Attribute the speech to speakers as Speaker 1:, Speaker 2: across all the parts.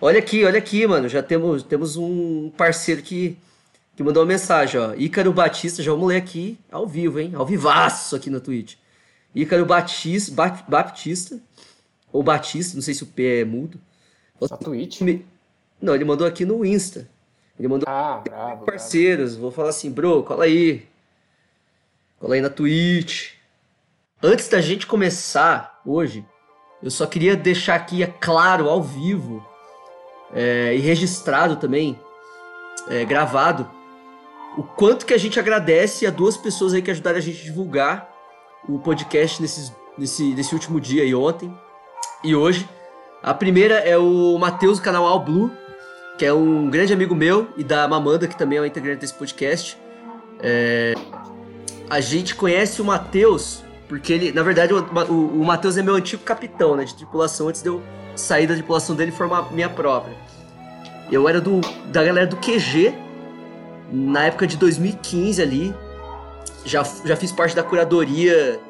Speaker 1: Olha aqui, olha aqui, mano. Já temos, temos um parceiro que, que mandou uma mensagem, ó. Ícaro Batista, já vamos ler aqui ao vivo, hein? Ao vivaço aqui no Twitch. Ícaro Batista, Bat, Baptista, ou Batista, não sei se o P é mudo.
Speaker 2: Na Twitch?
Speaker 1: Não, ele mandou aqui no Insta. Ele mandou
Speaker 2: ah, bravo,
Speaker 1: parceiros. Bravo. Vou falar assim, bro, cola aí. Cola aí na Twitch. Antes da gente começar hoje, eu só queria deixar aqui, é claro, ao vivo, é, e registrado também, é, gravado, o quanto que a gente agradece a duas pessoas aí que ajudaram a gente a divulgar o podcast nesses, nesse, nesse último dia e ontem e hoje. A primeira é o Matheus do canal All Blue, que é um grande amigo meu e da Mamanda, que também é uma integrante desse podcast. É, a gente conhece o Matheus porque ele, na verdade, o, o, o Matheus é meu antigo capitão né, de tripulação antes de eu sair da tripulação dele e formar minha própria. Eu era do, da galera do QG, na época de 2015 ali. Já, já fiz parte da curadoria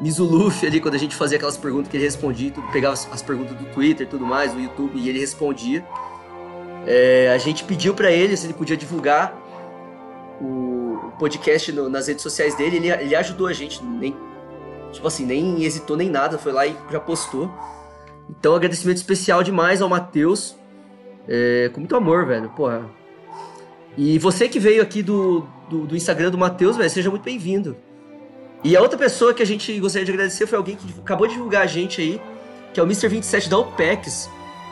Speaker 1: Mizuluf ali, quando a gente fazia aquelas perguntas que ele respondia, tudo, pegava as, as perguntas do Twitter tudo mais, do YouTube, e ele respondia. É, a gente pediu para ele se ele podia divulgar o, o podcast no, nas redes sociais dele, ele, ele ajudou a gente, nem, tipo assim, nem hesitou nem nada, foi lá e já postou. Então, agradecimento especial demais ao Matheus. É, com muito amor, velho. Porra. E você que veio aqui do, do, do Instagram do Matheus, velho, seja muito bem-vindo. E a outra pessoa que a gente gostaria de agradecer foi alguém que acabou de divulgar a gente aí, que é o Mr. 27 da OPEX.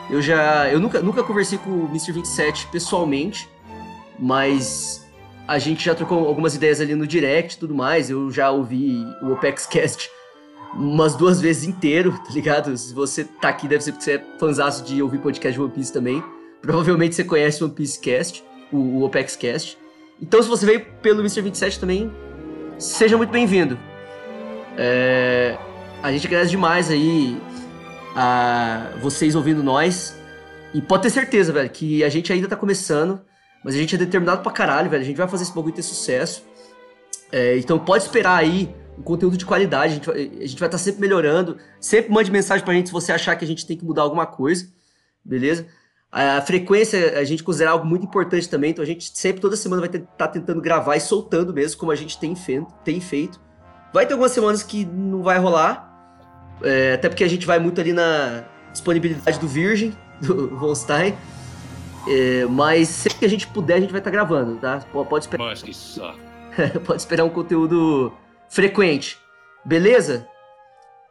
Speaker 1: Eu já. Eu nunca, nunca conversei com o Mr. 27 pessoalmente, mas a gente já trocou algumas ideias ali no direct e tudo mais. Eu já ouvi o OPEX Cast umas duas vezes inteiro, tá ligado? Se você tá aqui, deve ser porque você é fãzaço de ouvir podcast de One Piece também. Provavelmente você conhece o One Piece Cast, o, o OPEX Cast. Então, se você veio pelo Mr. 27 também, seja muito bem-vindo. É, a gente agradece demais aí a vocês ouvindo nós. E pode ter certeza, velho, que a gente ainda tá começando, mas a gente é determinado pra caralho, velho. A gente vai fazer esse bagulho ter sucesso. É, então pode esperar aí um conteúdo de qualidade. A gente, vai, a gente vai estar tá sempre melhorando. Sempre mande mensagem pra gente se você achar que a gente tem que mudar alguma coisa. Beleza? A frequência a gente considera algo muito importante também, então a gente sempre, toda semana, vai estar tá tentando gravar e soltando mesmo, como a gente tem, fe tem feito. Vai ter algumas semanas que não vai rolar, é, até porque a gente vai muito ali na disponibilidade do Virgem, do Von Stein. É, mas sempre que a gente puder, a gente vai estar tá gravando, tá? Pode esperar.
Speaker 3: Mas que saco.
Speaker 1: pode esperar um conteúdo frequente. Beleza?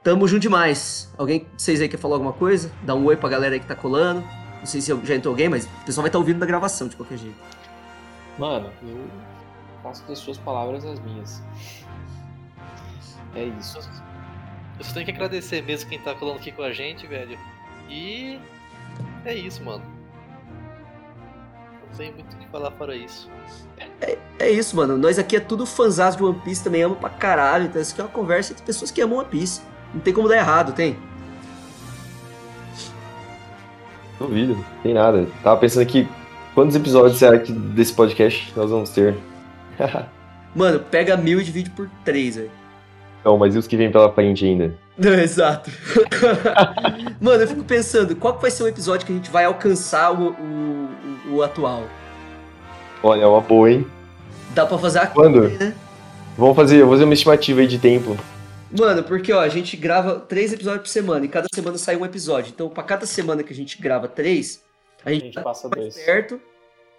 Speaker 1: Tamo junto demais. Alguém, vocês aí quer falar alguma coisa? Dá um oi pra galera aí que tá colando. Não sei se já entrou alguém, mas o pessoal vai estar tá ouvindo da gravação de qualquer jeito.
Speaker 2: Mano, eu faço das suas palavras as minhas. É isso.
Speaker 3: Você tem que agradecer mesmo quem tá colando aqui com a gente, velho. E é isso, mano. Não tem muito o que falar fora isso.
Speaker 1: É, é isso, mano. Nós aqui é tudo fãzás de One Piece, também amo pra caralho. Então isso aqui é uma conversa entre pessoas que amam One Piece. Não tem como dar errado, tem?
Speaker 4: Duvido, tem nada. Tava pensando aqui, quantos episódios será que desse podcast nós vamos ter?
Speaker 1: Mano, pega mil e divide por três, velho.
Speaker 4: Não, mas e os que vêm pela frente ainda?
Speaker 1: Não, exato. Mano, eu fico pensando, qual vai ser o episódio que a gente vai alcançar o, o, o atual?
Speaker 4: Olha, é uma boa, hein?
Speaker 1: Dá pra fazer a
Speaker 4: Quando? Né? Vamos fazer, vou fazer uma estimativa aí de tempo.
Speaker 1: Mano, porque ó, a gente grava três episódios por semana e cada semana sai um episódio. Então, pra cada semana que a gente grava três, a gente, a gente
Speaker 2: passa mais dois.
Speaker 1: perto.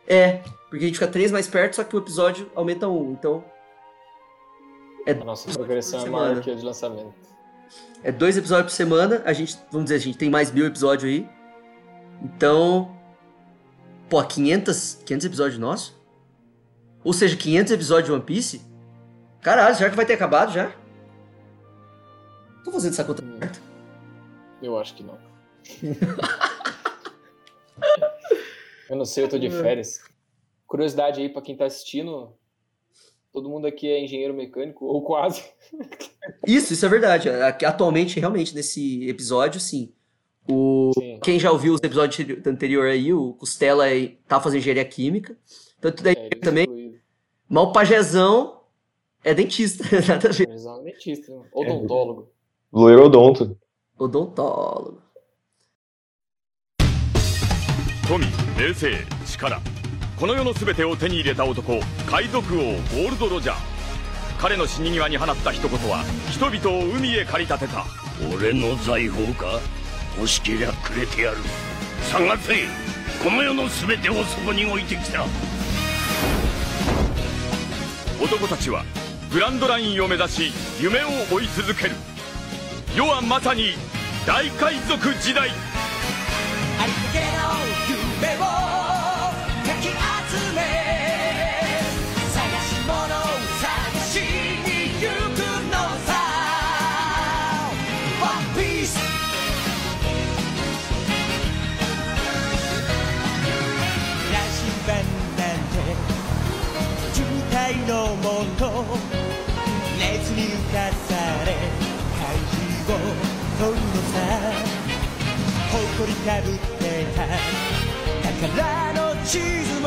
Speaker 1: É, porque a gente fica três mais perto, só que o episódio aumenta um. Então.
Speaker 2: É a nossa progressão é maior que a de lançamento.
Speaker 1: É dois episódios por semana. A gente, vamos dizer, a gente tem mais mil episódios aí. Então. Pô, 500, 500 episódios nossos? Ou seja, 500 episódios de One Piece? Caralho, será que vai ter acabado já? Tô fazendo essa conta certa?
Speaker 2: Eu acho que não. eu não sei, eu tô de férias. Curiosidade aí pra quem tá assistindo, todo mundo aqui é engenheiro mecânico, ou quase.
Speaker 1: Isso, isso é verdade. Atualmente, realmente, nesse episódio, sim. O... Sim. Quem já ouviu os episódios anterior aí, o Costela aí, tá fazendo engenharia química. Tanto daí é, também. Excluído. Mas o pajezão é dentista, nada a ver.
Speaker 2: Pajezão é dentista, né? odontólogo.
Speaker 4: Loiro odonto.
Speaker 1: Odontólogo.
Speaker 5: 富名声力この世の全てを手に入れた男海賊王ゴールド・ロジャー彼の死に際に放った一言は人々を海へ駆り立てた
Speaker 6: 俺の財宝か 欲しけりゃくれてやる。探せ。この世の全てをそこに置いてきた。
Speaker 5: 男たちはグランドラインを目指し夢を追い続ける。世はまさに大海賊時代。
Speaker 7: のもと熱に浮かされ怪獣を取るのさ誇りかぶってた。宝の地図も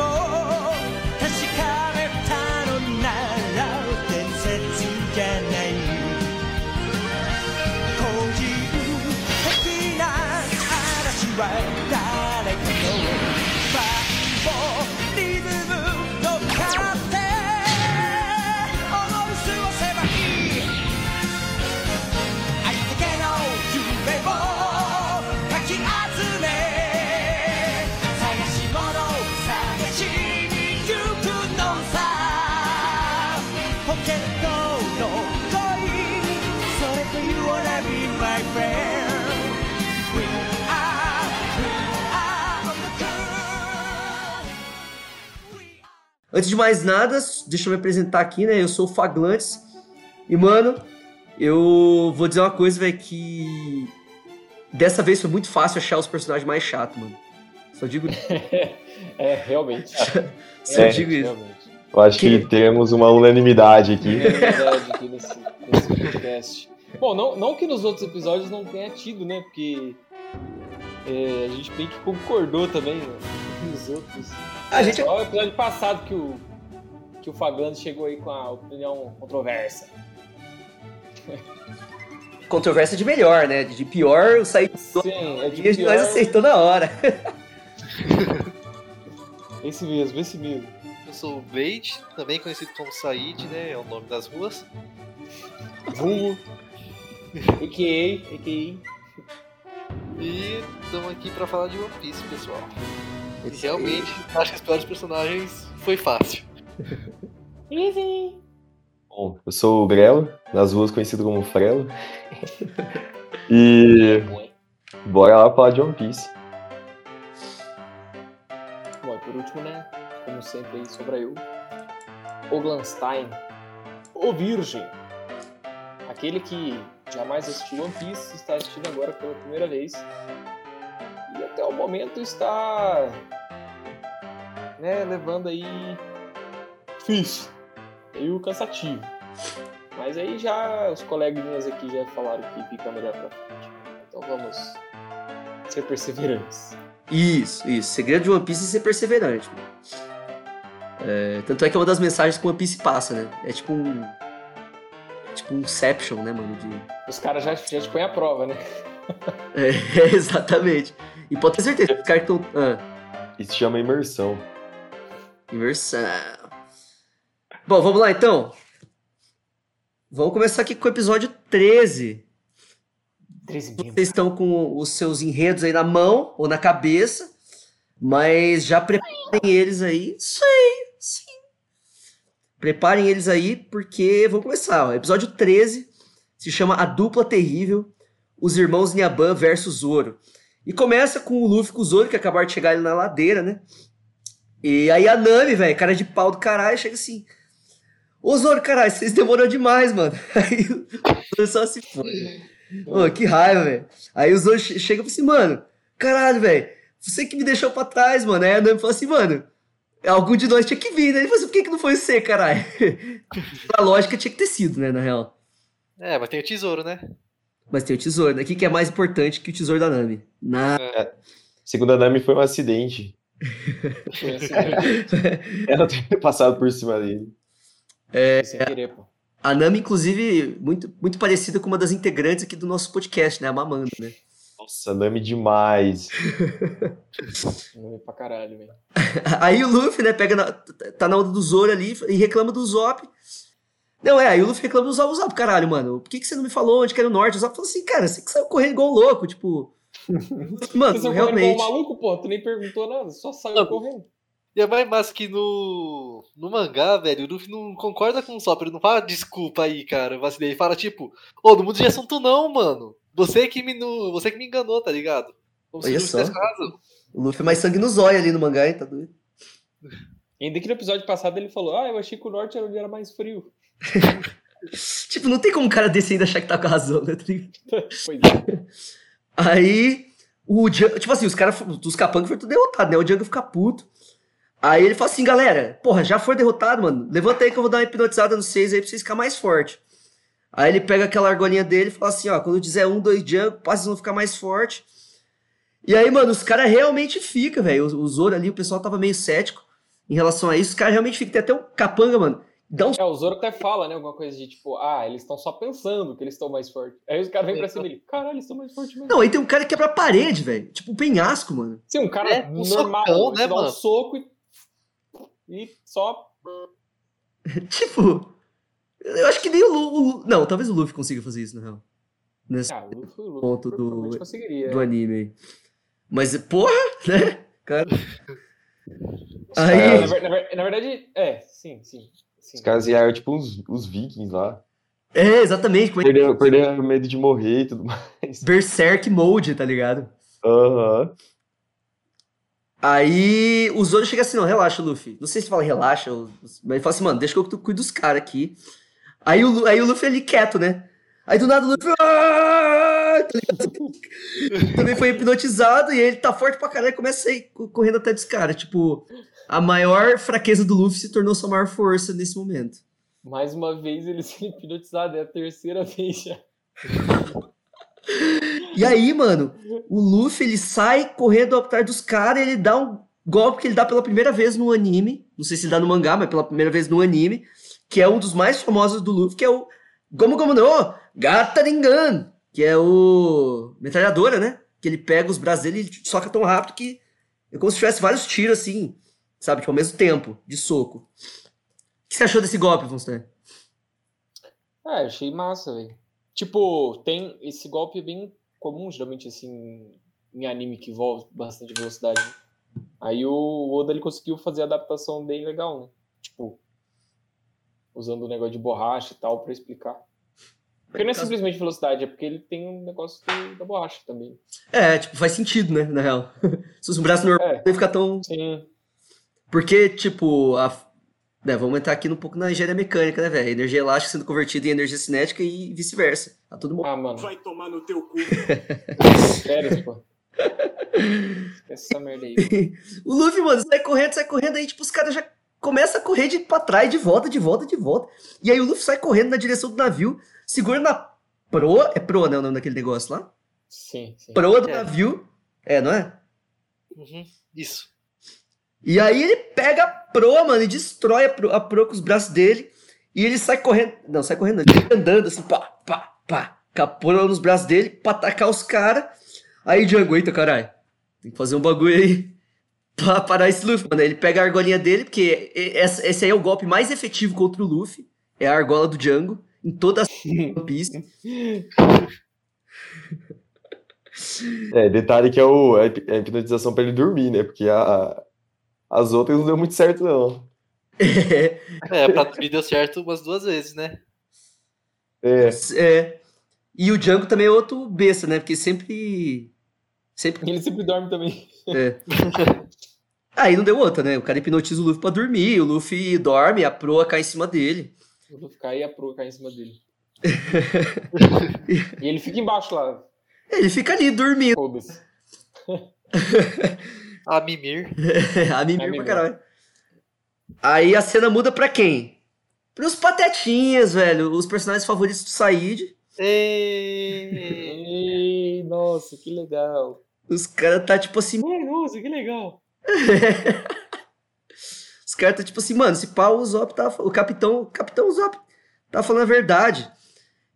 Speaker 7: 確かめたのなら伝説じゃない。個人的な嵐は
Speaker 1: Antes de mais nada, deixa eu me apresentar aqui, né? Eu sou o Faglantes. E, mano, eu vou dizer uma coisa, velho, que. Dessa vez foi muito fácil achar os personagens mais chatos, mano. Só digo,
Speaker 2: É, realmente.
Speaker 1: só
Speaker 4: É,
Speaker 1: digo isso.
Speaker 2: Realmente.
Speaker 4: Eu acho que
Speaker 1: Que-
Speaker 4: temos uma unanimidade aqui.
Speaker 2: É verdade aqui nesse, nesse podcast. Bom, não, não que nos outros episódios não tenha tido, né? Porque é, a gente meio que concordou também né, nos outros.
Speaker 1: A gente-
Speaker 2: Só o episódio passado que o, que o Fagando chegou aí com a opinião controversa.
Speaker 1: Controvérsia de melhor, né? De pior, eu saí
Speaker 2: Sim, é de
Speaker 1: e
Speaker 2: pior.
Speaker 1: nós aceitou na hora.
Speaker 2: Esse mesmo, esse mesmo.
Speaker 3: Eu sou o Blade, também conhecido como Said, né? É o nome das ruas.
Speaker 2: Vulgo. A.K.A. A.K.A.
Speaker 3: E estamos aqui pra falar de One Piece, pessoal. E realmente, acho que os piores personagens foi fácil.
Speaker 2: Easy.
Speaker 4: Bom, eu sou o Grelo, nas ruas conhecido como Frelo. E
Speaker 2: Bom, hein?
Speaker 4: bora lá falar de One Piece.
Speaker 2: Bom, e por último, né? Como sempre aí sobra eu. Oglanstein. O Virgem. Aquele que jamais assistiu One Piece está assistindo agora pela primeira vez. E até o momento está. Né, levando aí. Difícil. Meio cansativo. Mas aí já os coleguinhas aqui já falaram que fica melhor pra frente. Então vamos ser perseverantes.
Speaker 1: Isso, isso. Segredo de One Piece é ser perseverante. mano. É, tanto é que é uma das mensagens que One Piece passa, né? É tipo um. É tipo um Inception, né, mano? De...
Speaker 2: Os caras já, já te põem à prova, né?
Speaker 1: É, exatamente. E pode ter certeza, os caras estão. Ah,
Speaker 4: Isso chama imersão.
Speaker 1: imersão. Bom, vamos lá então. Vamos começar aqui com o episódio 13.
Speaker 2: 13 mesmo.
Speaker 1: Vocês estão com os seus enredos aí na mão ou na cabeça, mas já preparem eles aí. Sim, sim. Preparem eles aí, porque vamos começar. ó. Episódio 13 se chama A Dupla Terrível, os irmãos Nyaban versus Zoro. E começa com o Luffy com o Zoro, que acabaram de chegar ali na ladeira, né? E aí a Nami, velho, cara de pau do caralho, chega assim. Ô Zoro, caralho, vocês demorou demais, mano. Aí o Zoro só se foi. Ô, que raiva, velho. Aí o Zoro che- chega e fala assim, mano, caralho, velho, você que me deixou pra trás, mano. Aí a Nami fala assim, mano, algum de nós tinha que vir, né? Ele falou assim, por que, que não foi você, caralho? A lógica tinha que ter sido, né, na real.
Speaker 3: É, mas tem o tesouro, né?
Speaker 1: Mas tem o tesouro, né? O que, que é mais importante que o tesouro da Nami? Na...
Speaker 4: Segundo a Nami, foi um acidente.
Speaker 2: Foi assim, né?
Speaker 4: Ela ter passado por cima dele.
Speaker 2: Foi sem querer, pô.
Speaker 1: A Nami, inclusive, muito, muito parecida com uma das integrantes aqui do nosso podcast, né? A Mamanda, né?
Speaker 4: Nossa, nome demais.
Speaker 2: Nome pra caralho, velho.
Speaker 1: Aí o Luffy, né, pega na- tá na onda do Zoro ali e reclama do Zop. Não, é, aí o Luffy reclama do Zop, Zop, caralho, mano, por que, que você não me falou onde que era o norte? O Zop falou assim, cara, você que saiu correndo igual louco, tipo... Mano,
Speaker 2: Você saiu correndo igual
Speaker 1: realmente...
Speaker 2: maluco, pô, tu nem perguntou nada, só saiu
Speaker 3: Não.
Speaker 2: correndo.
Speaker 3: E é mais massa que no, no mangá, velho, o Luffy não concorda com o Sop, ele não fala desculpa aí, cara, eu vacilei. Ele fala tipo, ô, no mundo de assunto não, mano. Você que me, no, você que me enganou, tá ligado? Como
Speaker 1: Olha
Speaker 3: o Luffy
Speaker 1: só. O Luffy é mais sangue no zóio ali no mangá, hein, tá doido?
Speaker 2: Ainda que no episódio passado ele falou, ah, eu achei que o norte era onde era mais frio.
Speaker 1: Tipo, não tem como um cara desse ainda achar que tá com a razão, né? tá?
Speaker 2: Pois é.
Speaker 1: Aí, o Django, tipo assim, os caras dos capangas foram tudo derrotados, né? O Django fica puto. Aí ele fala assim, galera, porra, já foi derrotado, mano. Levanta aí que eu vou dar uma hipnotizada nos seis aí pra vocês ficar mais forte. Aí ele pega aquela argolinha dele e fala assim, ó, quando eu dizer um, dois Django, passa, vocês vão ficar mais forte. E aí, mano, os caras realmente ficam, velho. O, o Zoro ali, o pessoal tava meio cético em relação a isso. Os caras realmente ficam. Tem até um capanga, mano. Um
Speaker 2: É, o Zoro até fala, né, alguma coisa de tipo, ah, eles estão só pensando que eles estão mais fortes. Aí os caras vêm pra cima dele, caralho, eles estão mais fortes mesmo.
Speaker 1: Não, aí tem um cara que quebra a parede, velho. Tipo um penhasco, mano.
Speaker 2: Sim, um cara
Speaker 3: É, um
Speaker 2: normal,
Speaker 3: socão,
Speaker 2: né,
Speaker 3: né,
Speaker 2: dá um
Speaker 3: mano?
Speaker 2: soco e, e só...
Speaker 1: tipo, eu acho que nem o, Lu, Não, talvez o Luffy consiga fazer isso, na real. Nesse
Speaker 2: Ah, o Luffy, o Luffy
Speaker 1: Ponto do- do anime aí. Mas, porra, né? Cara.
Speaker 2: É,
Speaker 1: Aí.
Speaker 2: na, ver- na ver- na verdade, é, sim, sim. Sim.
Speaker 4: Os caras iam tipo os, os vikings lá.
Speaker 1: É, exatamente. É
Speaker 4: Perderam, perderam medo de morrer e tudo mais.
Speaker 1: Berserk Mode, tá ligado?
Speaker 4: Aham.
Speaker 1: Aí o Zoro chega assim, não, relaxa, Luffy. Não sei se fala relaxa, mas ele fala assim, mano, deixa que eu cuido dos caras aqui. Aí o, aí o Luffy ali quieto, né? Aí do nada o Luffy. "Ah!" tá? Também foi hipnotizado e ele tá forte pra caralho e começa a ir co- correndo até dos caras. Tipo, a maior fraqueza do Luffy se tornou sua maior força nesse momento.
Speaker 2: Mais uma vez ele sendo hipnotizado, é a terceira vez já.
Speaker 1: E aí, mano, o Luffy ele sai correndo atrás dos caras e ele dá um golpe que ele dá pela primeira vez no anime. Não sei se ele dá no mangá, mas pela primeira vez no anime. Que é um dos mais famosos do Luffy, que é o Gomu Gomu no Gataringan. Que é o. Metralhadora, né? Que ele pega os braços dele e soca tão rápido que é como se tivesse vários tiros assim, sabe? Tipo, ao mesmo tempo, de soco. O que você achou desse golpe, Fonstein?
Speaker 2: Ah, achei massa, velho. Tipo, tem esse golpe é bem comum, geralmente, assim, em anime que envolve bastante velocidade. Aí o Oda ele conseguiu fazer a adaptação bem legal, né? Tipo, usando o negócio de borracha e tal pra explicar. Porque não é simplesmente velocidade, é porque ele tem um negócio do- da borracha também.
Speaker 1: É, tipo, faz sentido, né? Na real. se fosse um braço normal,
Speaker 2: É.
Speaker 1: não ia ficar tão.
Speaker 2: Sim.
Speaker 1: Porque, tipo, a... né, vamos entrar aqui um pouco na engenharia mecânica, né, velho? Energia elástica sendo convertida em energia cinética e vice-versa. Tá tudo bom.
Speaker 2: Ah, mano,
Speaker 6: Vai tomar no teu cu.
Speaker 2: sério, pô. Esquece essa merda aí.
Speaker 1: O Luffy, mano, sai correndo, sai correndo, aí, tipo, os caras já começam a correr de pra trás, de volta, de volta, de volta. E aí o Luffy sai correndo na direção do navio, segura na proa. É proa, né? O nome daquele negócio lá?
Speaker 2: Sim, sim.
Speaker 1: Proa do
Speaker 3: É.
Speaker 1: navio. É, não é?
Speaker 3: Uhum, isso.
Speaker 1: E aí ele pega a proa, mano, e destrói a proa, a proa com os braços dele. E ele sai correndo. Não, sai correndo. Ele andando assim, pá, pá, pá. Com a proa nos braços dele pra atacar os caras. Aí Django, eita caralho. Tem que fazer um bagulho aí pra parar esse Luffy, mano. Ele pega a argolinha dele, porque esse aí é o golpe mais efetivo contra o Luffy. É a argola do Django. Em toda a One Piece.
Speaker 4: É, detalhe que é o, a hip- a hipnotização pra ele dormir, né? Porque a, as outras não deu muito certo, não.
Speaker 1: É,
Speaker 3: pra mim deu certo umas duas vezes, né?
Speaker 4: É,
Speaker 1: é. E o Django também é outro besta, né? Porque sempre. Sempre
Speaker 2: ele sempre dorme também.
Speaker 1: É. Aí não deu outra, né? O cara hipnotiza o Luffy pra dormir, o Luffy dorme, a proa cai em cima dele.
Speaker 2: Vou ficar aí e a proa cai em cima dele. e ele fica embaixo lá.
Speaker 1: Ele fica ali dormindo.
Speaker 2: Foda-se.
Speaker 3: A Mimir.
Speaker 1: a mimir
Speaker 2: A
Speaker 1: pra caralho. Aí a cena muda pra quem? Pros patetinhas, velho. Os personagens favoritos do Said.
Speaker 3: Ei,
Speaker 2: Ei, nossa, que legal.
Speaker 1: Os caras tá tipo assim.
Speaker 2: Ai, nossa, que legal.
Speaker 1: Os caras tá tipo assim, mano, se pau o Zop tá. O capitão. O capitão Zop tá falando a verdade.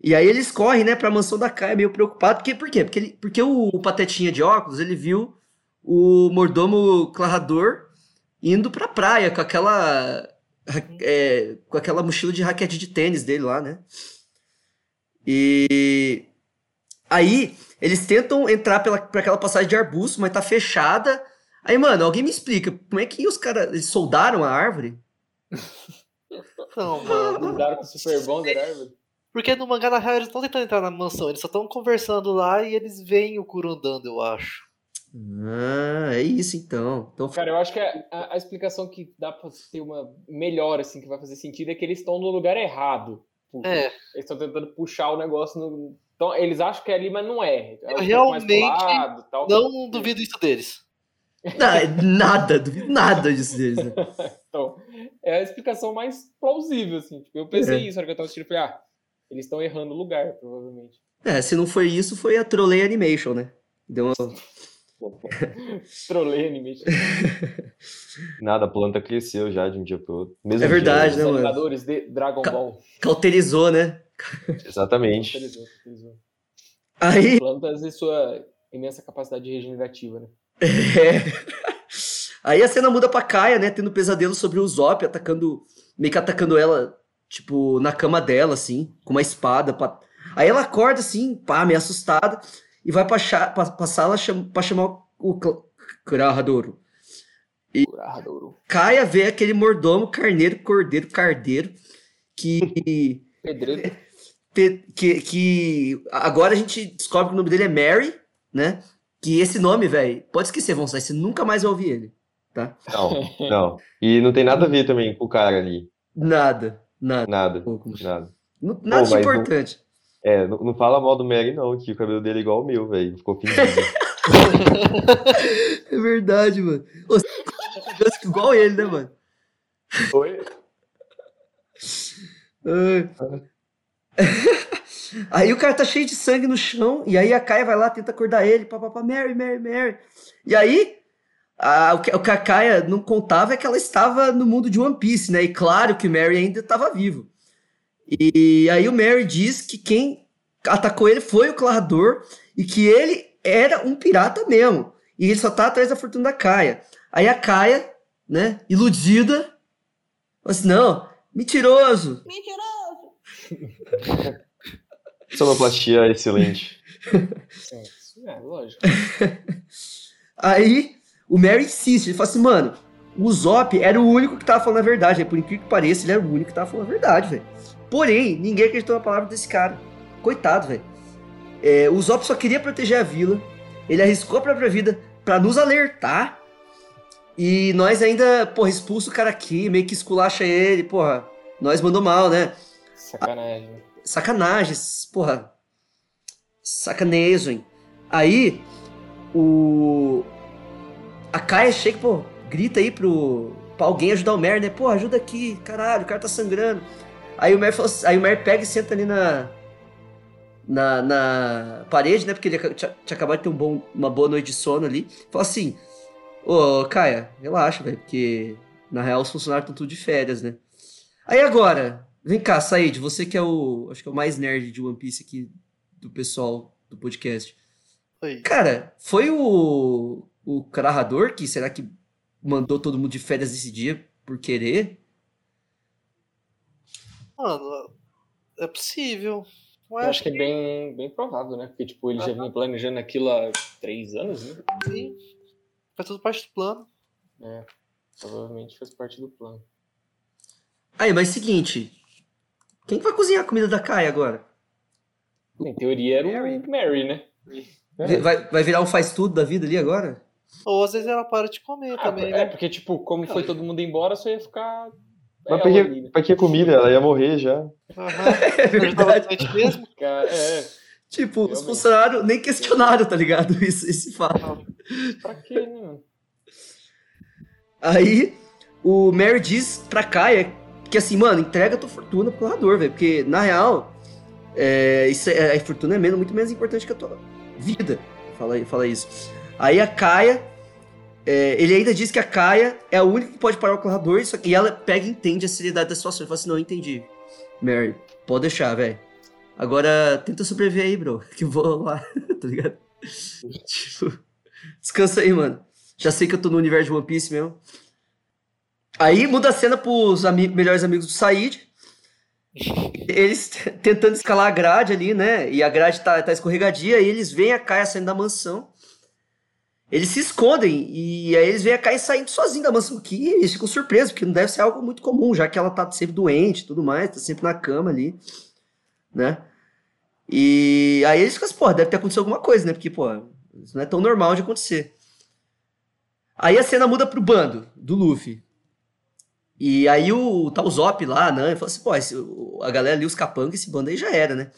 Speaker 1: E aí eles correm, né, pra mansão da Kaia, meio preocupado. Porque, por quê? Porque, ele, porque o, o Patetinha de óculos, ele viu o mordomo Clarrador indo pra praia com aquela. é, com aquela mochila de raquete de tênis dele lá, né? E. Aí, eles tentam entrar pela, pra aquela passagem de arbusto, mas tá fechada. Aí, mano, alguém me explica, como é que os caras. Eles soldaram a árvore?
Speaker 3: Não, mano.
Speaker 2: Mudaram com o Super Bonder árvore.
Speaker 3: Porque no mangá, na real, eles estão tentando entrar na mansão. Eles só estão conversando lá e eles veem o Kuro andando, eu acho.
Speaker 1: Ah, é isso então. Então
Speaker 2: Cara, eu acho que a, a- explicação que dá pra ter uma melhor, assim, que vai fazer sentido é que eles estão no lugar errado.
Speaker 3: É,
Speaker 2: Eles estão tentando puxar o negócio no. Então, eles acham que é ali, mas não é. É um mais
Speaker 3: realmente
Speaker 2: lado, tal.
Speaker 3: não duvido isso deles.
Speaker 1: Na- nada, duvido nada disso deles, né?
Speaker 2: Então, é a explicação mais plausível, assim. Tipo, eu pensei
Speaker 1: É.
Speaker 2: isso na hora que eu tava assistindo. eu Falei, ah, eles estão errando o lugar, provavelmente.
Speaker 1: É, se não foi isso, foi a Trolley Animation, né? Deu uma...
Speaker 2: Trolei anime.
Speaker 4: Nada, a planta cresceu já de um dia pro outro. Mesmo
Speaker 1: É verdade,
Speaker 2: Os
Speaker 1: né, mano?
Speaker 2: animadores de Dragon
Speaker 1: Ca-
Speaker 2: Ball.
Speaker 1: Cauterizou, né?
Speaker 4: dia. Exatamente.
Speaker 2: Cauterizou, cauterizou.
Speaker 1: Aí,
Speaker 2: Plantas e sua imensa capacidade regenerativa, né?
Speaker 1: É. Aí a cena muda pra Kaia, né? Tendo pesadelo sobre o Zop, atacando. Meio que atacando ela, tipo, na cama dela, assim, com uma espada. pra- Aí ela acorda, assim, pá, meio assustada, e vai pra, cha... pra, pra sala cham... pra chamar o Crahadoro.
Speaker 2: Curado.
Speaker 1: Kaia vê aquele mordomo, carneiro, cordeiro, cardeiro, que.
Speaker 2: Pedreiro.
Speaker 1: pe- que, que agora a gente descobre que o nome dele é Mary, né? Que esse nome, velho, pode esquecer, Vão você nunca mais vai ouvir ele, tá?
Speaker 4: Não, não. E não tem nada a ver também com o cara ali.
Speaker 1: Nada, nada.
Speaker 4: Nada, nada.
Speaker 1: Nada de
Speaker 4: mas não-
Speaker 1: importante.
Speaker 4: É, não, não fala mal do Mary, não, que o cabelo dele é igual ao meu, velho. Ficou fingido.
Speaker 1: É verdade, mano. Ô, você fica igual ele, né, mano?
Speaker 4: Oi?
Speaker 1: Aí o cara tá cheio de sangue no chão, e aí a Kaia vai lá, tenta acordar ele, papapá, Mary, Mary, Mary. E aí, a- o, que, o que a Kaia não contava é que ela estava no mundo de One Piece, né? E claro que o Mary ainda estava vivo. E aí o Mary diz que quem atacou ele foi o Clarrador e que ele era um pirata mesmo. E ele só tá atrás da fortuna da Kaia. Aí a Kaia, né, iludida, falou assim, não, mentiroso,
Speaker 4: Sonoplastia excelente.
Speaker 2: Sim, é, lógico.
Speaker 1: Aí o Mary insiste, ele fala assim, mano, o Zop era o único que tava falando a verdade, né? por incrível que pareça, ele era o único que tava falando a verdade, velho. Porém, ninguém acreditou na palavra desse cara. Coitado, velho. É, o Zop só queria proteger a vila, ele arriscou a própria vida pra nos alertar, e nós ainda, porra, expulsa o cara aqui, meio que esculacha ele, porra, nós mandou mal, né?
Speaker 2: Sacanagem. né?
Speaker 1: Sacanagens, porra. Sacanagem. Aí, o. A Kaia chega, pô, grita aí pro. pra alguém ajudar o Mer, né? Pô, ajuda aqui, caralho, o cara tá sangrando. Aí o Mer, fala assim- aí o Mer pega e senta ali na. Na, na parede, né? Porque ele tinha, tinha acabado de ter um bom, uma boa noite de sono ali. Fala assim: Ô, Kaia, relaxa, velho, porque na real os funcionários estão tudo de férias, né? Aí agora, vem cá, Said, você que é o. Acho que é o mais nerd de One Piece aqui do pessoal do podcast.
Speaker 3: Oi.
Speaker 1: Cara, foi o. O Carrador que será que mandou todo mundo de férias esse dia por querer?
Speaker 3: Mano, é possível.
Speaker 2: Eu acho que é bem, bem provável, né? Porque, tipo, ele já vinha planejando aquilo há três anos, né?
Speaker 3: sim. Faz tudo parte do plano.
Speaker 2: É, provavelmente faz parte do plano.
Speaker 1: Aí, mas seguinte. Quem que vai cozinhar a comida da Kai agora?
Speaker 2: Em teoria era o Mary, né?
Speaker 1: Vai, vai virar um faz tudo da vida ali agora?
Speaker 3: Ou às vezes ela para de comer
Speaker 2: Ah,
Speaker 3: também,
Speaker 2: é,
Speaker 3: né?
Speaker 2: porque, tipo, como foi todo mundo embora, só ia ficar.
Speaker 4: Mas
Speaker 2: ela
Speaker 4: pra que,
Speaker 2: ali, né?
Speaker 4: pra que comida? Ela ia morrer já.
Speaker 3: Aham.
Speaker 1: É verdade.
Speaker 3: mesmo.
Speaker 2: Cara, É,
Speaker 1: Tipo, os
Speaker 2: Realmente.
Speaker 1: funcionários nem questionaram, tá ligado? Isso, esse fato.
Speaker 2: pra quê, né? mano?
Speaker 1: Aí o Mary diz pra Kaia que assim, mano, entrega tua fortuna pro corredor, velho. Porque, na real, é, isso é, a fortuna é menos, muito menos importante que a tua vida. Fala, fala isso. Aí a Kaia. é, ele ainda diz que a Kaia é a única que pode parar o corredor só e ela pega e entende a seriedade da situação. Ele fala assim: não, eu entendi. Mary, pode deixar, velho. Agora tenta sobreviver aí, bro. Que eu vou lá, tá ligado? tipo, descansa aí, mano. Já sei que eu tô no universo de One Piece mesmo. Aí muda a cena pros ami melhores amigos do Said. Eles tentando escalar a grade ali, né? E a grade tá, tá escorregadia. E eles veem a Kaia saindo da mansão. Eles se escondem. E aí eles veem a Kaia saindo sozinha da mansão. Que eles ficam surpresos, porque não deve ser algo muito comum, já que ela tá sempre doente e tudo mais. Tá sempre na cama ali, né? E aí eles ficam assim, pô, deve ter acontecido alguma coisa, né? Porque, pô, isso não é tão normal de acontecer. Aí a cena muda pro bando do Luffy. E aí o o Zop lá, né? Ele fala assim, pô, esse- a galera ali, os capangas, esse bando aí já era, né?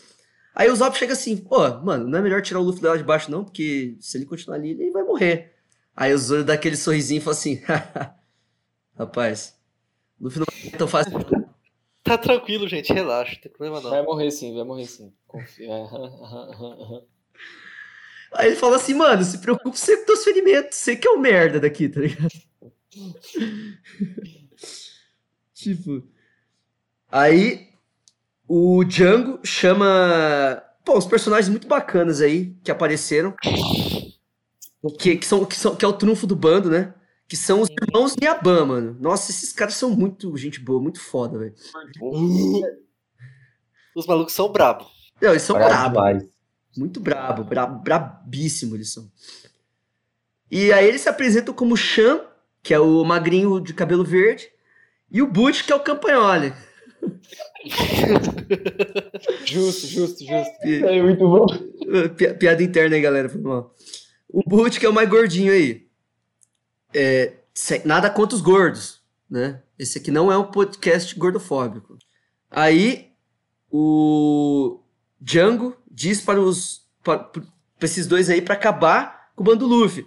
Speaker 1: Aí o Zop chega assim, pô, mano, não é melhor tirar o Luffy lá de baixo, não, porque se ele continuar ali, ele vai morrer. Aí o Zoro dá aquele sorrisinho e fala assim, rapaz, Luffy não é tão fácil.
Speaker 3: Tá tranquilo, gente, relaxa, não tem problema
Speaker 2: Vai
Speaker 3: não.
Speaker 2: morrer sim, vai morrer sim. Confia.
Speaker 1: Aí ele fala assim, mano, se preocupe sempre com teus ferimentos, você que é o merda daqui, tá ligado? tipo. Aí o Django chama. Pô, uns personagens muito bacanas aí que apareceram. Que, que, são, que, são, que é o trunfo do bando, né? Que são os irmãos Niaban, mano. Nossa, esses caras são muito gente boa, muito foda, velho.
Speaker 3: Os malucos são brabo.
Speaker 1: Não, eles são
Speaker 4: demais.
Speaker 1: Muito brabo, bra brabíssimo eles são. E aí eles se apresentam como Chan, que é o magrinho de cabelo verde, e o Butch, que é o campanhole.
Speaker 2: Justo, justo, justo.
Speaker 1: Pi-
Speaker 4: É muito bom.
Speaker 1: pi- piada interna aí, galera, foi mal. O Butch, que é o mais gordinho aí. É, sem- nada contra os gordos, né? Esse aqui não é um podcast gordofóbico. Aí, o Django diz para os para, para esses dois aí para acabar com o bando Luffy.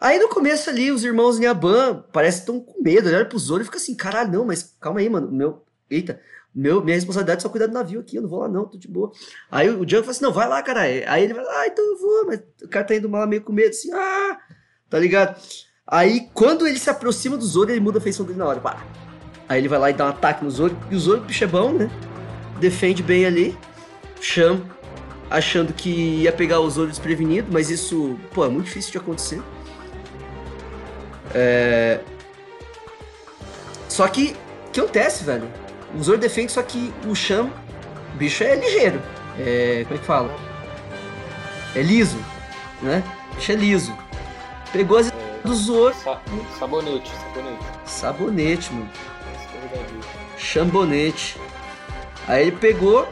Speaker 1: Aí no começo ali, os irmãos Nyaban parece que estão com medo, olham pro Zoro e fica assim, caralho, não, mas calma aí, mano, meu, eita, meu, minha responsabilidade é só cuidar do navio aqui, eu não vou lá não, tô de boa. Aí o Django fala assim, não, vai lá, caralho. Aí ele lá, ah, então eu vou, mas o cara tá indo mal meio com medo, assim, ah, tá ligado? Aí quando ele se aproxima do Zoro, ele muda a feição dele na hora, pá. Aí ele vai lá e dá um ataque no Zoro, e o Zoro, bicho é bom, né? Defende bem ali, chama, achando que ia pegar o Zoro desprevenido, mas isso, pô, é muito difícil de acontecer. É... Só que, o que acontece, velho? O Zoro defende, só que o Sham, o bicho é ligeiro. É, como é que fala? É liso, né? O bicho é liso. Pegou as
Speaker 2: É,
Speaker 1: do Zoro,
Speaker 2: sa- sabonete, sabonete.
Speaker 1: sabonete, mano. Chambonete. Aí ele pegou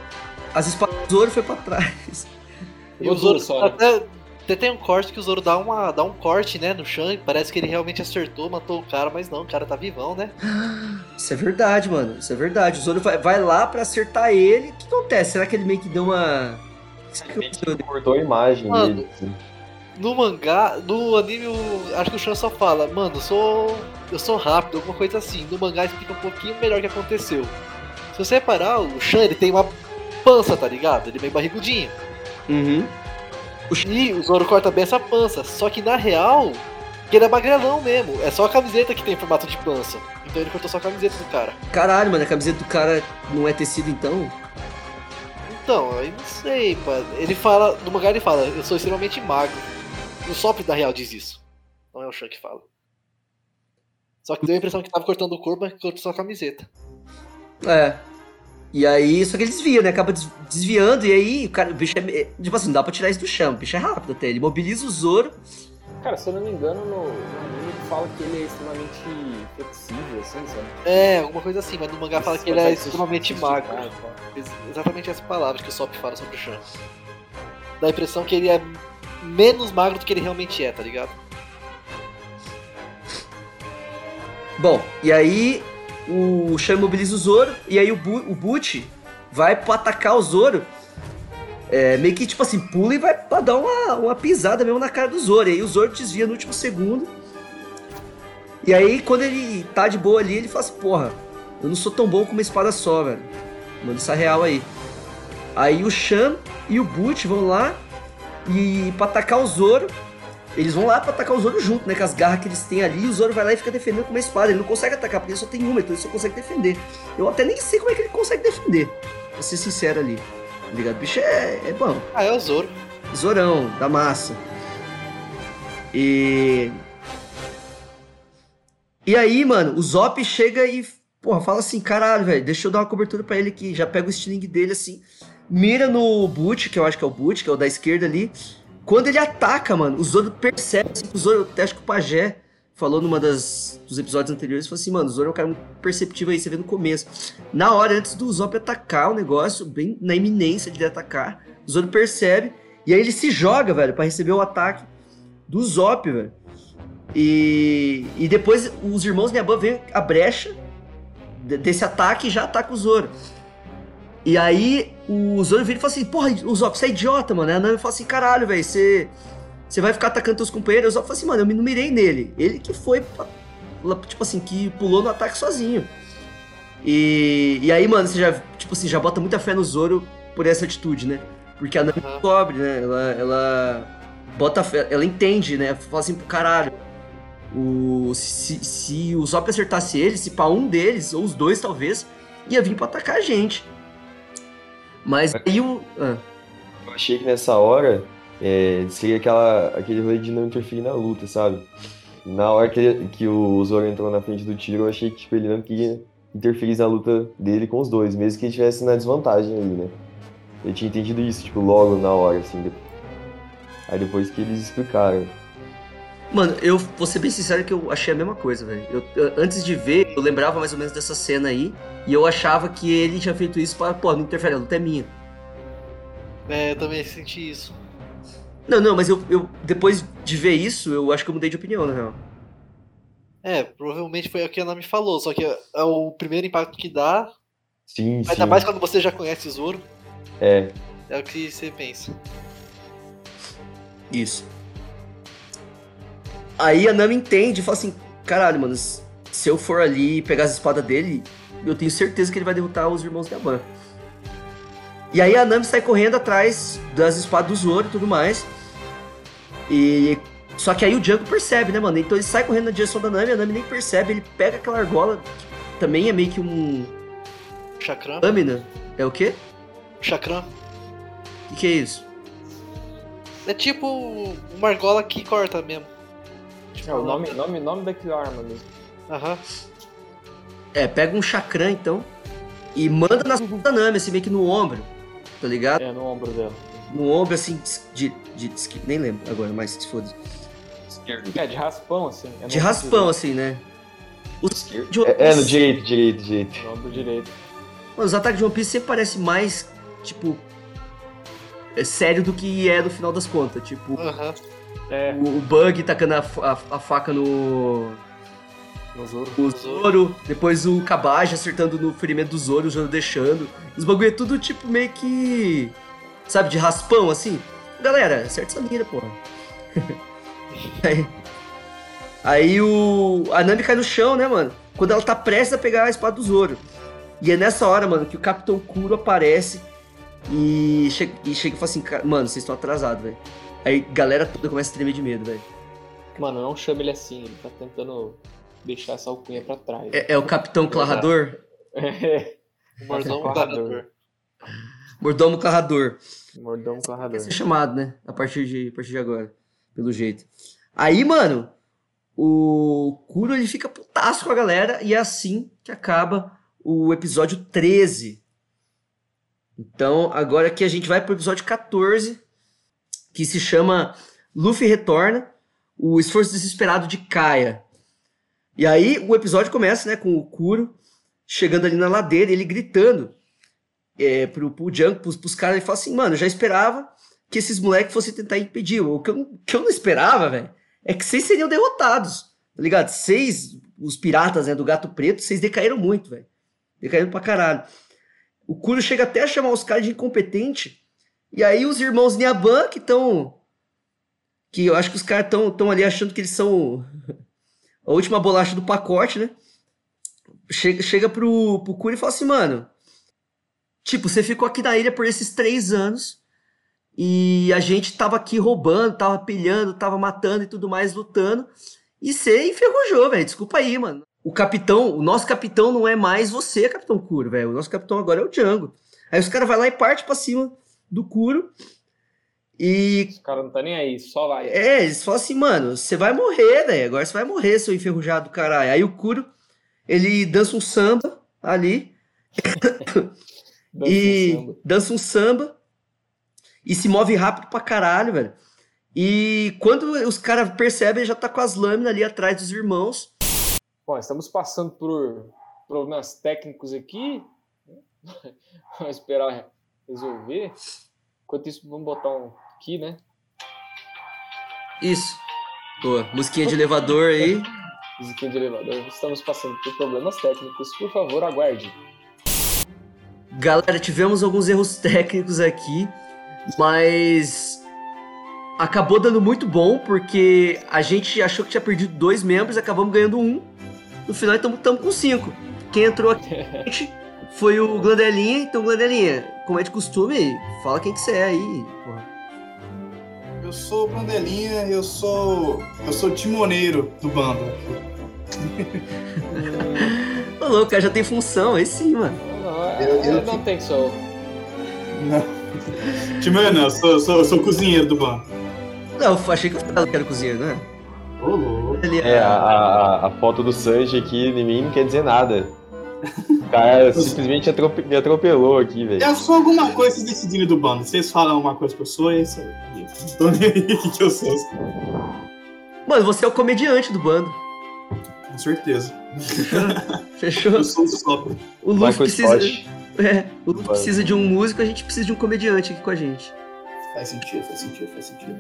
Speaker 1: as espadas do Zoro e foi pra trás.
Speaker 3: E
Speaker 2: Pegou
Speaker 3: o Zoro
Speaker 2: só, né?
Speaker 3: até, até tem um corte que o Zoro dá, uma, dá um corte, né, no chão, e parece que ele realmente acertou, matou o cara, mas não, o cara tá vivão, né?
Speaker 1: Isso é verdade, mano. Isso é verdade. O Zoro vai, vai lá pra acertar ele. O que acontece? Será que ele meio que deu uma. Será que aconteceu?
Speaker 4: Cortou a imagem
Speaker 3: Mano.
Speaker 4: dele. assim.
Speaker 3: No mangá, no anime, acho que o Shan só fala, mano, eu sou. Eu sou rápido, alguma coisa assim. No mangá explica um pouquinho melhor o que aconteceu. Se você reparar, o Shan ele tem uma pança, tá ligado? Ele é meio barrigudinho.
Speaker 1: Uhum.
Speaker 3: E o Zoro corta bem essa pança. Só que na real, ele é magrelão mesmo. É só a camiseta que tem formato de pança. Então ele cortou só a camiseta do cara.
Speaker 1: Caralho, mano, a camiseta do cara não é tecido então?
Speaker 3: Então, aí não sei, mano. Ele fala, no mangá ele fala, eu sou extremamente magro. O Sop da real diz isso. Não é o Shan que fala. Só que deu a impressão que tava cortando o corpo, mas cortou só a camiseta.
Speaker 1: É. E aí, só que ele desvia, né? Acaba des- desviando, e aí o cara, o bicho é. é- Tipo assim, não dá pra tirar isso do chão. O bicho é rápido até. Ele mobiliza o Zoro.
Speaker 2: Cara, se eu não me engano, no, anime fala que ele é extremamente flexível, assim, sabe?
Speaker 3: É, alguma coisa assim, mas no mangá fala que ele é extremamente magro. Ex- Exatamente essa palavra que o Sop fala sobre o Shan. Dá a impressão que ele é menos magro do que ele realmente é, tá ligado?
Speaker 1: Bom, e aí o Shan mobiliza o Zoro, e aí o, Bu, o vai pra atacar o Zoro. É, meio que tipo assim, pula e vai pra dar uma, uma pisada mesmo na cara do Zoro. E aí o Zoro desvia no último segundo. E aí, quando ele tá de boa ali, ele fala assim: Porra, eu não sou tão bom com uma espada só, velho. Manda essa real aí. Aí o Shan e o Butch vão lá e pra atacar o Zoro. Eles vão lá pra atacar o Zoro junto, né? Com as garras que eles têm ali, e o Zoro vai lá e fica defendendo com uma espada. Ele não consegue atacar, porque ele só tem uma, então ele só consegue defender. Eu até nem sei como é que ele consegue defender, pra ser sincero ali. Tá ligado? O bicho é, é bom.
Speaker 3: Ah, é o Zoro.
Speaker 1: Zorão, da massa. E. E aí, mano, o Zop chega e, porra, fala assim: caralho, velho, deixa eu dar uma cobertura pra ele aqui. Já pega o sling dele assim, mira no Boot, que eu acho que é o Boot, que é o da esquerda ali. Quando ele ataca, mano, o Zoro percebe, assim, o Zoro, acho que o Pajé falou numa das dos episódios anteriores, falou assim, mano, o Zoro é um cara muito perceptivo aí, você vê no começo. Na hora, antes do Zop atacar o negócio, bem na iminência de ele atacar, o Zoro percebe, e aí ele se joga, velho, pra receber o ataque do Zop, velho. E, e depois os irmãos Nyaban veem a brecha de- desse ataque e já ataca o Zoro. E aí o Zoro vira e fala assim, porra, o Zop, você é idiota, mano. A Nami fala assim, caralho, velho, você... Você vai ficar atacando teus companheiros? O Zop fala assim, mano, eu me- não mirei nele. Ele que foi, tipo assim, que pulou no ataque sozinho. E, e aí, mano, você já, tipo assim, já bota muita fé no Zoro por essa atitude, né? Porque a Nami
Speaker 3: Aham.
Speaker 1: cobre, né? Ela, ela bota fé, ela entende, né? Fala assim pro caralho. O, se, se o Zop acertasse ele, se pra um deles, ou os dois talvez, ia vir pra atacar a gente. Mas aí o. ah,
Speaker 4: Eu achei que nessa hora é, seria aquela, aquele rolê de não interferir na luta, sabe? Na hora que, ele- que o Zoro entrou na frente do tiro, eu achei que tipo, ele não queria interferir na luta dele com os dois, mesmo que ele estivesse na desvantagem ali, né? Eu tinha entendido isso, tipo, logo na hora, assim. Aí depois que eles explicaram.
Speaker 1: Mano, eu vou ser bem sincero que eu achei a mesma coisa, velho. Eu- eu- Antes de ver, eu lembrava mais ou menos dessa cena aí. E eu achava que ele tinha feito isso pra, pô, não interfere, a luta é minha.
Speaker 3: É, eu também senti isso.
Speaker 1: Não, não, mas eu, eu depois de ver isso, eu acho que eu mudei de opinião, na real.
Speaker 3: É, provavelmente foi o que a Nami falou, só que é é o primeiro impacto que dá,
Speaker 4: Sim, sim.
Speaker 3: ainda mais quando você já conhece o Zoro,
Speaker 4: É,
Speaker 3: é o que você pensa.
Speaker 1: Isso. Aí a Nami entende e fala assim: caralho, mano, se eu for ali pegar as espadas dele, eu tenho certeza que ele vai derrotar os irmãos Yaban. E aí a Nami sai correndo atrás das espadas do Zoro e tudo mais. E. Só que aí o Django percebe, né, mano? Então ele sai correndo na direção da Nami, a Nami nem percebe, ele pega aquela argola, que também é meio que um.
Speaker 3: Chakram,
Speaker 1: lâmina. É o quê?
Speaker 3: chakram.
Speaker 1: O que, que é isso?
Speaker 3: É tipo uma argola que corta mesmo.
Speaker 2: É, o nome, nome, nome daquela arma mesmo.
Speaker 3: Aham.
Speaker 1: É, pega um chakram então e manda nas da Nami, assim, meio que no ombro, tá ligado?
Speaker 2: É, no ombro dela.
Speaker 1: No ombro, assim, de. de, de nem lembro agora, mas se foda.
Speaker 2: É, de raspão, assim. É
Speaker 1: De raspão, assim, né? Os, de
Speaker 4: é, é no direito, direito, direito.
Speaker 2: direito, No ombro direito.
Speaker 1: Mano, os ataques de One Piece sempre parecem mais, tipo. É sério do que é no final das contas. Tipo,
Speaker 3: Aham.
Speaker 2: É,
Speaker 1: o, o Bug tacando a, a- a faca no.
Speaker 2: no Zoro.
Speaker 1: O Zoro, depois o Kabaji acertando no ferimento do Zoro, o Zoro deixando. Os bagulho é tudo tipo meio que. Sabe, de raspão assim. Galera, acerta essa mira, porra. aí, aí o. A Nami cai no chão, né, mano? Quando ela tá prestes a pegar a espada do Zoro. E é nessa hora, mano, que o Capitão Kuro aparece e chega, e chega e fala assim: "Ca- Mano, vocês estão atrasados, velho. Aí a galera toda começa a tremer de medo, velho.
Speaker 2: Mano, não chama ele assim, ele tá tentando deixar essa alcunha pra trás.
Speaker 1: É, é o Capitão Clarrador?
Speaker 2: É,
Speaker 3: O mordomo
Speaker 2: Clarrador.
Speaker 1: Mordomo Clarrador.
Speaker 2: Mordão clarrador.
Speaker 1: Vai ser chamado, né? A partir de, a partir de agora. Pelo jeito. Aí, mano, o Kuro ele fica putaço com a galera e é assim que acaba o episódio 13. Então, agora que a gente vai pro episódio 14, que se chama Luffy Retorna, o esforço desesperado de Kaia. E aí o episódio começa, né, com o Kuro chegando ali na ladeira, ele gritando é, pro, pro Django, pros, pros caras, ele fala assim, mano, eu já esperava que esses moleques fossem tentar impedir. O que eu, que eu não esperava, velho, é que vocês seriam derrotados, tá ligado? Vocês, os piratas, né, do Gato Preto, vocês decaíram muito, velho. Decaíram pra caralho. O Kuro chega até a chamar os caras de incompetente, e aí os irmãos Nyaban, que estão... Que eu acho que os caras estão tão ali achando que eles são a última bolacha do pacote, né? Chega, chega pro, pro e fala assim, mano... Tipo, você ficou aqui na ilha por esses três anos e a gente tava aqui roubando, tava pilhando, tava matando e tudo mais, lutando. E você enferrujou, velho. Desculpa aí, mano. O capitão, o nosso capitão não é mais você, Capitão Kuro, velho. O nosso capitão agora é o Django. Aí os caras vai lá e parte pra cima do Kuro. E
Speaker 2: Os caras não tá nem aí, só vai.
Speaker 1: é, eles falam assim, mano, você vai morrer, velho. Agora você vai morrer, seu enferrujado do caralho. Aí o Kuro, ele dança um samba ali
Speaker 2: Dança
Speaker 1: e
Speaker 2: um samba.
Speaker 1: dança um samba e se move rápido pra caralho, velho. E quando os caras percebem, ele já tá com as lâminas ali atrás dos irmãos.
Speaker 2: Bom, estamos passando por problemas técnicos aqui. Vamos esperar resolver. Enquanto isso, vamos botar um aqui, né?
Speaker 1: Isso. Boa, musiquinha de elevador aí.
Speaker 2: Musiquinha de elevador. Estamos passando por problemas técnicos. Por favor, aguarde.
Speaker 1: Galera, tivemos alguns erros técnicos aqui, mas acabou dando muito bom, porque a gente achou que tinha perdido dois membros, acabamos ganhando um. No final, estamos com cinco. Quem entrou aqui foi o Glandelinha, então Glandelinha, como é de costume, fala quem que você é aí. porra.
Speaker 8: Eu sou o Bandelinha, eu sou. Eu sou o timoneiro do bando.
Speaker 1: Ô louco, o cara já tem função, aí sim, mano.
Speaker 2: Não, é-
Speaker 8: Eu- eu-
Speaker 2: é- não tem só.
Speaker 8: Não. Timoneiro não, eu sou, eu sou, eu sou o cozinheiro do bando.
Speaker 1: Não, eu achei que eu falava que era cozinheiro, né?
Speaker 8: Ô, louco.
Speaker 1: Ele
Speaker 4: É, a, a, a foto do Sanji aqui em mim não quer dizer nada. Cara simplesmente atrope- me atropelou aqui, velho.
Speaker 8: Eu sou alguma coisa vocês decidirem do bando. Vocês falam uma coisa que eu sou, é isso aí. Não tô nem aí o que eu sou.
Speaker 1: Mano, você é o comediante do bando.
Speaker 8: Com certeza.
Speaker 1: Fechou?
Speaker 8: Eu sou o sopro.
Speaker 1: O Luffy
Speaker 4: Michael
Speaker 1: precisa.
Speaker 4: Scott.
Speaker 1: É, o Luffy precisa de um músico, a gente precisa de um comediante aqui com a gente.
Speaker 8: Faz sentido, faz sentido, faz sentido.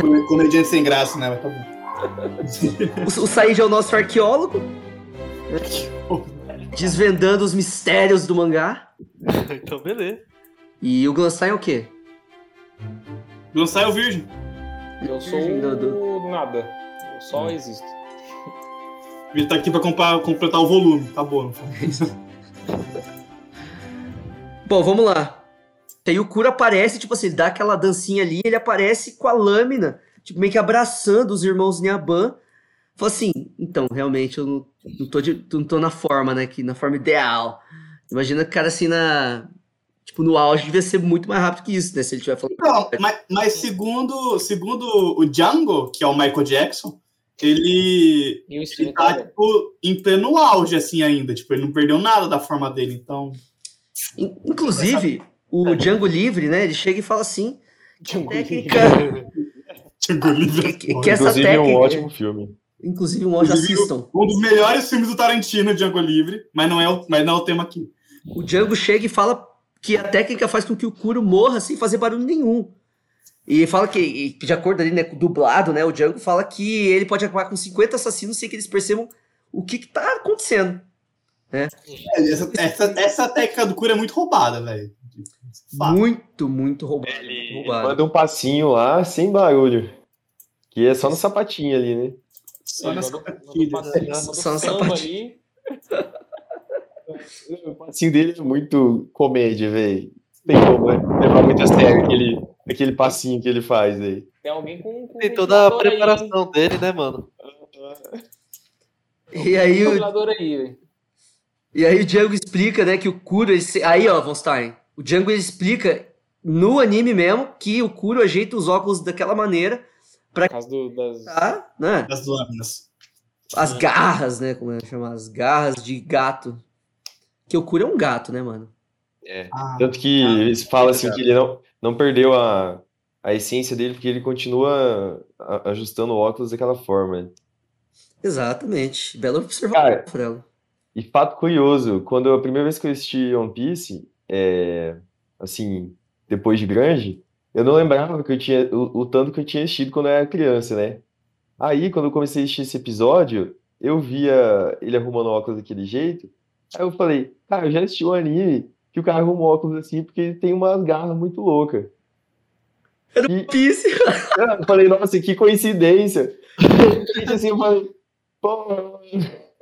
Speaker 8: Come- Comediante sem graça, né? Mas tá bom.
Speaker 1: O, o Said é o nosso arqueólogo, desvendando os mistérios do mangá.
Speaker 3: então, beleza.
Speaker 1: E o Glanstein é o quê?
Speaker 8: Não sai o virgem.
Speaker 2: Eu sou
Speaker 1: Virgem
Speaker 2: o nada. Eu só existo.
Speaker 8: Ele tá aqui pra comprar- completar o volume. Tá bom, não foi?
Speaker 1: Bom, vamos lá. Aí o Kuro aparece, tipo assim, ele dá aquela dancinha ali, ele aparece com a lâmina, tipo, meio que abraçando os irmãos Nyaban. Fala assim, então, realmente, eu não, não, tô, de- não tô na forma, né, aqui, na forma ideal. Imagina o cara assim na... Tipo, no auge devia ser muito mais rápido que isso, né, se ele tiver falando...
Speaker 8: Não, mas, mas segundo, segundo o Django, que é o Michael Jackson, ele, ele tá,
Speaker 2: Tyler.
Speaker 8: tipo, em pleno auge, assim, ainda. Tipo, ele não perdeu nada da forma dele, então...
Speaker 1: In- Inclusive, o Django Livre, né, ele chega e fala assim,
Speaker 2: Django
Speaker 1: técnica...
Speaker 8: Django Livre.
Speaker 1: que, que essa
Speaker 4: Inclusive, é
Speaker 1: técnica...
Speaker 4: um ótimo filme.
Speaker 1: Inclusive, um
Speaker 8: Inclusive,
Speaker 1: assistam.
Speaker 8: Um dos melhores filmes do Tarantino, Django Livre, mas não é o, mas não é o tema aqui.
Speaker 1: O Django chega e fala que a técnica faz com que o Kuro morra sem fazer barulho nenhum. E fala que, e de acordo ali, né, com o dublado, né, o Django fala que ele pode acabar com 50 assassinos sem que eles percebam o que, que tá acontecendo.
Speaker 8: É, essa, essa, essa técnica do Cura é muito roubada, velho.
Speaker 1: Muito, muito roubado. muito
Speaker 4: Ele
Speaker 1: roubado.
Speaker 4: manda um passinho lá sem barulho. Que é só no sapatinho ali, né?
Speaker 8: Só nas sapatilhas.
Speaker 2: passinho, mandou
Speaker 1: Só.
Speaker 4: O passinho dele é muito comédia, velho. Tem como né? levar muito a sério aquele, aquele passinho que ele faz aí.
Speaker 2: Tem alguém com. com
Speaker 3: Tem toda a
Speaker 2: ventilador aí,
Speaker 3: preparação dele, né, mano?
Speaker 1: E aí, o,
Speaker 2: aí,
Speaker 1: e aí o Django explica, né, que o Kuro... Ele, se- aí, ó, Von Stein. O Django ele explica no anime mesmo que o Kuro ajeita os óculos daquela maneira
Speaker 2: Por causa do, das.
Speaker 1: tá, né?
Speaker 8: Das lâminas.
Speaker 1: As garras, né? Como é que chama? As garras de gato. Que o Kuro é um gato, né, mano?
Speaker 8: Ah,
Speaker 4: Tanto que
Speaker 8: Ah,
Speaker 4: eles falam assim que ele não, não perdeu a, a essência dele, porque ele continua ajustando o óculos daquela forma.
Speaker 1: Exatamente. Bela observação, Frelo.
Speaker 4: E fato curioso, quando a primeira vez que eu assisti One Piece, é, assim, depois de grande, eu não lembrava que eu tinha o, o tanto que eu tinha assistido quando eu era criança, né? Aí, quando eu comecei a assistir esse episódio, eu via ele arrumando óculos daquele jeito, aí eu falei, cara, eu já assisti um anime que o cara arruma óculos assim porque ele tem umas garras muito loucas.
Speaker 1: Era
Speaker 4: E-
Speaker 1: um Piece.
Speaker 4: Eu falei, nossa, que coincidência. Gente, assim, eu falei, pô.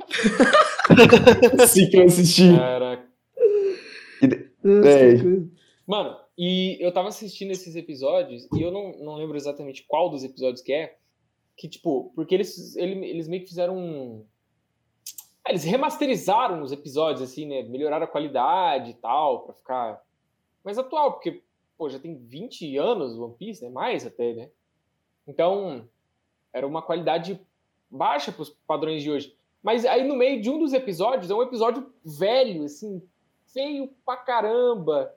Speaker 4: Assim que eu assisti.
Speaker 2: Caraca.
Speaker 4: É.
Speaker 2: Mano, e eu tava assistindo esses episódios e eu não, não lembro exatamente qual dos episódios que é. Que, tipo, porque eles, ele- eles meio que fizeram um. Ah, eles remasterizaram os episódios, assim, né? Melhoraram a qualidade e tal, pra ficar mais atual, porque, pô, já tem 20 anos One Piece, né? Mais até, né? Então, era uma qualidade baixa pros padrões de hoje. Mas aí no meio de um dos episódios, é um episódio velho, assim, feio pra caramba.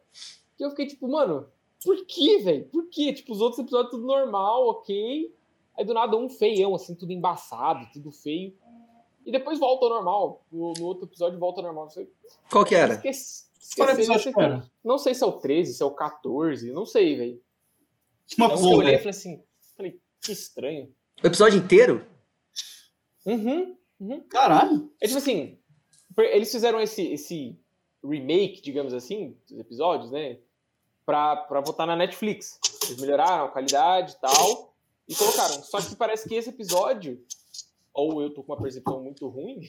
Speaker 2: Que eu fiquei tipo, mano, por que, velho? Por que? Tipo, os outros episódios tudo normal, ok. Aí do nada um feião, assim, tudo embaçado, tudo feio. E depois volta ao normal. No, no outro episódio volta ao normal. Você
Speaker 1: Qual que era?
Speaker 2: desse-
Speaker 8: que era?
Speaker 2: Não sei se é o 13, se é o 14, não sei, velho.
Speaker 8: Uma
Speaker 2: Então eu olhei e falei assim, falei, que estranho.
Speaker 1: O episódio inteiro?
Speaker 2: Uhum, uhum.
Speaker 8: Caralho.
Speaker 2: É tipo assim, eles fizeram esse, esse remake, digamos assim, dos episódios, né? Pra, pra botar na Netflix. Eles melhoraram a qualidade e tal, e colocaram. Só que parece que esse episódio, ou eu tô com uma percepção muito ruim,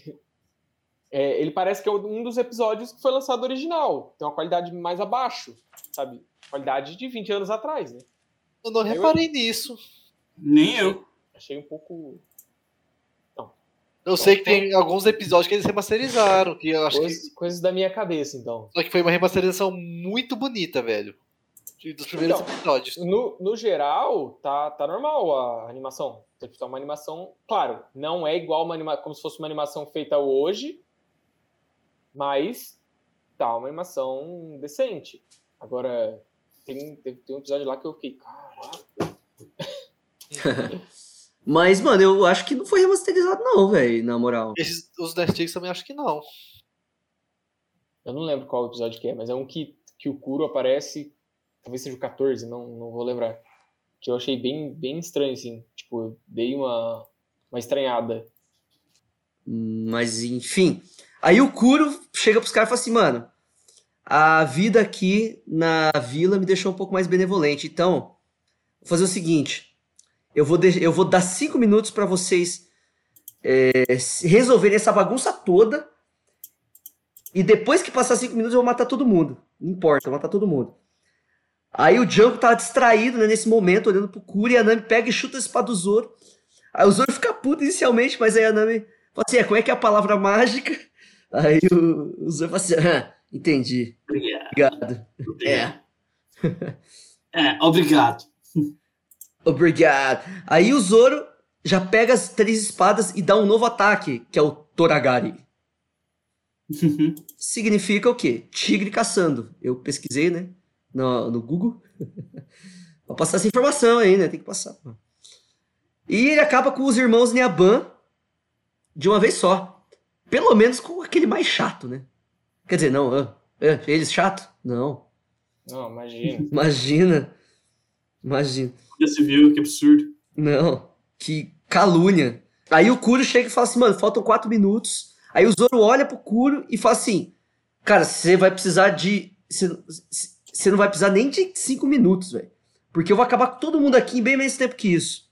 Speaker 2: é, ele parece que é um dos episódios que foi lançado original. Tem uma qualidade mais abaixo, sabe? Qualidade de 20 anos atrás, né?
Speaker 3: Eu não reparei nisso.
Speaker 8: Nem eu.
Speaker 2: Achei um pouco.
Speaker 3: Eu sei que tem alguns episódios que eles remasterizaram, que eu acho que.
Speaker 2: Coisas, coisas da minha cabeça, então.
Speaker 3: Só que foi uma remasterização muito bonita, velho. Dos primeiros
Speaker 2: Então,
Speaker 3: episódios.
Speaker 2: No, no geral, tá, tá normal a animação. Tipo, tá uma animação, claro, não é igual uma anima, como se fosse uma animação feita hoje, mas tá uma animação decente. Agora, tem, tem, tem um episódio lá que eu fiquei, caraca.
Speaker 1: Mas, mano, eu acho que não foi remasterizado, não, velho, na moral.
Speaker 3: Esses, os Netflix também acho que não.
Speaker 2: Eu não lembro qual episódio que é, mas é um que, que o Kuro aparece, talvez seja o 14, não, não vou lembrar. Que eu achei bem, bem estranho, assim. Tipo, eu dei uma, uma estranhada.
Speaker 1: Mas, enfim. Aí o Kuro chega pros caras e fala assim, mano, a vida aqui na vila me deixou um pouco mais benevolente. Então, vou fazer o seguinte. Eu vou, de- eu vou dar cinco minutos pra vocês é, resolverem essa bagunça toda. E depois que passar cinco minutos, eu vou matar todo mundo. Não importa, eu vou matar todo mundo. Aí o Django tá distraído né, nesse momento, olhando pro Kuro, e a Nami pega e chuta a espada do Zoro. Aí o Zoro fica puto inicialmente, mas aí a Nami fala assim: é, como é que é a palavra mágica? Aí o, o Zoro fala assim: ah, entendi, obrigado. É,
Speaker 8: É, obrigado.
Speaker 1: obrigado. Aí o Zoro já pega as três espadas e dá um novo ataque, que é o Toragari. Significa o quê? Tigre caçando. Eu pesquisei, né? No, no Google. Vou passar essa informação aí, né? Tem que passar. E ele acaba com os irmãos Niaban de uma vez só. Pelo menos com aquele mais chato, né? Quer dizer, não, ah, ah, eles chato? Não.
Speaker 2: Não, imagina.
Speaker 1: Imagina. Imagina.
Speaker 8: Já se viu, que absurdo.
Speaker 1: Não, que calúnia. Aí o Kuro chega e fala assim, mano, faltam quatro minutos. Aí o Zoro olha pro Kuro e fala assim, cara, você vai precisar de... você não vai precisar nem de cinco minutos, velho. Porque eu vou acabar com todo mundo aqui em bem menos tempo que isso.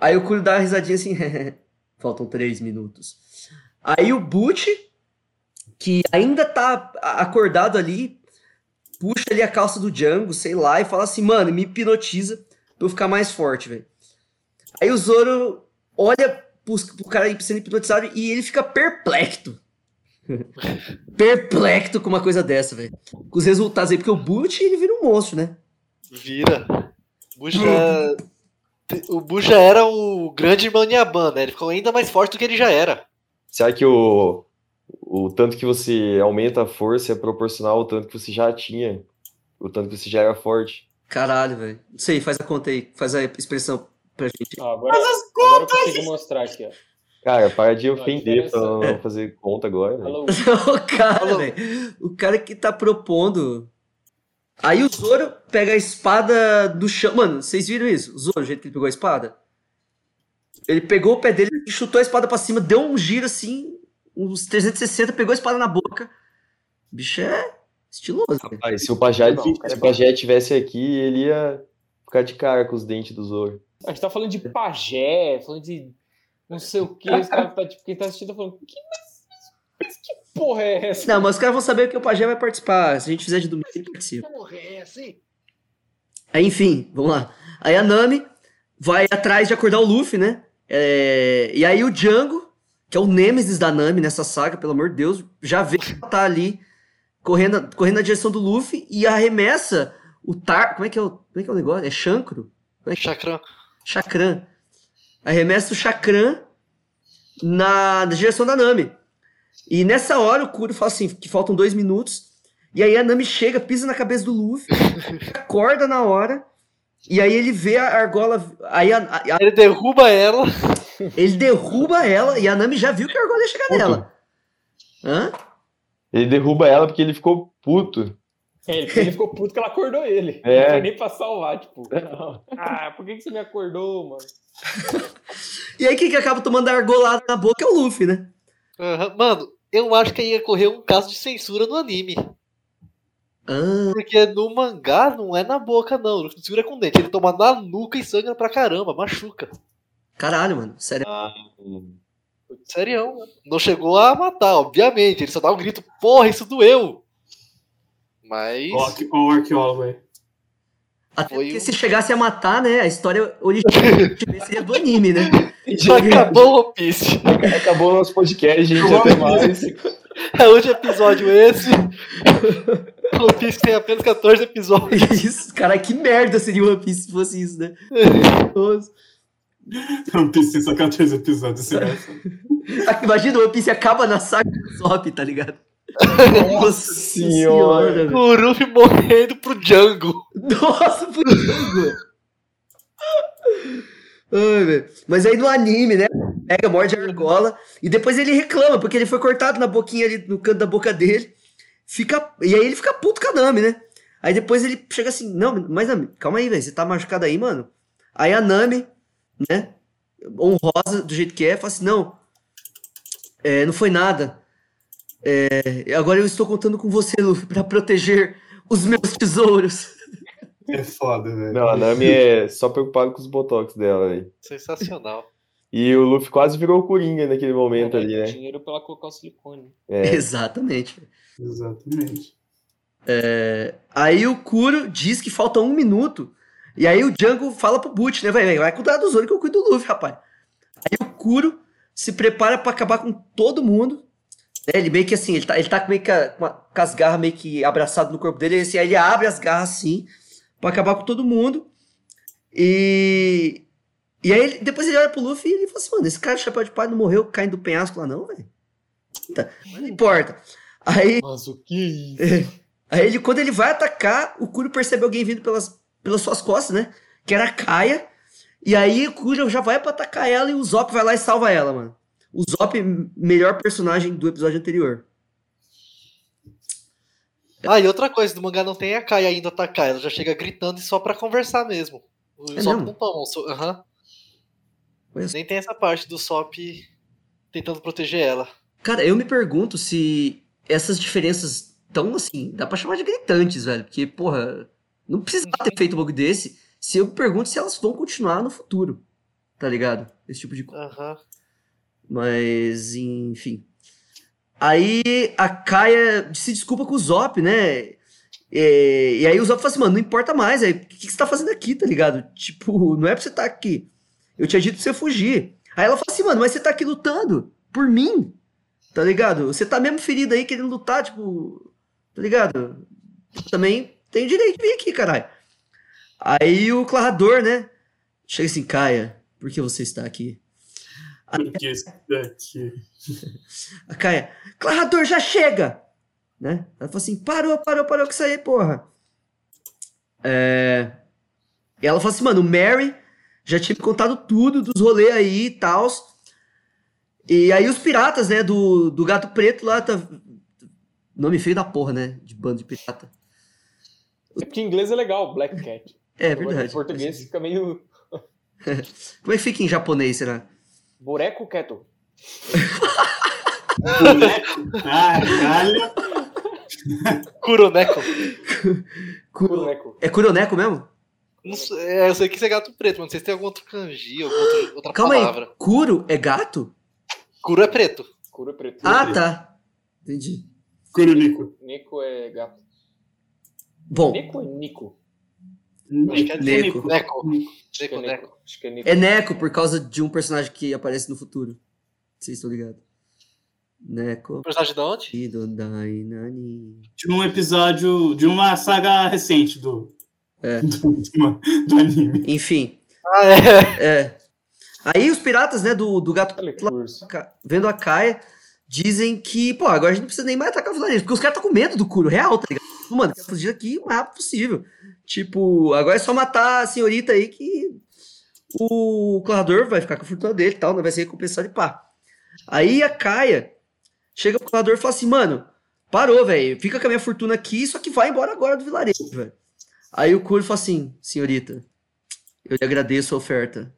Speaker 1: Aí o Kuro dá uma risadinha assim, faltam três minutos. Aí o Butch, que ainda tá acordado ali, puxa ali a calça do Django, sei lá, e fala assim, mano, me hipnotiza pra eu ficar mais forte, velho. Aí o Zoro olha pros- pro cara sendo hipnotizado e ele fica perplexo. perplexo com uma coisa dessa, velho. Com os resultados aí, porque o Butch, ele vira um monstro, né?
Speaker 3: Vira. O Bush já... O Bush já era o grande irmão Nyaban, né? Ele ficou ainda mais forte do que ele já era.
Speaker 4: Será que o, o tanto que você aumenta a força é proporcional ao tanto que você já tinha? O tanto que você já era forte?
Speaker 1: Caralho, velho. Não sei, faz a conta aí, faz a expressão pra gente.
Speaker 2: Ó, agora, agora eu consigo mostrar aqui, ó.
Speaker 4: Cara, para de ofender pra não fazer conta agora.
Speaker 1: o cara, velho. O cara que tá propondo. Aí o Zoro pega a espada do chão. Mano, vocês viram isso? O Zoro, o jeito que ele pegou a espada? Ele pegou o pé dele e chutou a espada pra cima, deu um giro assim, uns 360, pegou a espada na boca. O bicho é estiloso.
Speaker 4: Rapaz, se o Pajé,
Speaker 2: Não,
Speaker 4: se o Pajé tivesse aqui, ele ia ficar de cara com os dentes do Zoro.
Speaker 2: A gente tá falando de pajé, falando de não sei o que. Os caras tá, tipo, quem tá assistindo tá falando, que, mas, mas que porra é essa?
Speaker 1: Não, mas os caras vão saber que o Pajé vai participar. Se a gente fizer de domingo, ele participa.
Speaker 3: Porra, é assim?
Speaker 1: Aí, enfim, vamos lá. Aí a Nami vai atrás de acordar o Luffy, né? É, E aí o Django que é o Nemesis da Nami nessa saga, pelo amor de Deus, já vê que ela tá ali correndo, correndo na direção do Luffy e arremessa o Tar. Como é que é o, como é, que é o negócio? É Chancro?
Speaker 3: Chakran.
Speaker 1: Chakran. Arremessa o Chakran na, na direção da Nami. E nessa hora o Kuro fala assim, que faltam dois minutos. E aí a Nami chega, pisa na cabeça do Luffy, acorda na hora. E aí ele vê a argola. Aí a- a- a-
Speaker 3: Ele derruba ela.
Speaker 1: ele derruba ela e a Nami já viu que a argola ia chegar
Speaker 4: Puto.
Speaker 1: nela. Hã?
Speaker 4: Ele derruba ela porque ele ficou puto.
Speaker 2: É, Ele, ele ficou puto que ela acordou ele.
Speaker 4: É.
Speaker 2: Não foi nem pra salvar, tipo. Ah, por que, que você me acordou, mano?
Speaker 1: E aí quem que acaba tomando a argolada na boca é o Luffy, né?
Speaker 3: Aham. Mano, eu acho que ia correr um caso de censura no anime.
Speaker 1: Ah,
Speaker 3: Porque no mangá não é na boca, não. Não segura com o dente. Ele toma na nuca e sangra pra caramba, machuca.
Speaker 1: caralho, mano. Sério.
Speaker 4: Ah.
Speaker 3: Sério, não chegou a matar, obviamente. Ele só dá um grito, porra, isso doeu. Mas.
Speaker 8: Ó, que- ó o arqueólogo aí.
Speaker 1: Até
Speaker 3: Foi
Speaker 1: porque
Speaker 3: um-
Speaker 1: se chegasse a matar, né? A história original seria do anime, né?
Speaker 3: Já acabou o One Piece.
Speaker 4: Acabou o nosso podcast, gente. Até mais.
Speaker 3: É hoje episódio esse. One Piece tem apenas 14 episódios.
Speaker 1: Isso, cara, que merda seria o One Piece se fosse isso, né? Nossa.
Speaker 8: Não precisa só 14 episódios.
Speaker 1: Imagina o One Piece acaba na saga do Zop, tá ligado? Nossa
Speaker 4: senhora.
Speaker 1: velho.
Speaker 3: O Ruffy morrendo pro Django.
Speaker 1: Nossa, pro Django. Ai, velho. Mas aí no anime, né? Pega, morde a argola. E depois ele reclama, porque ele foi cortado na boquinha ali, no canto da boca dele. Fica, e aí ele fica puto com a Nami, né? Aí depois ele chega assim, não, mas Nami, calma aí, velho. Você tá machucado aí, mano? Aí a Nami, né? Honrosa do jeito que é, fala assim, não. É, não foi nada. É, agora eu estou contando com você, Luffy, pra proteger os meus tesouros.
Speaker 8: É foda, velho.
Speaker 4: Não, a Nami é só preocupada com os botox dela, velho.
Speaker 3: Sensacional.
Speaker 4: E o Luffy quase virou o Coringa naquele momento ali, né?
Speaker 2: Dinheiro pra ela colocar o silicone.
Speaker 4: É.
Speaker 1: Exatamente.
Speaker 8: Exatamente.
Speaker 1: Aí o Kuro diz que falta um minuto. E aí o Django fala pro Butch, né? Vai, vai, vai cuidar do Zoro que eu cuido do Luffy, rapaz. Aí o Kuro se prepara pra acabar com todo mundo. Né? Ele meio que assim, ele tá, ele tá meio que a- com, a- com as garras meio que abraçado no corpo dele. Assim, aí ele abre as garras assim, pra acabar com todo mundo. E. E aí ele- depois ele olha pro Luffy e ele fala assim, mano, esse cara do chapéu de palha não morreu caindo do penhasco lá, não, velho. Não importa. Aí.
Speaker 2: Mas o que é isso?
Speaker 1: Aí ele, quando ele vai atacar, o Kuro percebe alguém vindo pelas, pelas suas costas, né? Que era a Kaia. E aí o Kuro já vai pra atacar ela e o Zop vai lá e salva ela, mano. O Zop, melhor personagem do episódio anterior.
Speaker 3: Ah, e outra coisa, no mangá não tem a Kai ainda atacar, ela já chega gritando e só pra conversar mesmo. O
Speaker 1: É mesmo?
Speaker 3: não toma. So- Aham.
Speaker 1: Só.
Speaker 3: Nem tem essa parte do Sop tentando proteger ela.
Speaker 1: Cara, eu me pergunto se essas diferenças tão assim, dá pra chamar de gritantes, velho. Porque, porra, não precisava ter feito um bagulho desse. Se eu me pergunto se elas vão continuar no futuro. Tá ligado? Esse tipo de coisa.
Speaker 3: Aham.
Speaker 1: Mas, enfim. Aí a Kaia se desculpa com o Zop, né? É, e aí o Zop fala assim, mano, não importa mais, o que, que você tá fazendo aqui, tá ligado? Tipo, não é pra você estar aqui. Eu tinha dito pra você fugir. Aí ela fala assim, mano, mas você tá aqui lutando por mim, tá ligado? Você tá mesmo ferido aí querendo lutar, tipo, tá ligado? Também tenho direito de vir aqui, caralho. Aí o Clarrador, né? Chega assim, Kaia, por que você está aqui?
Speaker 8: Porque isso daqui.
Speaker 1: A Kaia, Clarrador, já chega! Né? Ela falou assim, parou, parou, parou com isso aí, porra. É... E ela falou assim, mano, o Mary já tinha me contado tudo dos rolês aí e tal. E aí os piratas, né, do, do Gato Preto lá, tá... Nome feio da porra, né, de bando de pirata.
Speaker 2: É porque em inglês é legal, Black Cat.
Speaker 1: É verdade.
Speaker 2: Em português fica meio.
Speaker 1: Como é que fica em japonês, será?
Speaker 2: Boneco quieto.
Speaker 8: Caralho.
Speaker 3: Kuroneko.
Speaker 1: Ku-
Speaker 2: Boneco.
Speaker 1: É Kuroneko mesmo?
Speaker 3: Não sei, é, eu sei que isso é gato preto, mas não sei se tem algum outro kanji, alguma outra, outra
Speaker 1: Calma
Speaker 3: palavra.
Speaker 1: aí, Kuro é gato?
Speaker 3: Kuro é preto.
Speaker 2: Cura preto.
Speaker 1: Ah, tá. Entendi.
Speaker 8: Curunico.
Speaker 2: Nico é gato.
Speaker 1: Bom,
Speaker 2: Nico é Nico?
Speaker 3: Acho que é
Speaker 1: Neko.
Speaker 3: Neko.
Speaker 2: Acho que é é Nico.
Speaker 1: é Neko por causa de um personagem que aparece no futuro. Vocês estão ligados? Neko.
Speaker 3: Personagem de onde?
Speaker 8: De um episódio, de uma saga recente do,
Speaker 1: É.
Speaker 8: do, do, do anime.
Speaker 1: Enfim,
Speaker 3: Ah, é.
Speaker 1: é. Aí os piratas, né, do, do gato vendo a Kaia, dizem que, pô, agora a gente não precisa nem mais atacar o vilarejo, porque os caras estão com medo do Kuro, real, tá ligado? Mano, quer fugir daqui o mais rápido possível. Tipo, agora é só matar a senhorita aí que o clarador vai ficar com a fortuna dele e tal, não vai ser recompensado de pá. Aí a Kaia chega pro clarador e fala assim, mano, parou, velho, fica com a minha fortuna aqui, só que vai embora agora do vilarejo, velho. Aí o Kuro fala assim, senhorita, eu lhe agradeço a oferta,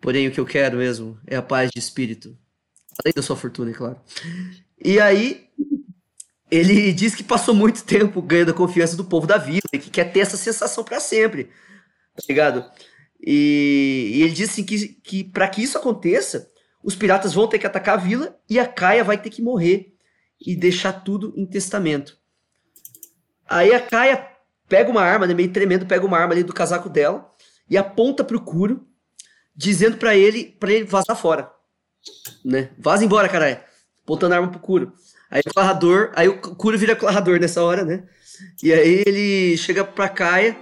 Speaker 1: porém o que eu quero mesmo é a paz de espírito. Além da sua fortuna, é claro. E aí, ele diz que passou muito tempo ganhando a confiança do povo da vila e que quer ter essa sensação pra sempre. Tá ligado? E, e ele diz assim que, que para que isso aconteça, os piratas vão ter que atacar a vila e a Caia vai ter que morrer e deixar tudo em testamento. Aí a Caia pega uma arma, né, meio tremendo, pega uma arma ali do casaco dela e aponta pro Kuro, dizendo pra ele para ele vazar fora né? Vaza embora, caralho. Apontando a arma pro Kuro. Aí o Clarrador, aí o Kuro vira Clarrador nessa hora, né? E aí ele chega pra Kaia e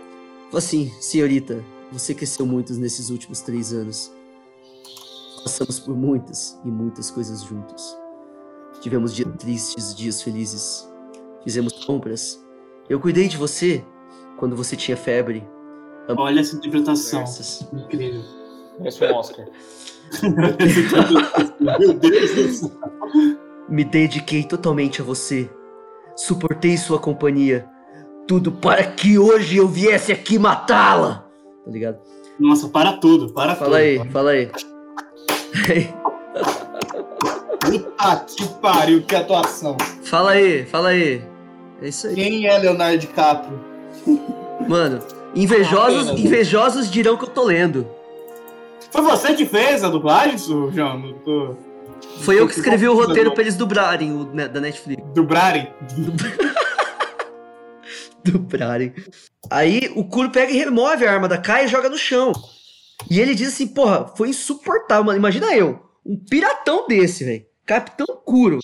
Speaker 1: fala assim, senhorita, você cresceu muito nesses últimos três anos. Passamos por muitas e muitas coisas juntos. Tivemos dias tristes, dias felizes. Fizemos compras. Eu cuidei de você quando você tinha febre.
Speaker 8: Olha essa interpretação.
Speaker 1: Conversas.
Speaker 8: Incrível.
Speaker 2: Merece um Oscar.
Speaker 8: Meu Deus do céu.
Speaker 1: Me dediquei totalmente a você. Suportei sua companhia. Tudo para que hoje eu viesse aqui matá-la. Tá ligado?
Speaker 8: Nossa, para tudo, para
Speaker 1: Fala
Speaker 8: tudo.
Speaker 1: aí, fala aí.
Speaker 8: Puta que pariu, que atuação.
Speaker 1: fala aí, fala aí. É isso aí.
Speaker 8: Quem é Leonardo DiCaprio?
Speaker 1: Mano, invejosos,
Speaker 2: Apenas.
Speaker 1: invejosos dirão que eu tô lendo.
Speaker 8: Foi você que fez a dublagem, João? Tô-
Speaker 1: Foi eu que escrevi o roteiro pra eles dubrarem o ne- da Netflix.
Speaker 8: Dubrarem?
Speaker 1: Dubrarem. Aí o Kuro pega e remove a arma da Kai e joga no chão. E ele diz assim, porra, foi insuportável, mano. Imagina eu, um piratão desse, velho. Capitão Kuro.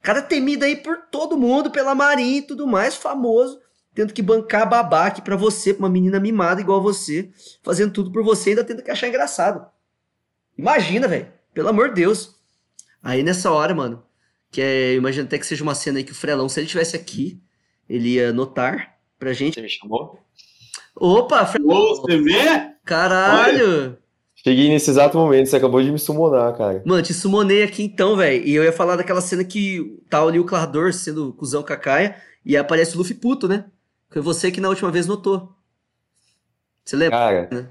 Speaker 1: Cara temido aí por todo mundo, pela marinha e tudo mais, famoso. Tendo que bancar babaque pra você, pra uma menina mimada igual você. Fazendo tudo por você e ainda tendo que achar engraçado. Imagina, velho. Pelo amor de Deus. Aí nessa hora, mano, que é, eu imagino até que seja uma cena aí que o Frelão, se ele tivesse aqui, ele ia notar pra gente.
Speaker 3: Você me chamou?
Speaker 1: Opa, Frelão,
Speaker 8: Ô, você vê?
Speaker 1: caralho!
Speaker 4: Cheguei nesse exato momento, você acabou de me summonar, cara.
Speaker 1: Mano, te sumonei aqui então, velho. E eu ia falar daquela cena que tá ali o Clarador sendo cuzão com a Kaia e aparece o Luffy puto, né? Foi você que na última vez notou. Você lembra?
Speaker 4: Cara,
Speaker 1: né?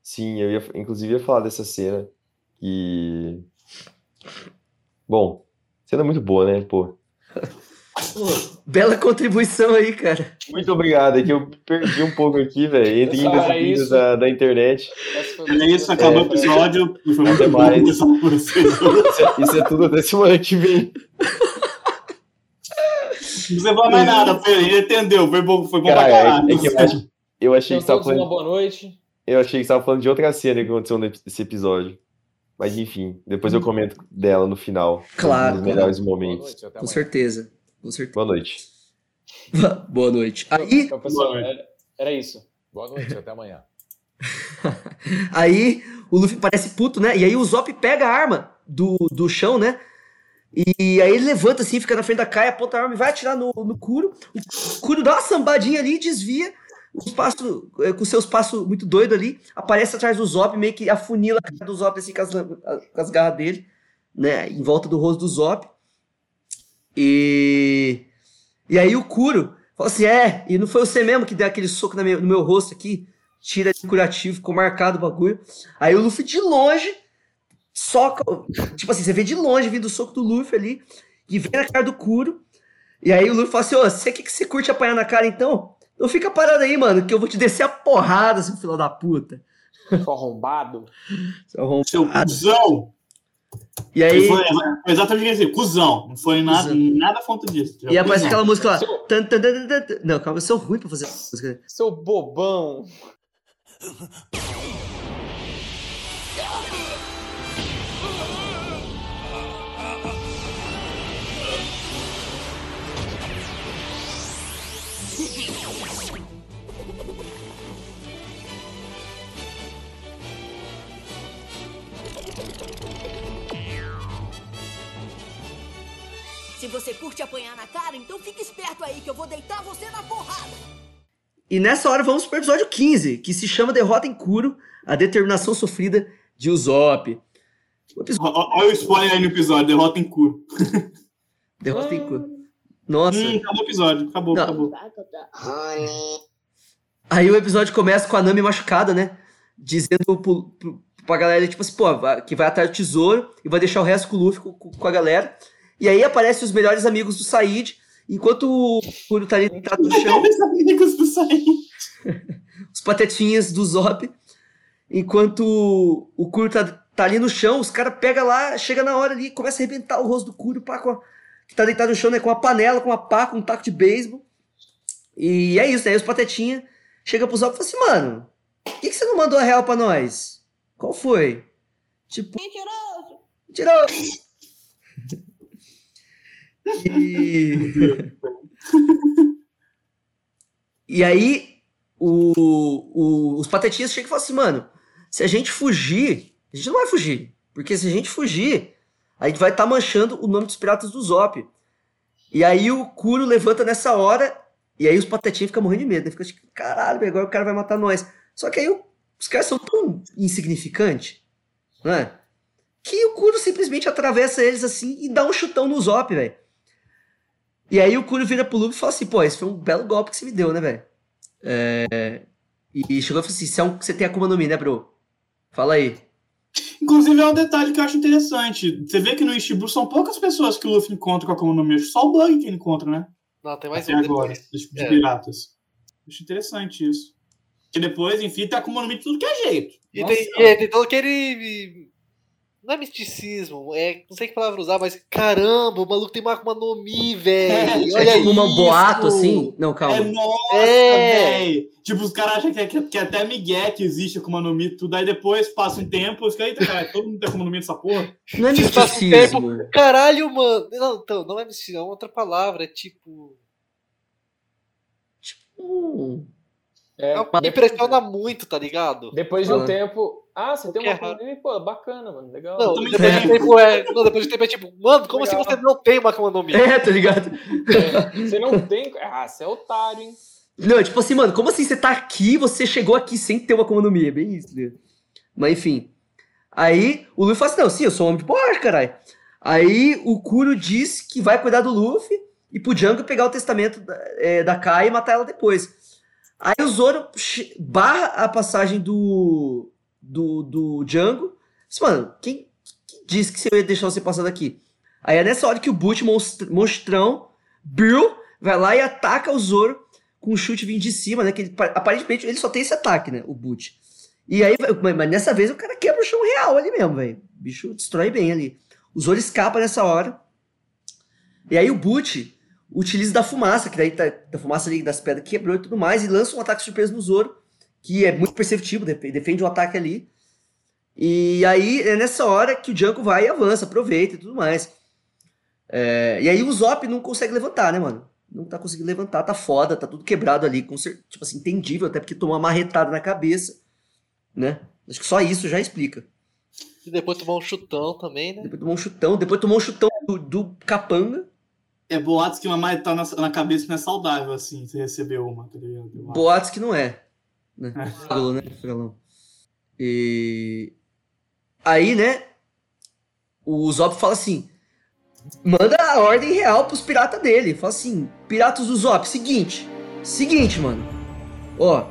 Speaker 4: sim, eu ia, inclusive ia falar dessa cena que. Bom, cena muito boa, né, pô.
Speaker 1: Pô, bela contribuição aí, cara.
Speaker 4: Muito obrigado, é que eu perdi um pouco aqui, velho, entre
Speaker 2: Cara,
Speaker 4: indas e vindas
Speaker 2: isso.
Speaker 4: da, da internet.
Speaker 8: É isso, acabou o episódio. Foi muito
Speaker 4: Até
Speaker 8: bom
Speaker 4: mais.
Speaker 8: conversar com vocês.
Speaker 4: Isso é, isso é tudo até semana que vem.
Speaker 8: Não precisa falar mais nada, Pedro. Ele entendeu. Foi bom, foi bom pra
Speaker 4: Cara,
Speaker 8: caralho.
Speaker 4: é, é que eu, acho, eu achei que
Speaker 2: Então,
Speaker 4: você tava
Speaker 2: todos uma
Speaker 4: falando,
Speaker 2: boa noite.
Speaker 4: eu achei que você tava falando de outra cena que aconteceu nesse episódio. Mas enfim, depois eu comento dela no final.
Speaker 1: Claro,
Speaker 4: Nos melhores momentos.
Speaker 6: noite,
Speaker 1: Com certeza. Com certeza.
Speaker 4: Boa noite.
Speaker 1: Boa noite. Aí,
Speaker 2: Então, pessoal,
Speaker 8: noite.
Speaker 2: era, era isso.
Speaker 6: Boa noite, até amanhã.
Speaker 1: Aí o Luffy parece puto, né? E aí o Zop pega a arma do, do chão, né? E aí ele levanta assim, fica na frente da Kai, aponta a arma e vai atirar no, no Kuro. O Kuro dá uma sambadinha ali, desvia. Os passos, eh, com seus passos muito doido ali, aparece atrás do Zop, meio que afunila a cara do Zop assim com as, com as garras dele, né? Em volta do rosto do Zop. E. E aí o Kuro fala assim: é, e não foi você mesmo que deu aquele soco na minha- no meu rosto aqui? Tira de curativo, ficou marcado o bagulho. Aí o Luffy de longe soca. Tipo assim, você vê de longe vindo o soco do Luffy ali, e vem na cara do Kuro. E aí o Luffy fala assim: Ô, você que, que você curte apanhar na cara então? Então fica parado aí, mano, que eu vou te descer a porrada, seu filho da puta.
Speaker 2: Ficou arrombado.
Speaker 1: Seu arrombado.
Speaker 8: Seu cuzão.
Speaker 1: E aí.
Speaker 8: Foi, foi exatamente o que eu ia dizer. Cuzão. Não foi nada,
Speaker 1: Cuzão.
Speaker 8: nada fonte disso.
Speaker 1: E aparece
Speaker 8: Cuzão.
Speaker 1: aquela música lá.
Speaker 2: Seu-
Speaker 1: Tan, tan, tan, tan, tan. Não, calma, eu sou ruim pra fazer essa música.
Speaker 2: Seu bobão.
Speaker 9: Se você curte apanhar na cara, então fique esperto aí que eu vou deitar você na porrada.
Speaker 1: E nessa hora vamos pro episódio 15, que se chama Derrota em Kuro, a determinação sofrida de Usopp. O episódio...
Speaker 8: Olha o spoiler aí no episódio, derrota em curo.
Speaker 1: Derrota em Kuro. Nossa.
Speaker 8: Hum, acabou o episódio. Acabou,
Speaker 1: Não.
Speaker 8: acabou.
Speaker 1: Aí o episódio começa com a Nami machucada, né? Dizendo pro, pro, pra galera, tipo assim, pô, que vai atrás do tesouro e vai deixar o resto com o Luffy, com- com a galera. E aí aparecem os melhores amigos do Said, enquanto o Kuro tá ali deitado no chão,
Speaker 8: Os amigos do Said.
Speaker 1: os patetinhas do Zop. Enquanto o- o Kuro tá, tá ali no chão, os caras pegam lá, chega na hora ali, começa a arrebentar o rosto do Kuro, pá, com a- que tá deitado no chão, né? Com uma panela, com uma pá, com um taco de beisebol. E é isso, né? Aí os patetinha chega pro Zop e fala assim, mano, por que, que você não mandou a real pra nós? Qual foi? Tipo,
Speaker 9: Mentiroso!
Speaker 1: tirou! E... aí, o, o- os patetinhas chegam e falam assim, mano, se a gente fugir, a gente não vai fugir. Porque se a gente fugir, a gente vai estar manchando o nome dos piratas do Zop. E aí o Kuro levanta nessa hora, e aí os patetinhas ficam morrendo de medo. Né? Fica tipo, caralho, agora o cara vai matar nós. Só que aí os caras são tão insignificantes, né? Que o Kuro simplesmente atravessa eles assim e dá um chutão no Zop, velho. E aí o Kuro vira pro Luffy e fala assim, pô, esse foi um belo golpe que você me deu, né, velho? É... E chegou e falou assim, você, é um- você tem Akuma no Mi, né, bro? Fala aí.
Speaker 8: Inclusive, é um detalhe que eu acho interessante. Você vê que no Ishibu são poucas pessoas que o Luffy encontra com a Akuma no Mi. Acho que Só o Bug que ele encontra, né?
Speaker 3: Não, tem mais
Speaker 8: Até
Speaker 3: um
Speaker 8: agora,
Speaker 3: depois.
Speaker 8: dos de
Speaker 3: É.
Speaker 8: piratas. Acho interessante isso. Que depois, enfim, tá Akuma no Mi de tudo que é jeito.
Speaker 3: E
Speaker 8: Nossa
Speaker 3: tem, é, tem todo aquele. Não é misticismo, é. Não sei que palavra usar, mas caramba, o maluco tem uma Akuma no Mi, velho. Olha
Speaker 1: é tipo um
Speaker 3: isso.
Speaker 1: boato, assim? Não,
Speaker 8: É,
Speaker 1: calma.
Speaker 8: nossa,
Speaker 3: É.
Speaker 8: velho. Tipo, os caras acham que, é- que, que até Miguel que existe Akuma no Mi, tudo. Aí depois passa um tempo, os caras, cara, todo mundo tem Akuma no Mi dessa porra.
Speaker 1: Não é
Speaker 3: Tipo, passa um
Speaker 1: misticismo.
Speaker 3: Caralho, mano. Não, então, não é misticismo, é outra palavra. É tipo.
Speaker 1: Hum.
Speaker 2: É,
Speaker 3: Me impressiona muito, tá ligado?
Speaker 2: Depois de um
Speaker 1: Ah.
Speaker 2: tempo. Ah, você tem uma. Akuma Mi? Pô, bacana, mano. Legal.
Speaker 3: Não, depois de
Speaker 8: tenho.
Speaker 3: tempo é. Não, depois de tempo é tipo, mano, como
Speaker 2: Legal.
Speaker 3: assim você não tem uma Akuma?
Speaker 1: É, tá ligado?
Speaker 2: Você não tem. Ah, você é otário, hein?
Speaker 1: Não, tipo assim, mano, como assim você tá aqui você chegou aqui sem ter uma Akuma no Mi? É bem isso, né? Mas enfim. Aí o Luffy fala assim, não, sim, eu sou um homem de porra, caralho. Aí o Kuro diz que vai cuidar do Luffy e pro Django pegar o testamento da, é, da Kai e matar ela depois. Aí o Zoro barra a passagem do, do, do Django. Diz, mano, quem, quem disse que você ia deixar você passar daqui? Aí é nessa hora que o Butch, monstr- monstrão, Bill, vai lá e ataca o Zoro com um chute vindo de cima, né? Que ele, aparentemente ele só tem esse ataque, né? O Butch. E aí, mas dessa vez o cara quebra o chão real ali mesmo, velho. O bicho destrói bem ali. O Zoro escapa nessa hora. E aí o Butch utiliza da fumaça, que daí tá, da fumaça ali das pedras quebrou e tudo mais, e lança um ataque surpresa no Zoro, que é muito perceptível, def- defende o ataque ali. E aí é nessa hora que o Junko vai e avança, aproveita e tudo mais. É, e aí o Zop não consegue levantar, né, mano? Não tá conseguindo levantar, tá foda, tá tudo quebrado ali, com cer- tipo assim, entendível, até porque tomou uma marretada na cabeça, né? Acho que só isso já explica.
Speaker 3: E depois tomar um chutão também, né?
Speaker 1: Depois tomou um chutão, depois tomou um chutão do, do capanga,
Speaker 8: É boatos que uma mais tá na, na cabeça não é saudável, assim, você recebeu uma, tá ligado?
Speaker 1: Boatos que não é. Né? Falou, né, Frelão? E aí, né, o Zop fala assim, manda a ordem real pros piratas dele. Fala assim, piratas do Zop, seguinte, seguinte, mano. Ó,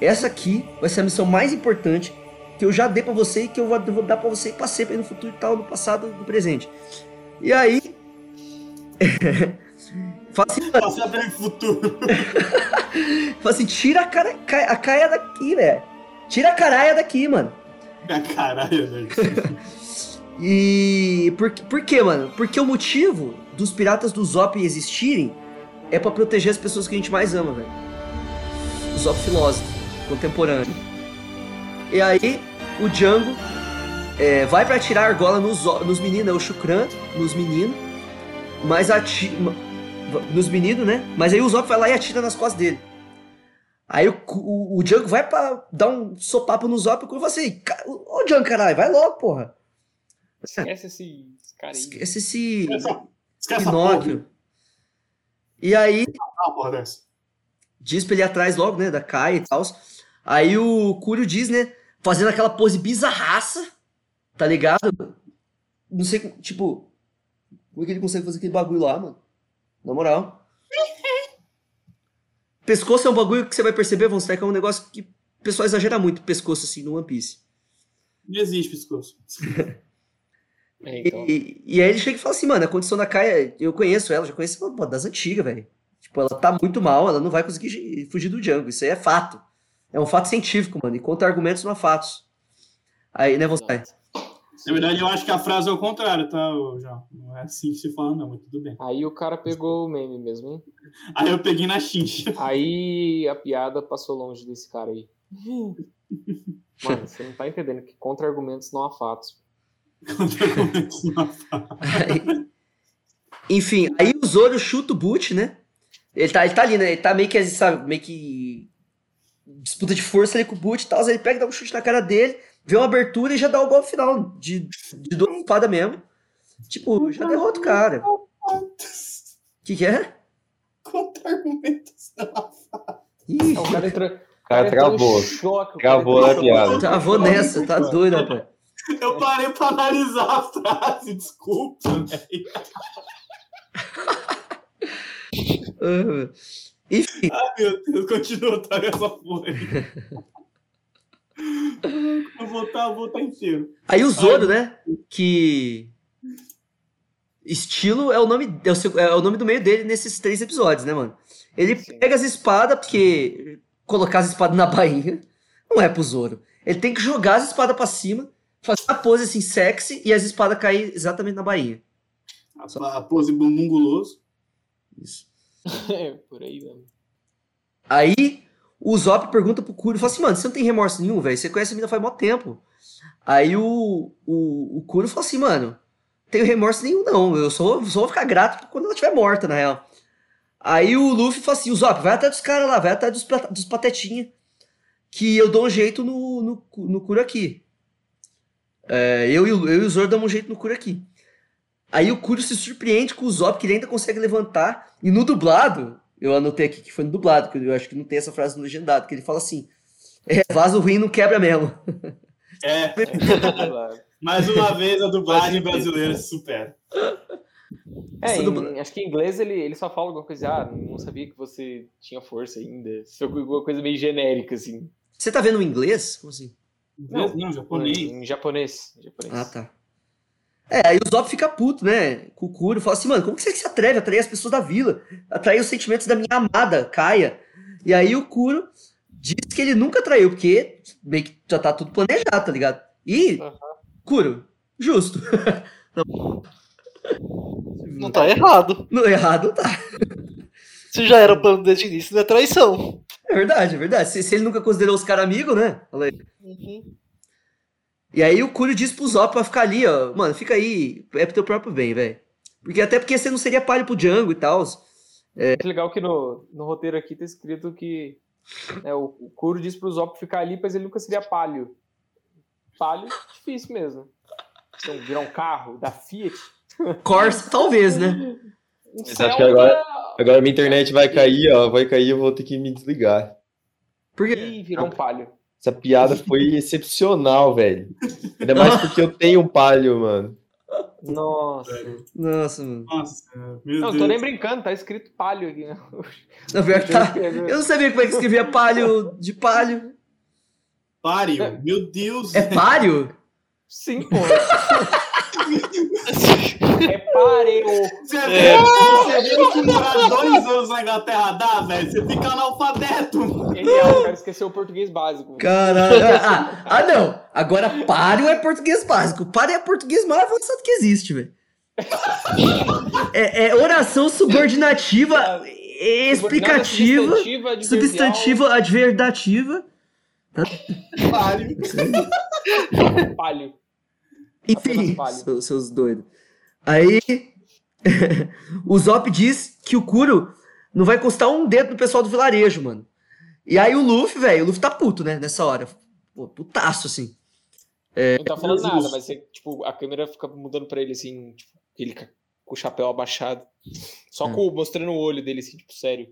Speaker 1: essa aqui vai ser a missão mais importante que eu já dei pra você e que eu vou, dar pra você e passei pra ele no futuro e tal, no passado, no presente. E aí... fala assim, mano,
Speaker 8: Passar futuro.
Speaker 1: Fala assim, tira a, cara, ca- a caia daqui, velho. Tira a caraia daqui, mano.
Speaker 8: Caralho, velho.
Speaker 1: E por, por quê, mano? Porque o motivo dos piratas do Zop existirem é pra proteger as pessoas que a gente mais ama, velho. O Zop filósofo, contemporâneo. E aí, o Django é, vai pra atirar a argola nos, nos meninos, é o Shukran, nos meninos. Mas ati ma- nos meninos, né? Mas aí o Zop vai lá e atira nas costas dele. Aí o, o, o Django vai pra dar um sopapo no Zop e fala assim, "Ca- ô Django, caralho, vai logo, porra.
Speaker 2: Esquece esse, esse cara aí.
Speaker 1: Esquece esse.
Speaker 8: Esquece porra.
Speaker 1: Pinóquio. E aí,
Speaker 8: Ah, porra
Speaker 1: diz pra ele ir atrás logo, né, da Kai e tal. Aí o Curio diz, né, fazendo aquela pose bizarraça, tá ligado? Não sei, tipo, como é que ele consegue fazer aquele bagulho lá, mano? Na moral. Pescoço é um bagulho que você vai perceber, Von Stack, é um negócio que o pessoal exagera muito, pescoço, assim, no One Piece.
Speaker 8: Não existe pescoço.
Speaker 2: É, então.
Speaker 1: E, e aí ele chega e fala assim, mano, a condição da Kai, eu conheço ela, já conheço ela pô, das antigas, velho. Tipo, ela tá muito mal, ela não vai conseguir gi- fugir do Django. Isso aí é fato. É um fato científico, mano. E conta argumentos não há fatos. Aí, né, você?
Speaker 8: Na verdade, eu acho que a frase é o contrário, tá, João? Não é assim que se fala, não, mas tudo bem.
Speaker 2: Aí o cara pegou o meme mesmo, hein?
Speaker 8: Aí eu peguei na chincha.
Speaker 2: Aí a piada passou longe desse cara aí. Mano, você não tá entendendo que contra-argumentos não há fatos.
Speaker 1: Aí- Enfim, aí o Zoro chuta o boot, né? Ele tá, ele tá ali, né? Ele tá meio que, sabe, meio que disputa de força ali com o boot e tal. Ele pega, dá um chute na cara dele, vê uma abertura e já dá o golpe final de, de duas espadas mesmo. Tipo, já derrota o cara. O que, que é?
Speaker 8: Contra-argumentos.
Speaker 1: Ih,
Speaker 2: O cara entrou,
Speaker 4: O cara travou.
Speaker 2: choque, o cara
Speaker 4: Travou na piada.
Speaker 1: travou nessa, tá doido, rapaz.
Speaker 8: Eu parei pra analisar a frase, desculpa, velho.
Speaker 1: Ah, Enfim,
Speaker 8: Ai, meu Deus, continua, tá essa porra aí. Eu vou estar, inteiro.
Speaker 1: aí o Zoro, né? Que. Estilo é o nome, é o, seu- é o nome do meio dele nesses três episódios, né, mano? Ele
Speaker 2: Sim.
Speaker 1: pega as espadas, porque colocar as espadas na bainha não é pro Zoro. Ele tem que jogar as espadas pra cima, fazer uma pose assim sexy e as espadas cair exatamente na bainha.
Speaker 8: A, a pose bumbum guloso.
Speaker 1: Isso.
Speaker 2: É, por aí mesmo.
Speaker 1: Aí o Zop pergunta pro Kuro, fala assim, mano, você não tem remorso nenhum, velho? Você conhece a mina faz mó tempo. Aí o, o, o fala assim, mano, tenho remorso nenhum não, eu só, só vou ficar grato quando ela estiver morta, na real. Aí o Luffy fala assim, o Zop, vai atrás dos caras lá, vai atrás dos, dos que eu dou um jeito no, no, no Kuro aqui. É, eu, eu e o Zoro damos um jeito no Kuro aqui. Aí o Kuro se surpreende com o Zop, que ele ainda consegue levantar, e no dublado, eu anotei aqui que foi no dublado, que eu acho que não tem essa frase no legendado, que ele fala assim: é, vaso ruim não quebra mesmo.
Speaker 8: É, mais uma vez a dublagem brasileira se supera.
Speaker 2: É, em- acho que em inglês ele, ele só fala alguma coisa, ah, não sabia que você tinha força ainda. Isso foi alguma coisa meio genérica, assim.
Speaker 1: Você tá vendo o inglês? Como assim?
Speaker 8: Não, não japonês.
Speaker 2: Em japonês. em japonês.
Speaker 1: Ah, tá. É, aí o Zop fica puto, né? Com o Kuro, fala assim, mano, como que você se atreve a atrair as pessoas da vila? Atrair os sentimentos da minha amada, Kaia. E aí o Kuro diz que ele nunca traiu, porque meio que já tá tudo planejado, tá ligado? E,
Speaker 2: Aham.
Speaker 1: Kuro, justo.
Speaker 3: Não tá errado.
Speaker 1: No errado tá.
Speaker 3: Se já era plano desde o início, não é traição.
Speaker 1: É verdade, é verdade. Se, se ele nunca considerou os caras amigos, né?
Speaker 3: Uhum.
Speaker 1: E aí o Kuro diz pro Zop pra ficar ali, ó. Mano, fica aí. É pro teu próprio bem, velho. Porque até porque você não seria palho pro Django e tal.
Speaker 2: Muito legal que no, no roteiro aqui tá escrito que é, o, o Kuro diz pro Zop ficar ali, mas ele nunca seria palio. Palio, difícil mesmo. Então, virar um carro da Fiat.
Speaker 1: Corsa, talvez, né?
Speaker 2: Um
Speaker 4: Mas acho que agora- Agora minha internet vai cair, ó. Vai cair, eu vou ter que me desligar.
Speaker 1: Porque.
Speaker 2: Ih, virou um palio.
Speaker 4: Essa piada foi excepcional, velho. Ainda mais porque eu tenho um palio, mano.
Speaker 2: Nossa.
Speaker 1: Nossa, mano.
Speaker 8: Nossa, meu
Speaker 2: Não,
Speaker 8: Deus.
Speaker 2: tô nem brincando, tá escrito palio aqui. né?
Speaker 1: Não, pior que tá. Eu não sabia como é que escrevia palio de palio.
Speaker 8: Páreo. Meu Deus.
Speaker 1: É palio?
Speaker 2: Sim, pô. É pareo.
Speaker 8: Você vê, você vê que morar dois anos na Inglaterra dá, velho? Você fica analfabeto.
Speaker 2: Genial, o cara esqueceu o português básico.
Speaker 1: Caralho. Ah, ah, não. Agora palio é português básico. Palio é português mais avançado que existe, velho. É, é oração subordinativa, explicativa,
Speaker 2: Substantiva,
Speaker 1: adverdativa.
Speaker 8: Páreo.
Speaker 2: Palio.
Speaker 1: Enfim,
Speaker 2: Apenas palio.
Speaker 1: seus, seus doidos. Aí, o Zop diz que o Kuro não vai custar um dedo no pessoal do vilarejo, mano. E aí o Luffy, velho, o Luffy tá puto, né, nessa hora. Pô, putaço, assim.
Speaker 2: Não tá falando nada, mas você, tipo, a câmera fica mudando pra ele assim, tipo, ele com o chapéu abaixado. Só
Speaker 1: Hum.
Speaker 2: com, mostrando o olho dele, assim, tipo, sério.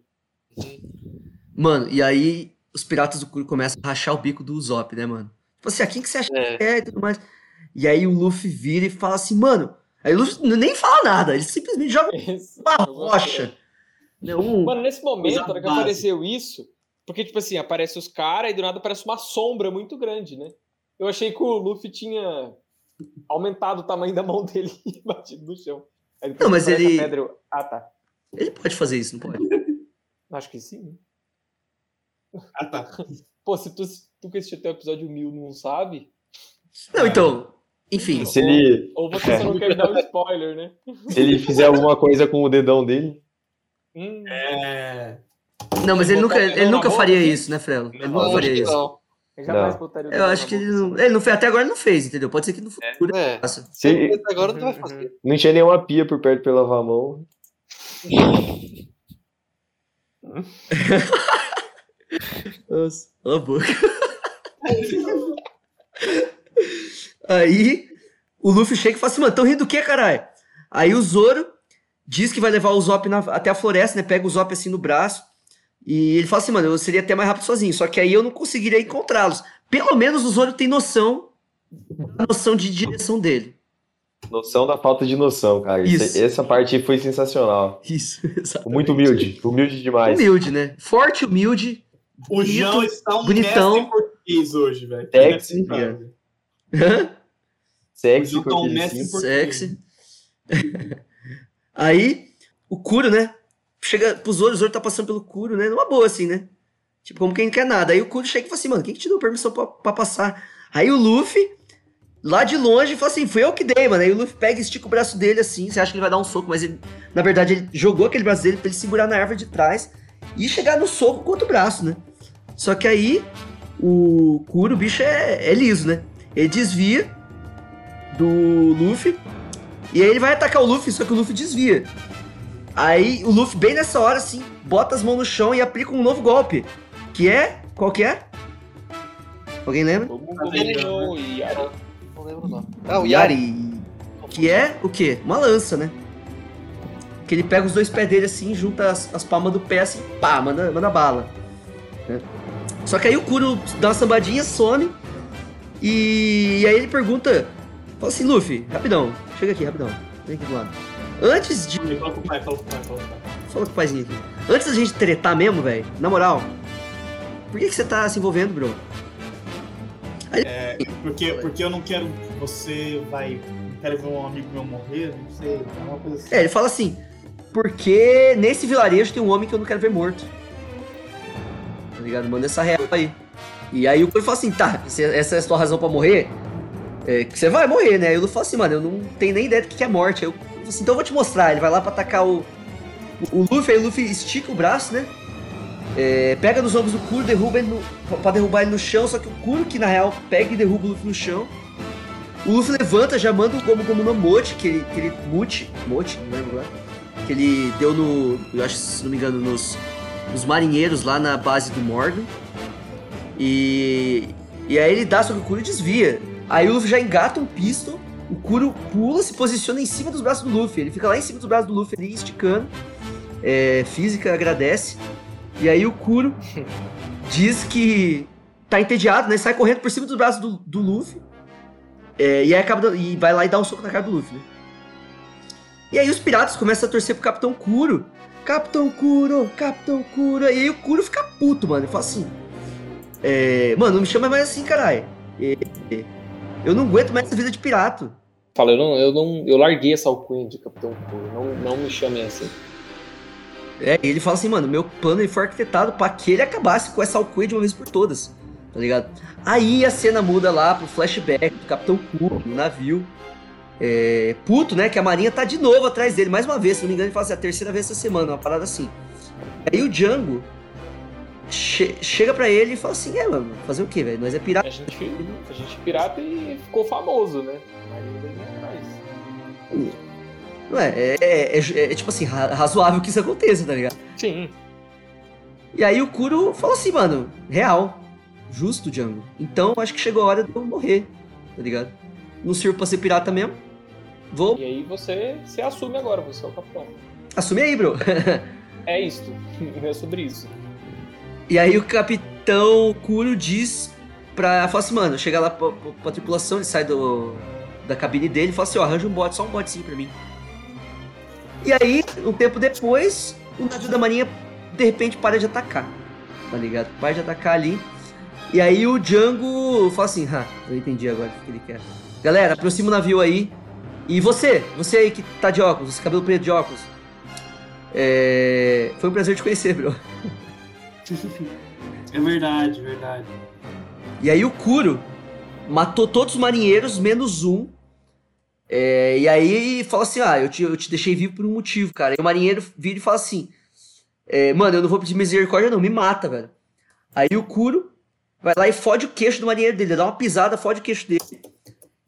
Speaker 1: Mano, e aí os piratas do Kuro começam a rachar o bico do Usopp, né, mano? Tipo assim, a quem que você acha
Speaker 3: É.
Speaker 1: que é e tudo mais. E aí o Luffy vira e fala assim, mano. Aí o Luffy nem fala nada, ele simplesmente joga
Speaker 2: Isso.
Speaker 1: uma rocha. né, um-
Speaker 2: Mano, nesse momento,
Speaker 8: Coisa
Speaker 2: na hora que apareceu isso, porque, tipo assim, aparece os caras e do nada aparece uma sombra muito grande, né? Eu achei que o Luffy tinha aumentado o tamanho da mão dele e batido no chão.
Speaker 1: Não, mas ele-
Speaker 2: pedra, eu- Ah, tá.
Speaker 1: Ele pode fazer isso, não pode?
Speaker 2: Acho que sim.
Speaker 8: Ah, tá.
Speaker 2: Pô, se tu, se tu que assistiu até o episódio 1000 não sabe,
Speaker 1: Não, então. Enfim.
Speaker 4: Se ele,
Speaker 2: ou você só não quer dar um spoiler, né?
Speaker 4: se ele fizer alguma coisa com o dedão dele,
Speaker 2: Hum,
Speaker 8: É.
Speaker 1: Não, mas ele nunca, ele nunca faria isso, né, Frelo? Ele nunca faria isso.
Speaker 3: não.
Speaker 2: eu jamais botaria o
Speaker 1: Eu acho que ele não. Ele não fez, até agora ele não fez, entendeu? Pode ser que no futuro
Speaker 3: É.
Speaker 1: ele faça.
Speaker 4: se ele
Speaker 3: agora não vai fazer.
Speaker 4: não tinha nenhuma pia por perto pra ele lavar a mão,
Speaker 1: Nossa, cala a boca. Aí o Luffy chega e fala assim, mano, tão rindo do que, caralho? Aí o Zoro diz que vai levar o Zop na- até a floresta, né? Pega o Zop assim no braço. E ele fala assim, mano, eu seria até mais rápido sozinho, só que aí eu não conseguiria encontrá-los. Pelo menos o Zoro tem noção, a noção de direção dele.
Speaker 4: noção da falta de noção, cara. Isso- essa parte foi sensacional.
Speaker 1: Isso, exatamente.
Speaker 4: Muito humilde, humilde demais.
Speaker 1: Humilde, né? Forte, humilde.
Speaker 8: O João
Speaker 1: Bonito,
Speaker 8: está um
Speaker 1: bonitão.
Speaker 8: mestre em português hoje, velho.
Speaker 4: Sexy.
Speaker 8: Inacreditável.
Speaker 1: Hã?
Speaker 8: O
Speaker 4: Sexy,
Speaker 8: português.
Speaker 1: Sexy. Aí, o Kuro, né? Chega pro Zoro, o Zoro tá passando pelo Kuro, né? Numa boa, assim, né? Tipo, como quem não quer nada. Aí o Kuro chega e fala assim, mano, quem que te deu permissão pra, pra passar? Aí o Luffy, lá de longe, fala assim, fui eu que dei, mano. Aí o Luffy pega e estica o braço dele assim, você acha que ele vai dar um soco, mas ele, na verdade, ele jogou aquele braço dele pra ele segurar na árvore de trás e chegar no soco com outro braço, né? Só que aí, o Kuro, o bicho é, é liso, né? Ele desvia do Luffy e aí ele vai atacar o Luffy, só que o Luffy desvia. Aí o Luffy, bem nessa hora, assim, bota as mãos no chão e aplica um novo golpe. Que é. Qual que é? Alguém lembra?
Speaker 2: Dominou e aí,
Speaker 3: Não lembro o nome. Ah, o Yari.
Speaker 1: Yari. Que é o quê? Uma lança, né? Que ele pega os dois pés dele assim, junta as, as palmas do pé assim, pá, manda, manda bala. né? Só que aí o Kuro dá uma sambadinha, some. E, e aí ele pergunta: Fala assim, Luffy, rapidão, chega aqui, rapidão. Vem aqui do lado. Antes de.
Speaker 8: Fala com o pai, fala com o pai, fala com o pai.
Speaker 1: Fala com o paizinho aqui. Antes da gente tretar mesmo, velho, na moral, por que, que você tá se envolvendo, bro?
Speaker 8: Porque, porque eu não quero que você vai. Não quero ver um amigo meu morrer, não sei. É uma coisa assim.
Speaker 1: É, ele fala assim, porque nesse vilarejo tem um homem que eu não quero ver morto. Tá ligado? Manda essa real aí. E aí o Kuro fala assim, tá, essa é a sua razão pra morrer, é, que você vai morrer, né? Aí o Luffy fala assim, mano, eu não tenho nem ideia do que é morte. Eu assim, então eu vou te mostrar. Ele vai lá pra atacar o, o, o Luffy, aí o Luffy estica o braço, né? É, pega nos ombros do Kuro, derruba ele no, pra derrubar ele no chão, só que o Kuro, que na real pega e derruba o Luffy no chão. O Luffy levanta, já manda o Gomu Gomu no Mochi, que ele, que ele Muchi, Mochi, não lembro agora, que ele deu no, eu acho, se não me engano, nos, nos marinheiros lá na base do Morgan. E, e aí ele dá, só que o Kuro desvia. Aí o Luffy já engata um pistol, o Kuro pula, se posiciona em cima dos braços do Luffy. Ele fica lá em cima dos braços do Luffy, ali esticando. É, física agradece. E aí o Kuro diz que tá entediado, né? Sai correndo por cima dos braços do, do Luffy. É, e aí acaba e vai lá e dá um soco na cara do Luffy, né? E aí os piratas começam a torcer pro Capitão Kuro. Capitão Kuro, Capitão Kuro. E aí o Kuro fica puto, mano. Ele fala assim: é, Mano, não me chama mais assim, caralho. É, eu não aguento mais essa vida de pirata.
Speaker 2: Fala, eu não, eu não. Eu larguei essa alcunha de Capitão Kuro. Não, não me chamem assim.
Speaker 1: É, e ele fala assim, mano, meu plano ele foi arquitetado pra que ele acabasse com essa alcunha de uma vez por todas, tá ligado? Aí a cena muda lá pro flashback do Capitão Kuro no navio. É, puto, né? Que a marinha tá de novo atrás dele, mais uma vez, se não me engano, ele fala assim, a terceira vez essa semana, uma parada assim. Aí o Django che- chega pra ele e fala assim, é, mano, fazer o quê, velho? Nós é pirata.
Speaker 2: A gente, a gente pirata e ficou famoso, né? Aí ele atrás.
Speaker 1: Não é, é, é, é- é, tipo assim, ra- razoável que isso aconteça, tá ligado?
Speaker 2: Sim.
Speaker 1: E aí o Kuro falou assim, mano, real, justo, Django. Então acho que chegou a hora de eu morrer, tá ligado? Não sirvo pra ser pirata mesmo. Vou.
Speaker 2: E aí você, você assume agora, você é o capitão.
Speaker 1: Assume aí, bro.
Speaker 2: É isto. É sobre isso.
Speaker 1: E aí o capitão Kuro diz pra. Fala assim, mano, chega lá pra, pra, pra tripulação, ele sai do, da cabine dele e fala assim, ó, arranja um bote, só um botezinho pra mim. E aí, um tempo depois, o navio da marinha de repente para de atacar. Tá ligado? Para de atacar ali. E aí o Django fala assim, ah, eu entendi agora o que ele quer. Galera, aproxima o navio aí. E você, você aí que tá de óculos, cabelo preto de óculos. É... Foi um prazer te conhecer, bro.
Speaker 8: É verdade, verdade.
Speaker 1: E aí o Kuro matou todos os marinheiros, menos um. É, e aí fala assim: Ah, eu te, eu te deixei vivo por um motivo, cara. E o marinheiro vira e fala assim: é, Mano, eu não vou pedir misericórdia, não, me mata, velho. Aí o Kuro vai lá e fode o queixo do marinheiro dele, dá uma pisada, fode o queixo dele.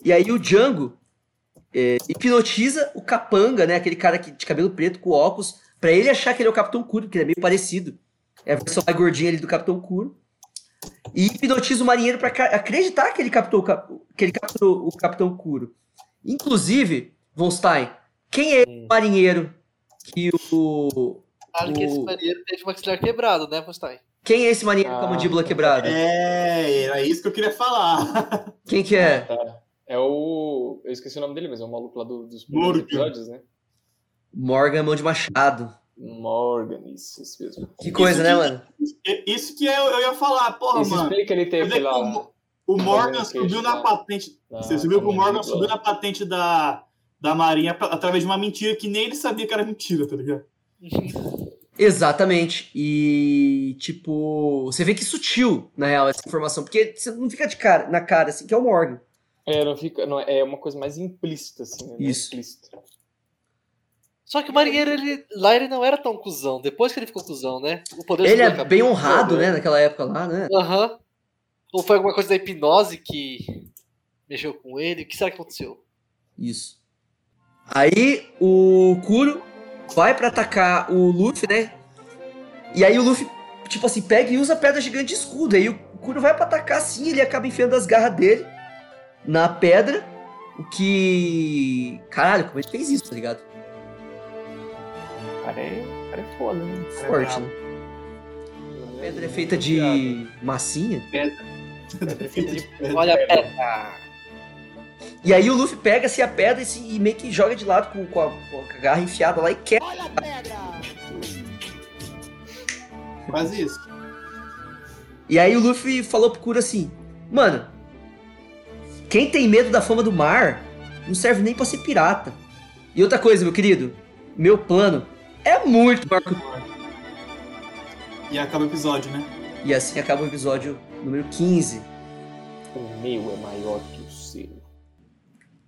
Speaker 1: E aí o Django é, hipnotiza o capanga, né? Aquele cara que, de cabelo preto com óculos, pra ele achar que ele é o Capitão Kuro, porque ele é meio parecido. É a versão mais gordinha ali do Capitão Kuro. E hipnotiza o marinheiro pra ca- acreditar que ele captou, o cap- que ele capturou o Capitão Kuro. Inclusive, Von Stein, quem é o marinheiro que o.
Speaker 3: Acho que esse
Speaker 1: o-
Speaker 3: marinheiro teve o maxilar quebrado, né, Postai?
Speaker 1: Quem é esse marinheiro com a
Speaker 2: Ah,
Speaker 1: mandíbula quebrada?
Speaker 8: É, era isso que eu queria falar.
Speaker 1: Quem que é?
Speaker 2: Tá. É o. Eu esqueci o nome dele, mas é o maluco lá do- dos
Speaker 8: Morgan.
Speaker 2: episódios, né?
Speaker 1: Morgan Mão de Machado.
Speaker 2: Morgan, isso, isso mesmo.
Speaker 1: Que coisa,
Speaker 8: Isso
Speaker 1: né,
Speaker 8: que-
Speaker 1: mano?
Speaker 8: Isso que eu, eu ia falar, porra,
Speaker 2: Isso
Speaker 8: mano.
Speaker 2: explica ele
Speaker 8: dizer que
Speaker 2: aquela.
Speaker 8: o O Morgan subiu na patente.
Speaker 2: na-
Speaker 8: Você viu que o
Speaker 2: na
Speaker 8: Morgan subiu na patente da, da Marinha através de uma mentira que nem ele sabia que era mentira, tá ligado?
Speaker 1: Exatamente. E, tipo, você vê que sutil, na real, essa informação. Porque você não fica de cara, na cara, assim, que é o Morgan.
Speaker 2: É, não fica. Não, é uma coisa mais implícita, assim. Né? É
Speaker 1: Isso.
Speaker 2: explícita.
Speaker 3: Só que o marinheiro, ele, lá ele não era tão cuzão. Depois que ele ficou cuzão, né? O poder
Speaker 1: Ele é bem honrado, né, naquela época lá, né?
Speaker 3: Aham. Ou foi alguma coisa da hipnose que mexeu com ele? O que será que aconteceu?
Speaker 1: Isso. Aí o Kuro vai pra atacar o Luffy, né? E aí o Luffy, tipo assim, pega e usa a pedra gigante de escudo. Aí o Kuro vai pra atacar assim, ele acaba enfiando as garras dele na pedra. O que. Caralho, como ele fez isso, tá ligado?
Speaker 2: Cara é, o cara é foda, né?
Speaker 1: Forte, né? A pedra é feita de massinha.
Speaker 2: Pedra é feita de
Speaker 3: Olha a
Speaker 2: pedra.
Speaker 3: pedra.
Speaker 1: E aí o Luffy pega assim, a pedra e, se- e meio que joga de lado com, com a, com a garra enfiada lá e quebra.
Speaker 8: Quase isso.
Speaker 1: E aí o Luffy falou pro Kuro assim: Mano, quem tem medo da fama do mar não serve nem pra ser pirata. E outra coisa, meu querido, meu plano é muito maior que o
Speaker 8: E acaba o episódio, né?
Speaker 1: E assim acaba o episódio número 15.
Speaker 2: O meu é maior que o seu.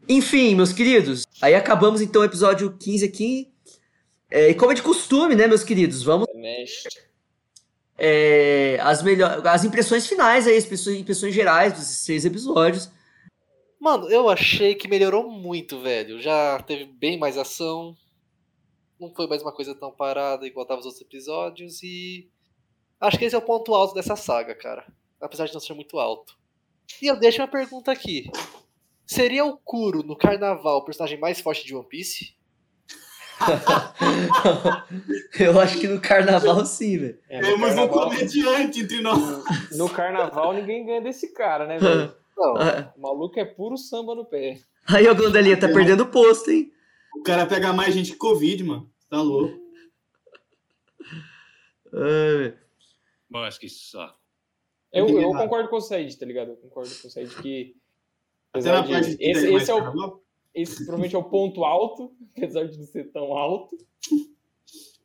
Speaker 1: Enfim, meus queridos, aí acabamos então o episódio 15 aqui. É, e como é de costume, né, meus queridos? Vamos
Speaker 2: Mexe.
Speaker 1: é, as, melhor, as impressões finais aí, as impressões, impressões gerais dos seis episódios.
Speaker 3: Mano, eu achei que melhorou muito, velho. Já teve bem mais ação. Não foi mais uma coisa tão parada igual tava os outros episódios. E acho que esse é o ponto alto dessa saga, cara. Apesar de não ser muito alto. E eu deixo uma pergunta aqui. Seria o Kuro no carnaval o personagem mais forte de One Piece?
Speaker 1: Eu acho que no carnaval sim, velho.
Speaker 2: É, no,
Speaker 8: Temos um
Speaker 2: carnaval,
Speaker 8: comediante entre nós.
Speaker 2: no carnaval ninguém ganha desse cara, né, velho?
Speaker 3: Não.
Speaker 2: O maluco é puro samba no pé.
Speaker 1: Aí o Glandelinha tá perdendo o posto, hein?
Speaker 8: O cara pega mais gente que Covid, mano. Tá louco.
Speaker 6: Mas que saco.
Speaker 2: Eu,
Speaker 8: Entendi
Speaker 2: eu
Speaker 8: nada.
Speaker 2: concordo com o Said, tá ligado? Eu concordo com o Said que.
Speaker 8: Até na
Speaker 2: de,
Speaker 8: parte que
Speaker 2: esse, esse é o, esse provavelmente é o ponto alto, apesar de não ser tão alto.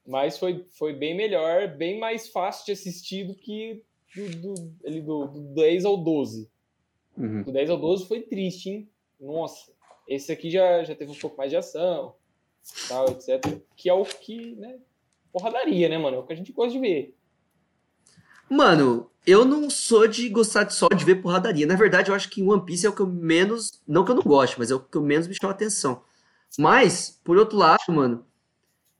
Speaker 2: Mas foi, foi bem melhor, bem mais fácil de assistir do que do, do, ali do, do 10 ao 12.
Speaker 1: Uhum.
Speaker 2: Do 10 ao 12 foi triste, hein? Nossa. Esse aqui já, já teve um pouco mais de ação, tal, etc. Que é o que, né? Porradaria, né, mano? É o que a gente gosta de ver.
Speaker 1: Mano, eu não sou de gostar de só de ver porradaria. Na verdade, eu acho que One Piece é o que eu menos. Não que eu não goste, mas é o que eu menos me chama atenção. Mas, por outro lado, mano,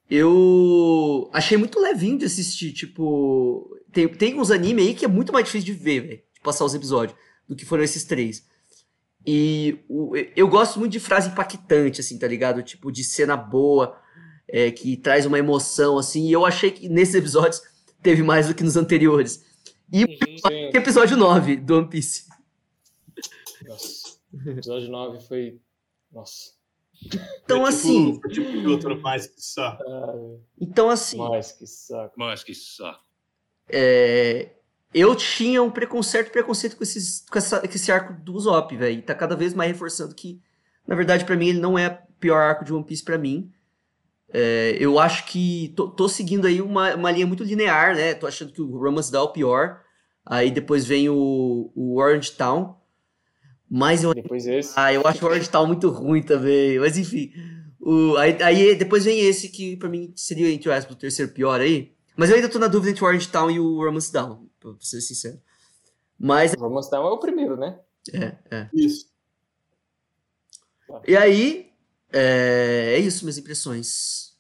Speaker 1: eu achei muito levinho de assistir. Tipo, tem, tem uns anime aí que é muito mais difícil de ver, velho. De passar os episódios, do que foram esses três. E o- eu gosto muito de frase impactante, assim, tá ligado? Tipo, de cena boa, é, que traz uma emoção, assim. E eu achei que nesses episódios teve mais do que nos anteriores. E
Speaker 2: Sim.
Speaker 1: o episódio 9 do One Piece.
Speaker 2: Nossa. O episódio 9 foi. Nossa.
Speaker 1: Então,
Speaker 8: Foi
Speaker 1: assim,
Speaker 8: Tipo, tipo filtro mais que só.
Speaker 2: Ah,
Speaker 1: então, assim,
Speaker 2: mais que saco.
Speaker 6: Mas que saco.
Speaker 1: é, eu tinha um preconceito, preconceito com, esses, com, essa- com esse arco do Usopp, velho. E tá cada vez mais reforçando que, na verdade, pra mim, ele não é o pior arco de One Piece pra mim. É, eu acho que tô, tô seguindo aí uma, uma linha muito linear, né? Tô achando que o Romance Down é o pior. Aí depois vem o, o Orange Town. Mas eu
Speaker 2: Depois esse.
Speaker 1: ah, eu acho o Orange Town muito ruim também. Mas enfim. O, aí, aí depois vem esse que pra mim seria, entre aspas, o terceiro pior aí. Mas eu ainda tô na dúvida entre o Orange Town e o Romance Down, pra ser sincero. Mas,
Speaker 2: O Romance Down é o primeiro, né?
Speaker 1: é, é.
Speaker 8: Isso.
Speaker 1: E aí, é, é isso, minhas impressões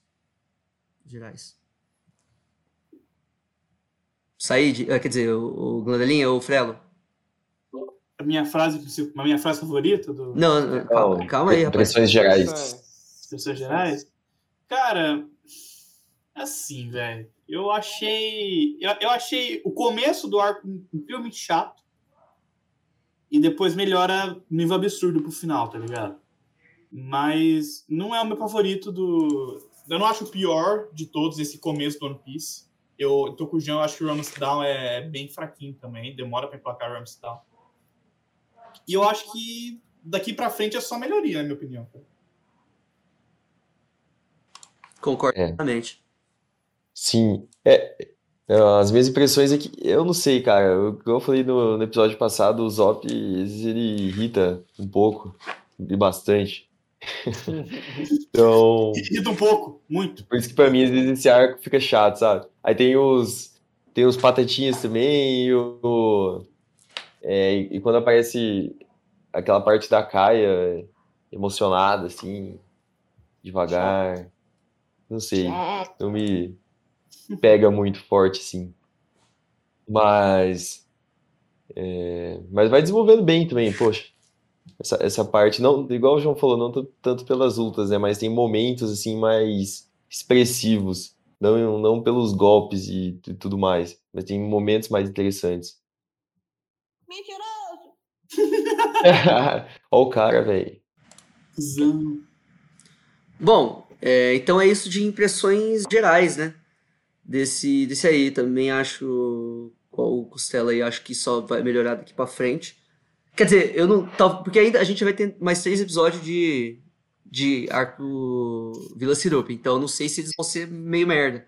Speaker 1: gerais. Said, ah, quer dizer, o, o Glandelinha ou o Frelo?
Speaker 8: A minha frase, a minha frase favorita do
Speaker 1: Não, não, calma, calma aí, rapaz.
Speaker 4: Impressões gerais.
Speaker 8: Pessoas Gerais? Cara, assim, velho. Eu achei. Eu, eu achei o começo do arco incrivelmente chato. E depois melhora nível absurdo pro final, tá ligado? Mas não é o meu favorito do. Eu não acho o pior de todos esse começo do One Piece. Eu tô com o Jean, eu acho que o Ramsey Down é bem fraquinho também. Demora pra emplacar o Ramsey Down. E eu acho que daqui pra frente é só melhoria, na minha opinião.
Speaker 1: Concordo
Speaker 4: É.
Speaker 1: plenamente.
Speaker 4: Sim. É, é, as minhas impressões é que eu não sei, cara. Eu, como eu falei no, no episódio passado, o Zop, às vezes ele irrita um pouco, e bastante. Então,
Speaker 8: Irrita um pouco, muito.
Speaker 4: por isso que pra mim, às vezes, esse arco fica chato, sabe? Aí tem os, tem os patatinhas também, e, o, é, e, quando aparece aquela parte da Kaia emocionada, assim, devagar, não sei. não me pega muito forte, assim. Mas. é, mas vai desenvolvendo bem também, poxa. Essa, essa parte, não, igual o João falou, não tanto pelas lutas, né? Mas tem momentos, assim, mais expressivos. Não, não pelos golpes e, t- tudo mais. Mas tem momentos mais interessantes.
Speaker 9: Mentiroso!
Speaker 4: Ó o cara, velho.
Speaker 1: Bom, é, então é isso de impressões gerais, né? Desse, desse aí. Também acho, o Costela aí, acho que só vai melhorar daqui pra frente. Quer dizer, eu não. tal- Porque ainda a gente vai ter mais três episódios de, de arco Vila Sirup. Então eu não sei se eles vão ser meio merda.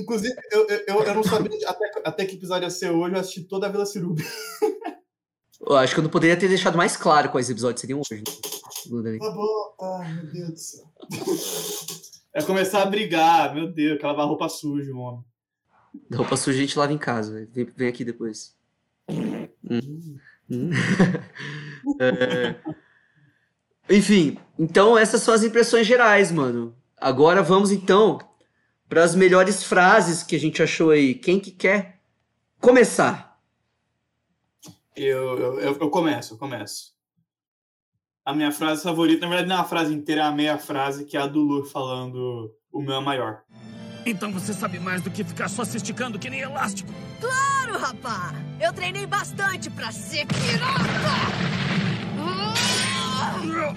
Speaker 8: Inclusive, eu, eu, eu- não sabia até, até que episódio ia ser hoje, eu assisti toda a Vila Ciruba.
Speaker 1: Eu acho que eu não poderia ter deixado mais claro quais episódios seriam hoje.
Speaker 8: Tá bom. Ai, meu Deus do céu. É começar a brigar, meu Deus, que lavar roupa suja, o homem.
Speaker 1: Roupa suja a gente lava em casa. Vem, vem aqui depois. Hum. Hum. É. Enfim, então essas são as impressões gerais, mano. Agora vamos então para as melhores frases que a gente achou aí. Quem que quer começar?
Speaker 8: Eu, eu, eu, eu começo, eu começo. A minha frase favorita, na verdade, não é uma frase inteira, é a meia frase, que é a do Lu falando o meu é maior.
Speaker 6: Então você sabe mais do que ficar só se esticando que nem elástico.
Speaker 9: Claro, rapá! Eu treinei bastante pra ser pirata! Ah!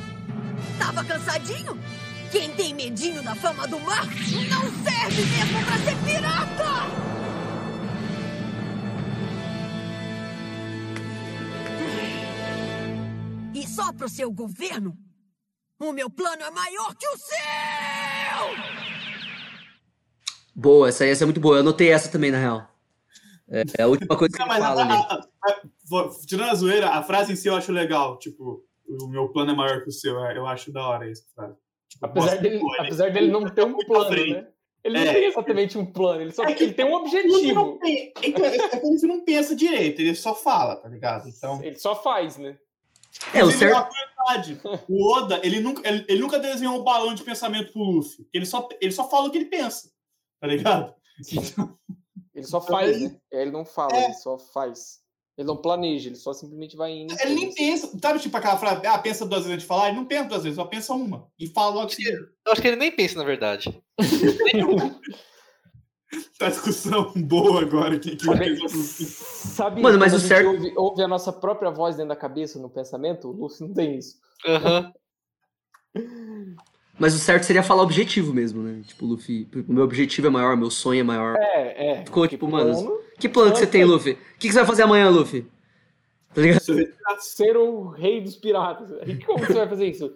Speaker 9: Tava cansadinho? Quem tem medinho da fama do mar não serve mesmo pra ser pirata! Só pro seu governo, o meu plano é maior que o seu!
Speaker 1: Boa, essa aí essa é muito boa. Eu anotei essa também, na real. É, é a última coisa que
Speaker 8: Não,
Speaker 1: ele
Speaker 8: mas a-
Speaker 1: fala ali.
Speaker 8: a- a- a- vou- tirando a zoeira, a frase em si eu acho legal. Tipo, o meu plano é maior que o seu. Eu acho da hora essa frase. Tipo,
Speaker 2: Apesar dele,
Speaker 8: pô, ele-
Speaker 2: apesar dele não ter um
Speaker 8: muito à
Speaker 2: plano, né? Ele não
Speaker 8: É.
Speaker 2: tem exatamente um plano, ele só
Speaker 8: É que-
Speaker 2: ele tem um
Speaker 8: Ele não
Speaker 2: objetivo.
Speaker 8: tem- Então, é é que ele não pensa direito, ele só fala, tá ligado? Então.
Speaker 2: Ele só faz, né?
Speaker 1: É, o certo.
Speaker 8: uma curiosidade, o Oda, ele nunca, ele, ele nunca desenhou um balão de pensamento pro Luffy. Ele só, ele só fala o que ele pensa, tá ligado? Então,
Speaker 2: Ele só
Speaker 8: Então,
Speaker 2: faz,
Speaker 8: ele-
Speaker 2: né? Ele não fala,
Speaker 8: É.
Speaker 2: ele só faz. Ele não planeja, ele só simplesmente vai indo.
Speaker 8: Ele nem pensa. Sabe, tipo aquela frase, ah, pensa duas vezes de falar? Ele não pensa duas vezes, só pensa uma. E fala logo assim.
Speaker 3: Eu acho que ele nem pensa, na verdade.
Speaker 8: Tá discussão boa agora. Que, que
Speaker 2: Sabe,
Speaker 8: que-
Speaker 2: sabe
Speaker 1: Mano, mas o certo-
Speaker 2: ouve, ouve a nossa própria voz dentro da cabeça, no pensamento? O Luffy não tem isso.
Speaker 3: Aham.
Speaker 1: Mas o certo seria falar objetivo mesmo, né? Tipo, Luffy, o meu objetivo é maior, meu sonho é maior.
Speaker 2: É, é.
Speaker 1: Ficou tipo, mano,
Speaker 2: plano,
Speaker 1: que plano que você tem, Luffy? O que, que você vai fazer amanhã, Luffy? Tá ligado?
Speaker 2: ser o rei dos piratas. E como você vai fazer isso?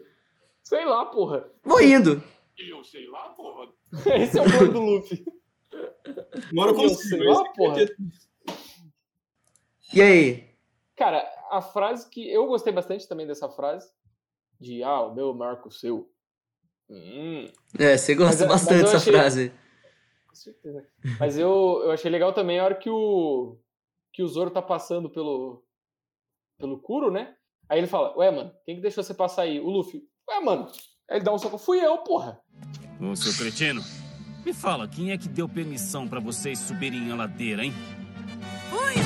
Speaker 2: Sei lá, porra.
Speaker 1: Vou indo.
Speaker 8: Eu sei lá, porra.
Speaker 2: Esse é o plano do Luffy.
Speaker 8: Moro
Speaker 2: Eu
Speaker 8: com
Speaker 2: sei lá, porra.
Speaker 1: E aí?
Speaker 2: Cara, a frase que eu gostei bastante também dessa frase, de ah, o meu marco o seu. Hum,
Speaker 1: É, você gosta
Speaker 2: Mas, é,
Speaker 1: bastante
Speaker 2: mas eu
Speaker 1: dessa
Speaker 2: achei-
Speaker 1: frase.
Speaker 2: com certeza. Mas eu, eu achei legal também a hora que o que o Zoro tá passando pelo pelo Kuro, né? Aí ele fala: "Ué, mano, quem que deixou você passar aí?" O Luffy. "Ué, mano." Aí ele dá um soco, fui eu, porra.
Speaker 10: Ô, seu cretino, me fala, quem é que deu permissão pra vocês subirem a ladeira, hein?
Speaker 9: Fui eu!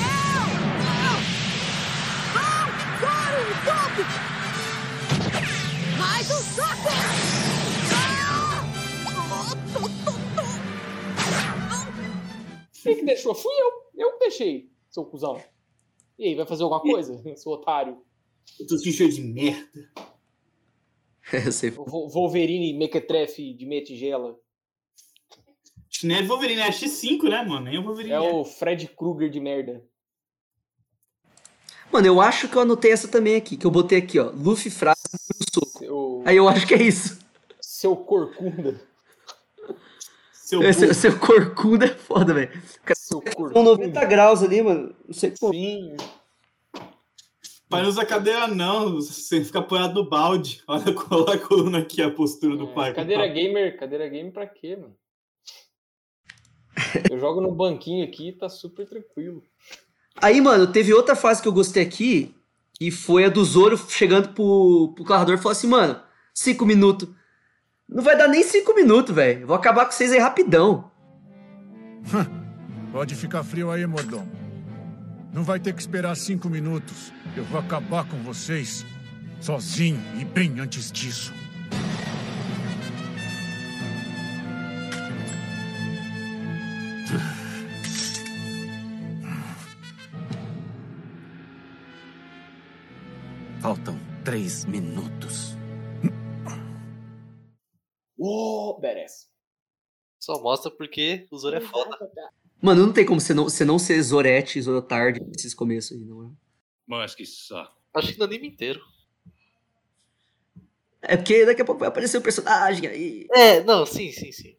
Speaker 9: Ah! Zoro, um golpe! Mais um soco! Ah! Oh, tô, tô, tô.
Speaker 2: Quem que deixou? Fui eu. Eu que deixei, seu cuzão. E aí, vai fazer alguma coisa, seu otário?
Speaker 8: Eu tô cheio de merda.
Speaker 2: Wolverine Mequetrefe de meia
Speaker 8: Chinelo é Wolverine é X5, né, mano? Nem o Wolverine.
Speaker 2: É o Fred Krueger de merda.
Speaker 1: Mano, eu acho que eu anotei essa também aqui, que eu botei aqui, ó. Luffy frase no soco.
Speaker 2: Seu,
Speaker 1: Aí eu acho que é isso.
Speaker 2: seu corcunda.
Speaker 8: Seu
Speaker 1: Esse,
Speaker 8: burro.
Speaker 1: seu corcunda é foda, velho.
Speaker 2: Seu corcunda.
Speaker 1: 90 graus ali, mano. Não sei como.
Speaker 2: Sim.
Speaker 8: Pai, não usa cadeira, não. Você fica apoiado no balde. Olha, a- olha a coluna aqui, a postura do
Speaker 2: É,
Speaker 8: pai.
Speaker 2: cadeira gamer, cadeira gamer pra quê, mano? Eu jogo no banquinho aqui e tá super tranquilo.
Speaker 1: Aí, mano, teve outra fase que eu gostei aqui, que foi a do Zoro chegando pro, pro narrador e falou assim, mano, cinco minutos. Não vai dar nem cinco minutos, velho. Eu Vou acabar com vocês aí rapidão.
Speaker 11: Pode ficar frio aí, mordomo. Não vai ter que esperar cinco minutos. Eu vou acabar com vocês sozinho e bem antes disso.
Speaker 10: Três minutos.
Speaker 2: Uou, badass.
Speaker 3: Só mostra porque o Zoro é foda.
Speaker 1: Mano, não tem como você não, você não ser Zorete, Zorotardi nesses começos aí, não é?
Speaker 6: Mas que saco.
Speaker 3: Acho que no anime inteiro.
Speaker 1: É porque daqui a pouco vai aparecer um personagem aí.
Speaker 3: É, não, sim, sim, sim.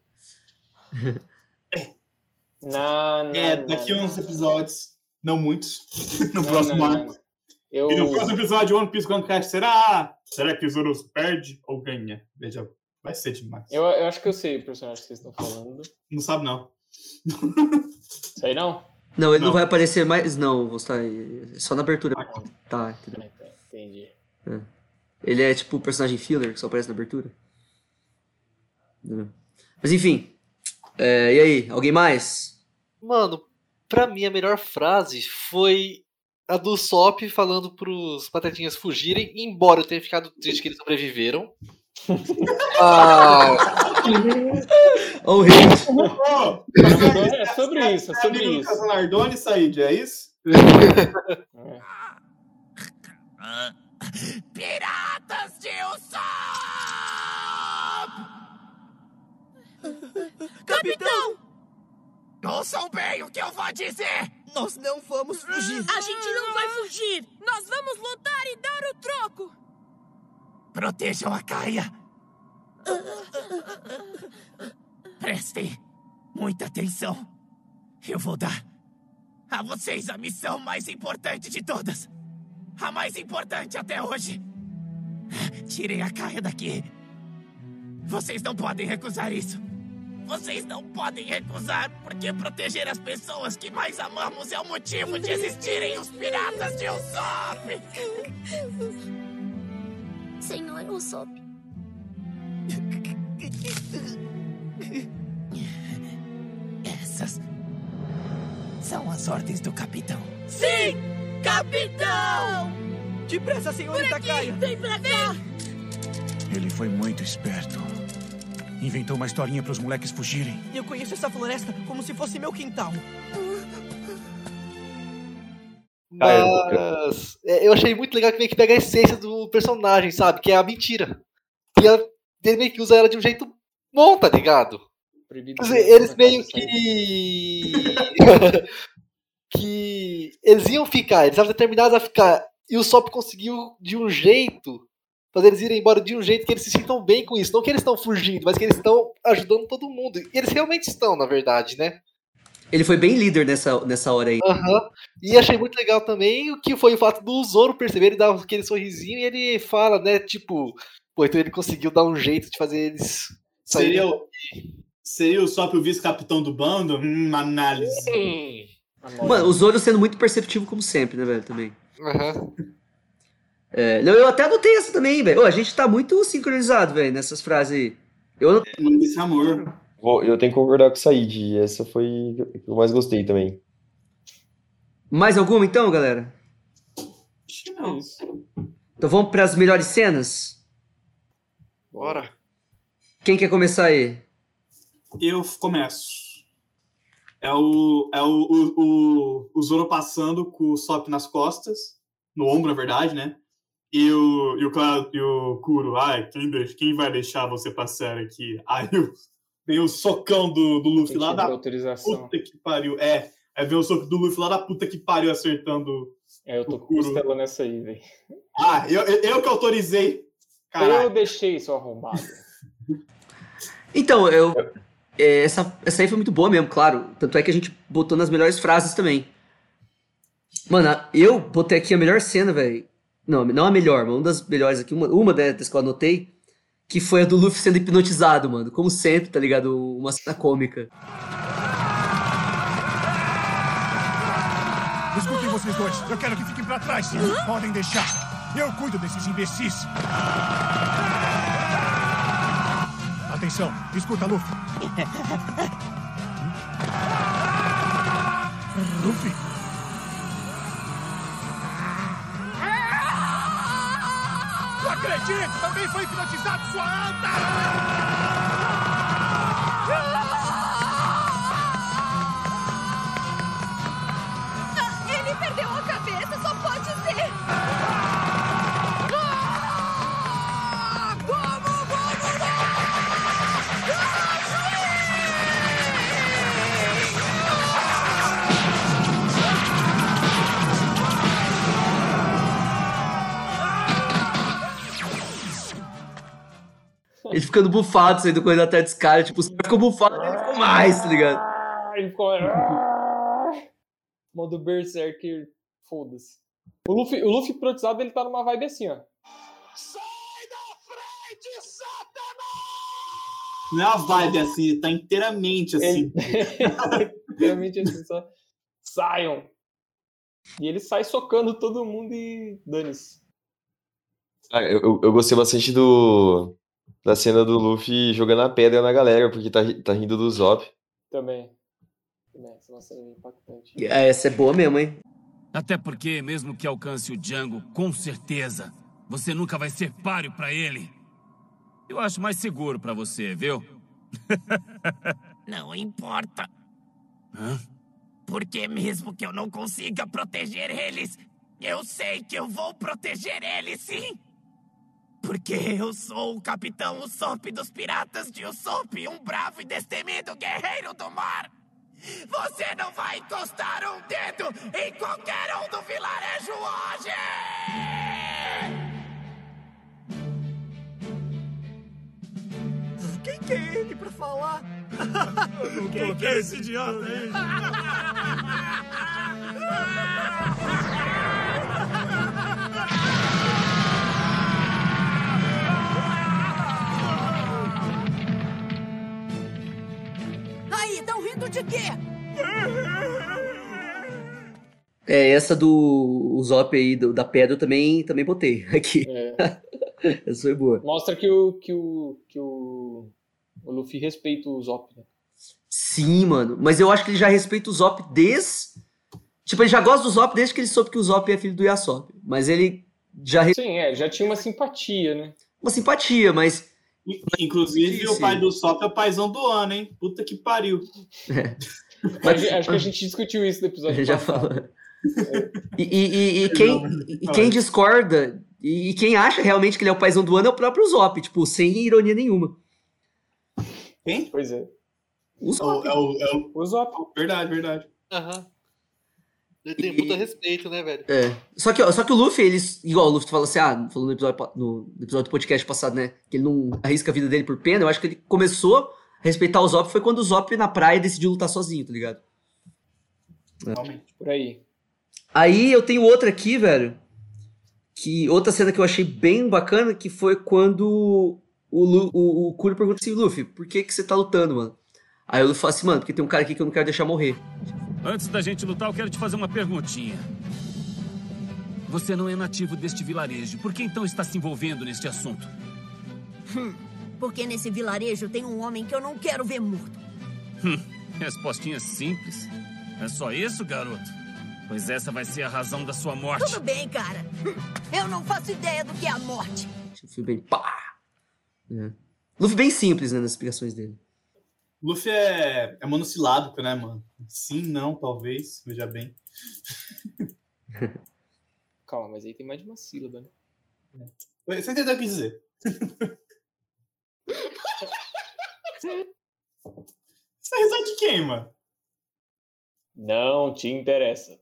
Speaker 2: Não, não,
Speaker 8: É, daqui
Speaker 2: não.
Speaker 8: uns episódios. Não muitos. No
Speaker 2: Não,
Speaker 8: próximo
Speaker 2: não,
Speaker 8: arco.
Speaker 2: Eu,
Speaker 8: E no próximo episódio de One Piece One Cast será? Será que o Zoro perde ou ganha? Veja, vai ser demais.
Speaker 2: eu, eu acho que eu sei o personagem que vocês estão falando.
Speaker 8: Não sabe, não.
Speaker 2: Isso aí não?
Speaker 1: Não, ele não,
Speaker 8: Não.
Speaker 1: vai aparecer mais. Não, vou estar só na abertura. Tá, entendeu?
Speaker 2: Ah, tá, Entendi.
Speaker 1: Ele é tipo o personagem filler que só aparece na abertura. Entendeu? Mas enfim. É, e aí, alguém mais?
Speaker 3: Mano, pra mim a melhor frase foi a do Sop falando pros patetinhas fugirem, embora eu tenha ficado triste que eles sobreviveram. Ah,
Speaker 1: Ó, o rei.
Speaker 8: Ô,
Speaker 2: É sobre isso, é
Speaker 8: é
Speaker 2: sobre isso.
Speaker 8: Casanardone, Said, é isso?
Speaker 2: É.
Speaker 7: Piratas de Usopp! Capitão! Ouçam bem o que eu vou dizer!
Speaker 12: Nós não vamos fugir.
Speaker 9: A gente não vai fugir! Nós vamos lutar e dar o troco!
Speaker 7: Protejam a Caia! Prestem muita atenção. Eu vou dar a vocês a missão mais importante de todas. A mais importante até hoje. Tirem a Caia daqui. Vocês não podem recusar isso. Vocês não podem recusar, porque proteger as pessoas que mais amamos é o motivo de existirem os piratas de Usopp.
Speaker 9: Senhor Usopp.
Speaker 7: Essas são as ordens do capitão.
Speaker 9: Sim! Capitão!
Speaker 12: Depressa, senhor Itakaia!
Speaker 9: Vem pra cá!
Speaker 11: Ele foi muito esperto. Inventou uma historinha para os moleques fugirem.
Speaker 12: Eu conheço essa floresta como se fosse meu quintal.
Speaker 3: Mas é, eu achei muito legal que meio que pega a essência do personagem, sabe? Que é a mentira. E a- ele meio que usa ela de um jeito bom, tá ligado? Dizer, eles meio que. que eles iam ficar, eles estavam determinados a ficar. E o Sop conseguiu de um jeito fazer eles irem embora de um jeito que eles se sintam bem com isso. Não que eles estão fugindo, mas que eles estão ajudando todo mundo. E eles realmente estão, na verdade, né?
Speaker 1: Ele foi bem líder nessa, nessa hora aí.
Speaker 3: Aham. E achei muito legal também o que foi o fato do Zoro perceber, ele dá aquele sorrisinho e ele fala, né, tipo, pô, então ele conseguiu dar um jeito de fazer eles saírem.
Speaker 8: Seria o, seria o Sop o vice-capitão do bando? Hum, análise.
Speaker 1: Mano, o Zoro sendo muito perceptivo como sempre, né, velho, também.
Speaker 3: Aham.
Speaker 1: É, não, eu até anotei essa também, velho. A gente tá muito sincronizado, velho, nessas frases aí. Eu anotei.
Speaker 8: Mano, esse amor.
Speaker 4: Vou- Eu tenho que concordar com o Said. Essa foi a que eu mais gostei também.
Speaker 1: Mais alguma então, galera?
Speaker 8: Acho que não.
Speaker 1: Então vamos pras melhores cenas?
Speaker 3: Bora.
Speaker 1: Quem quer começar aí?
Speaker 8: Eu começo. É o, é o, o, o, o Zoro passando com o Sop nas costas, no ombro, na verdade, né? E o, e o, Cla- e o Kuro, ai, quem, quem vai deixar você passar aqui? Aí o- vem o socão do, do Luffy lá da
Speaker 2: autorização.
Speaker 8: puta que pariu. É, aí vem o soco do Luffy lá da puta que pariu acertando.
Speaker 2: É, eu tô
Speaker 8: o Kuro.
Speaker 2: costelando essa aí, velho.
Speaker 8: Ah, eu, eu, eu que autorizei. Caralho.
Speaker 2: Eu deixei, seu arrombado.
Speaker 1: Então, eu. é, essa, essa aí foi muito boa mesmo, claro. Tanto é que a gente botou nas melhores frases também. Mano, eu botei aqui a melhor cena, velho. Não, não a melhor, mas uma das melhores aqui, uma, uma dessas que eu anotei, que foi a do Luffy sendo hipnotizado, mano. Como sempre, tá ligado? Uma cena cômica.
Speaker 11: Escutem vocês dois. Eu quero que fiquem pra trás. Podem deixar. Eu cuido desses imbecis. Atenção. Escuta, Luffy. Luffy. Acredito! Também foi hipnotizado, sua anta!
Speaker 9: Ele
Speaker 1: ficando bufado, saindo correndo atrás desse cara. Tipo, os caras ficam bufados ele ficou mais, tá ligado?
Speaker 2: Ah, Ele ficou. Modo Berserker, foda-se. O Luffy, o Luffy hipnotizado, ele tá numa vibe assim, ó.
Speaker 8: Não é uma vibe assim, tá inteiramente assim.
Speaker 2: Realmente assim, só. Saiam! E ele sai socando todo mundo e dane-se.
Speaker 4: Ah, eu, eu- eu gostei bastante do, da cena do Luffy jogando a pedra na galera, porque tá, tá rindo do Zop.
Speaker 2: Também. Essa é uma cena impactante.
Speaker 1: É, Essa é boa mesmo, hein?
Speaker 10: Até porque, mesmo que alcance o Django, com certeza, você nunca vai ser páreo pra ele. Eu acho mais seguro pra você, viu?
Speaker 13: Não importa.
Speaker 10: Hã?
Speaker 13: Porque mesmo que eu não consiga proteger eles, eu sei que eu vou proteger eles sim. Porque eu sou o capitão Usopp dos piratas de Usopp, um bravo e destemido guerreiro do mar. Você não vai encostar um dedo em qualquer um do vilarejo hoje!
Speaker 12: Quem que é ele pra falar?
Speaker 11: Quem que é esse idiota aí?
Speaker 9: Aí, de quê?
Speaker 1: É, essa do Zop aí, do- da pedra, eu também, também botei aqui.
Speaker 2: É.
Speaker 1: Essa foi boa.
Speaker 2: Mostra que o, que o, que o, o Luffy respeita o Zop, né?
Speaker 1: Sim, mano. Mas eu acho que ele já respeita o Zop desde Tipo, ele já gosta do Zop desde que ele soube que o Zop é filho do Yasop. Mas ele já.
Speaker 2: Sim, é, já tinha uma simpatia, né?
Speaker 1: Uma simpatia, mas.
Speaker 8: Inclusive,
Speaker 1: Sim,
Speaker 8: o pai do Sop é o paizão do ano, hein? Puta que pariu.
Speaker 2: Acho, acho que a gente discutiu isso no episódio
Speaker 1: já falou. E, e- e- e quem, e quem discorda e, e quem acha realmente que ele é o paizão do ano é o próprio Zop, tipo, sem ironia nenhuma.
Speaker 8: Quem?
Speaker 2: Pois é.
Speaker 1: O
Speaker 8: É
Speaker 1: Zop.
Speaker 8: o, é o, é o-
Speaker 2: O Zop.
Speaker 8: Verdade, verdade.
Speaker 3: Aham. Ele tem puta respeito, né, velho?
Speaker 1: É. Só que, só que o Luffy, eles. Igual o Luffy falou assim, ah, falou no episódio, no, no episódio do podcast passado, né? Que ele não arrisca a vida dele por pena. Eu acho que ele começou a respeitar o Zop foi quando o Zop na praia decidiu lutar sozinho, tá ligado?
Speaker 8: Realmente.
Speaker 2: Por aí.
Speaker 1: Aí eu tenho outra aqui, velho. Que outra cena que eu achei bem bacana, que foi quando o, Lu, o, o Kuro pergunta assim, Luffy, por que que você tá lutando, mano? Aí o Luffy fala assim, mano, porque tem um cara aqui que eu não quero deixar morrer.
Speaker 10: Antes da gente lutar, eu quero te fazer uma perguntinha. Você não é nativo deste vilarejo. Por que então está se envolvendo neste assunto?
Speaker 9: Hum, porque nesse vilarejo tem um homem que eu não quero ver morto.
Speaker 10: Hum, respostinha simples. É só isso, garoto? Pois essa vai ser a razão da sua morte.
Speaker 9: Tudo bem, cara. Hum, Eu não faço ideia do que é a morte.
Speaker 1: Luffy bem pá. É. Luffy bem simples, né, nas explicações dele.
Speaker 8: Luffy é, é monossilábico, né, mano? Sim, não, talvez. Veja bem.
Speaker 2: Calma, mas aí tem mais de uma sílaba, né?
Speaker 8: Você entendeu o que dizer? Você é risada de quem, mano?
Speaker 2: Não te interessa.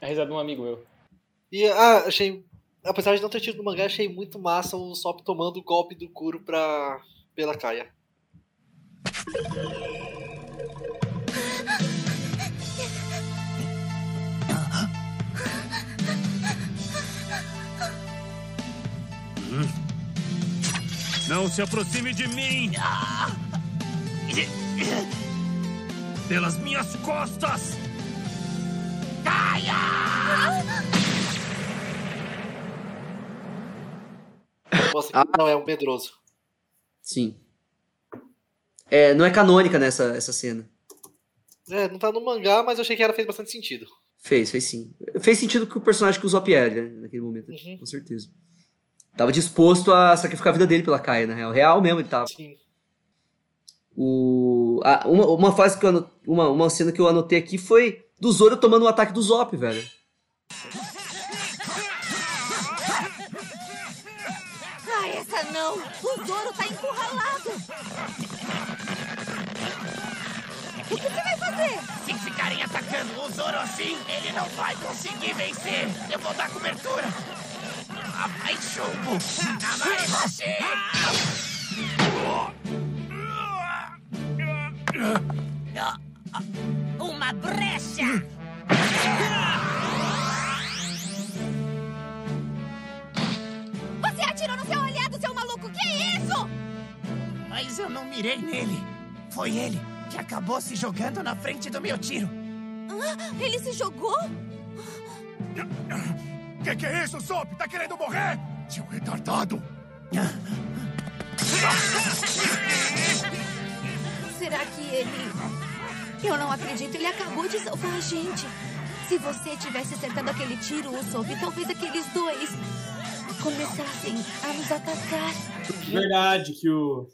Speaker 2: É a risada de um amigo meu.
Speaker 3: E, ah, achei. Apesar de não ter tido no mangá, achei muito massa o Sop tomando o golpe do Kuro pra. pela Kaia.
Speaker 10: Não se aproxime de mim! Pelas minhas costas!
Speaker 3: Nossa, que não é um medroso.
Speaker 1: Sim. É, não é canônica nessa essa cena.
Speaker 3: É, não tá no mangá, mas eu achei que ela fez bastante sentido.
Speaker 1: Fez, fez sim. Fez sentido com o personagem que o Zop era, né, naquele momento,
Speaker 3: Uhum.
Speaker 1: com certeza. Tava disposto a sacrificar a vida dele pela Kaia, na real. Real mesmo ele tava.
Speaker 3: Sim.
Speaker 1: O, a- uma, uma fase que eu uma, uma cena que eu anotei aqui foi do Zoro tomando o ataque do Zop, velho.
Speaker 9: Ah, essa não! O Zoro tá encurralado! O que você vai fazer?
Speaker 13: Se ficarem atacando o Zoro assim, ele não vai conseguir vencer. Eu vou dar cobertura. Ah, vai, chumbo. Ah, vai, Roshi. Ah, ah, Uma brecha.
Speaker 9: Você atirou no seu aliado, seu maluco! Que isso?
Speaker 13: Mas eu não mirei nele. Foi ele que acabou se jogando na frente do meu tiro.
Speaker 9: Ah, ele se jogou?
Speaker 11: Que que é isso, Sop? Tá querendo morrer? Seu retardado!
Speaker 9: Será que ele. Eu não acredito, ele acabou de salvar a gente. Se você tivesse acertado aquele tiro, o talvez aqueles dois começassem a nos atacar.
Speaker 8: Verdade que o,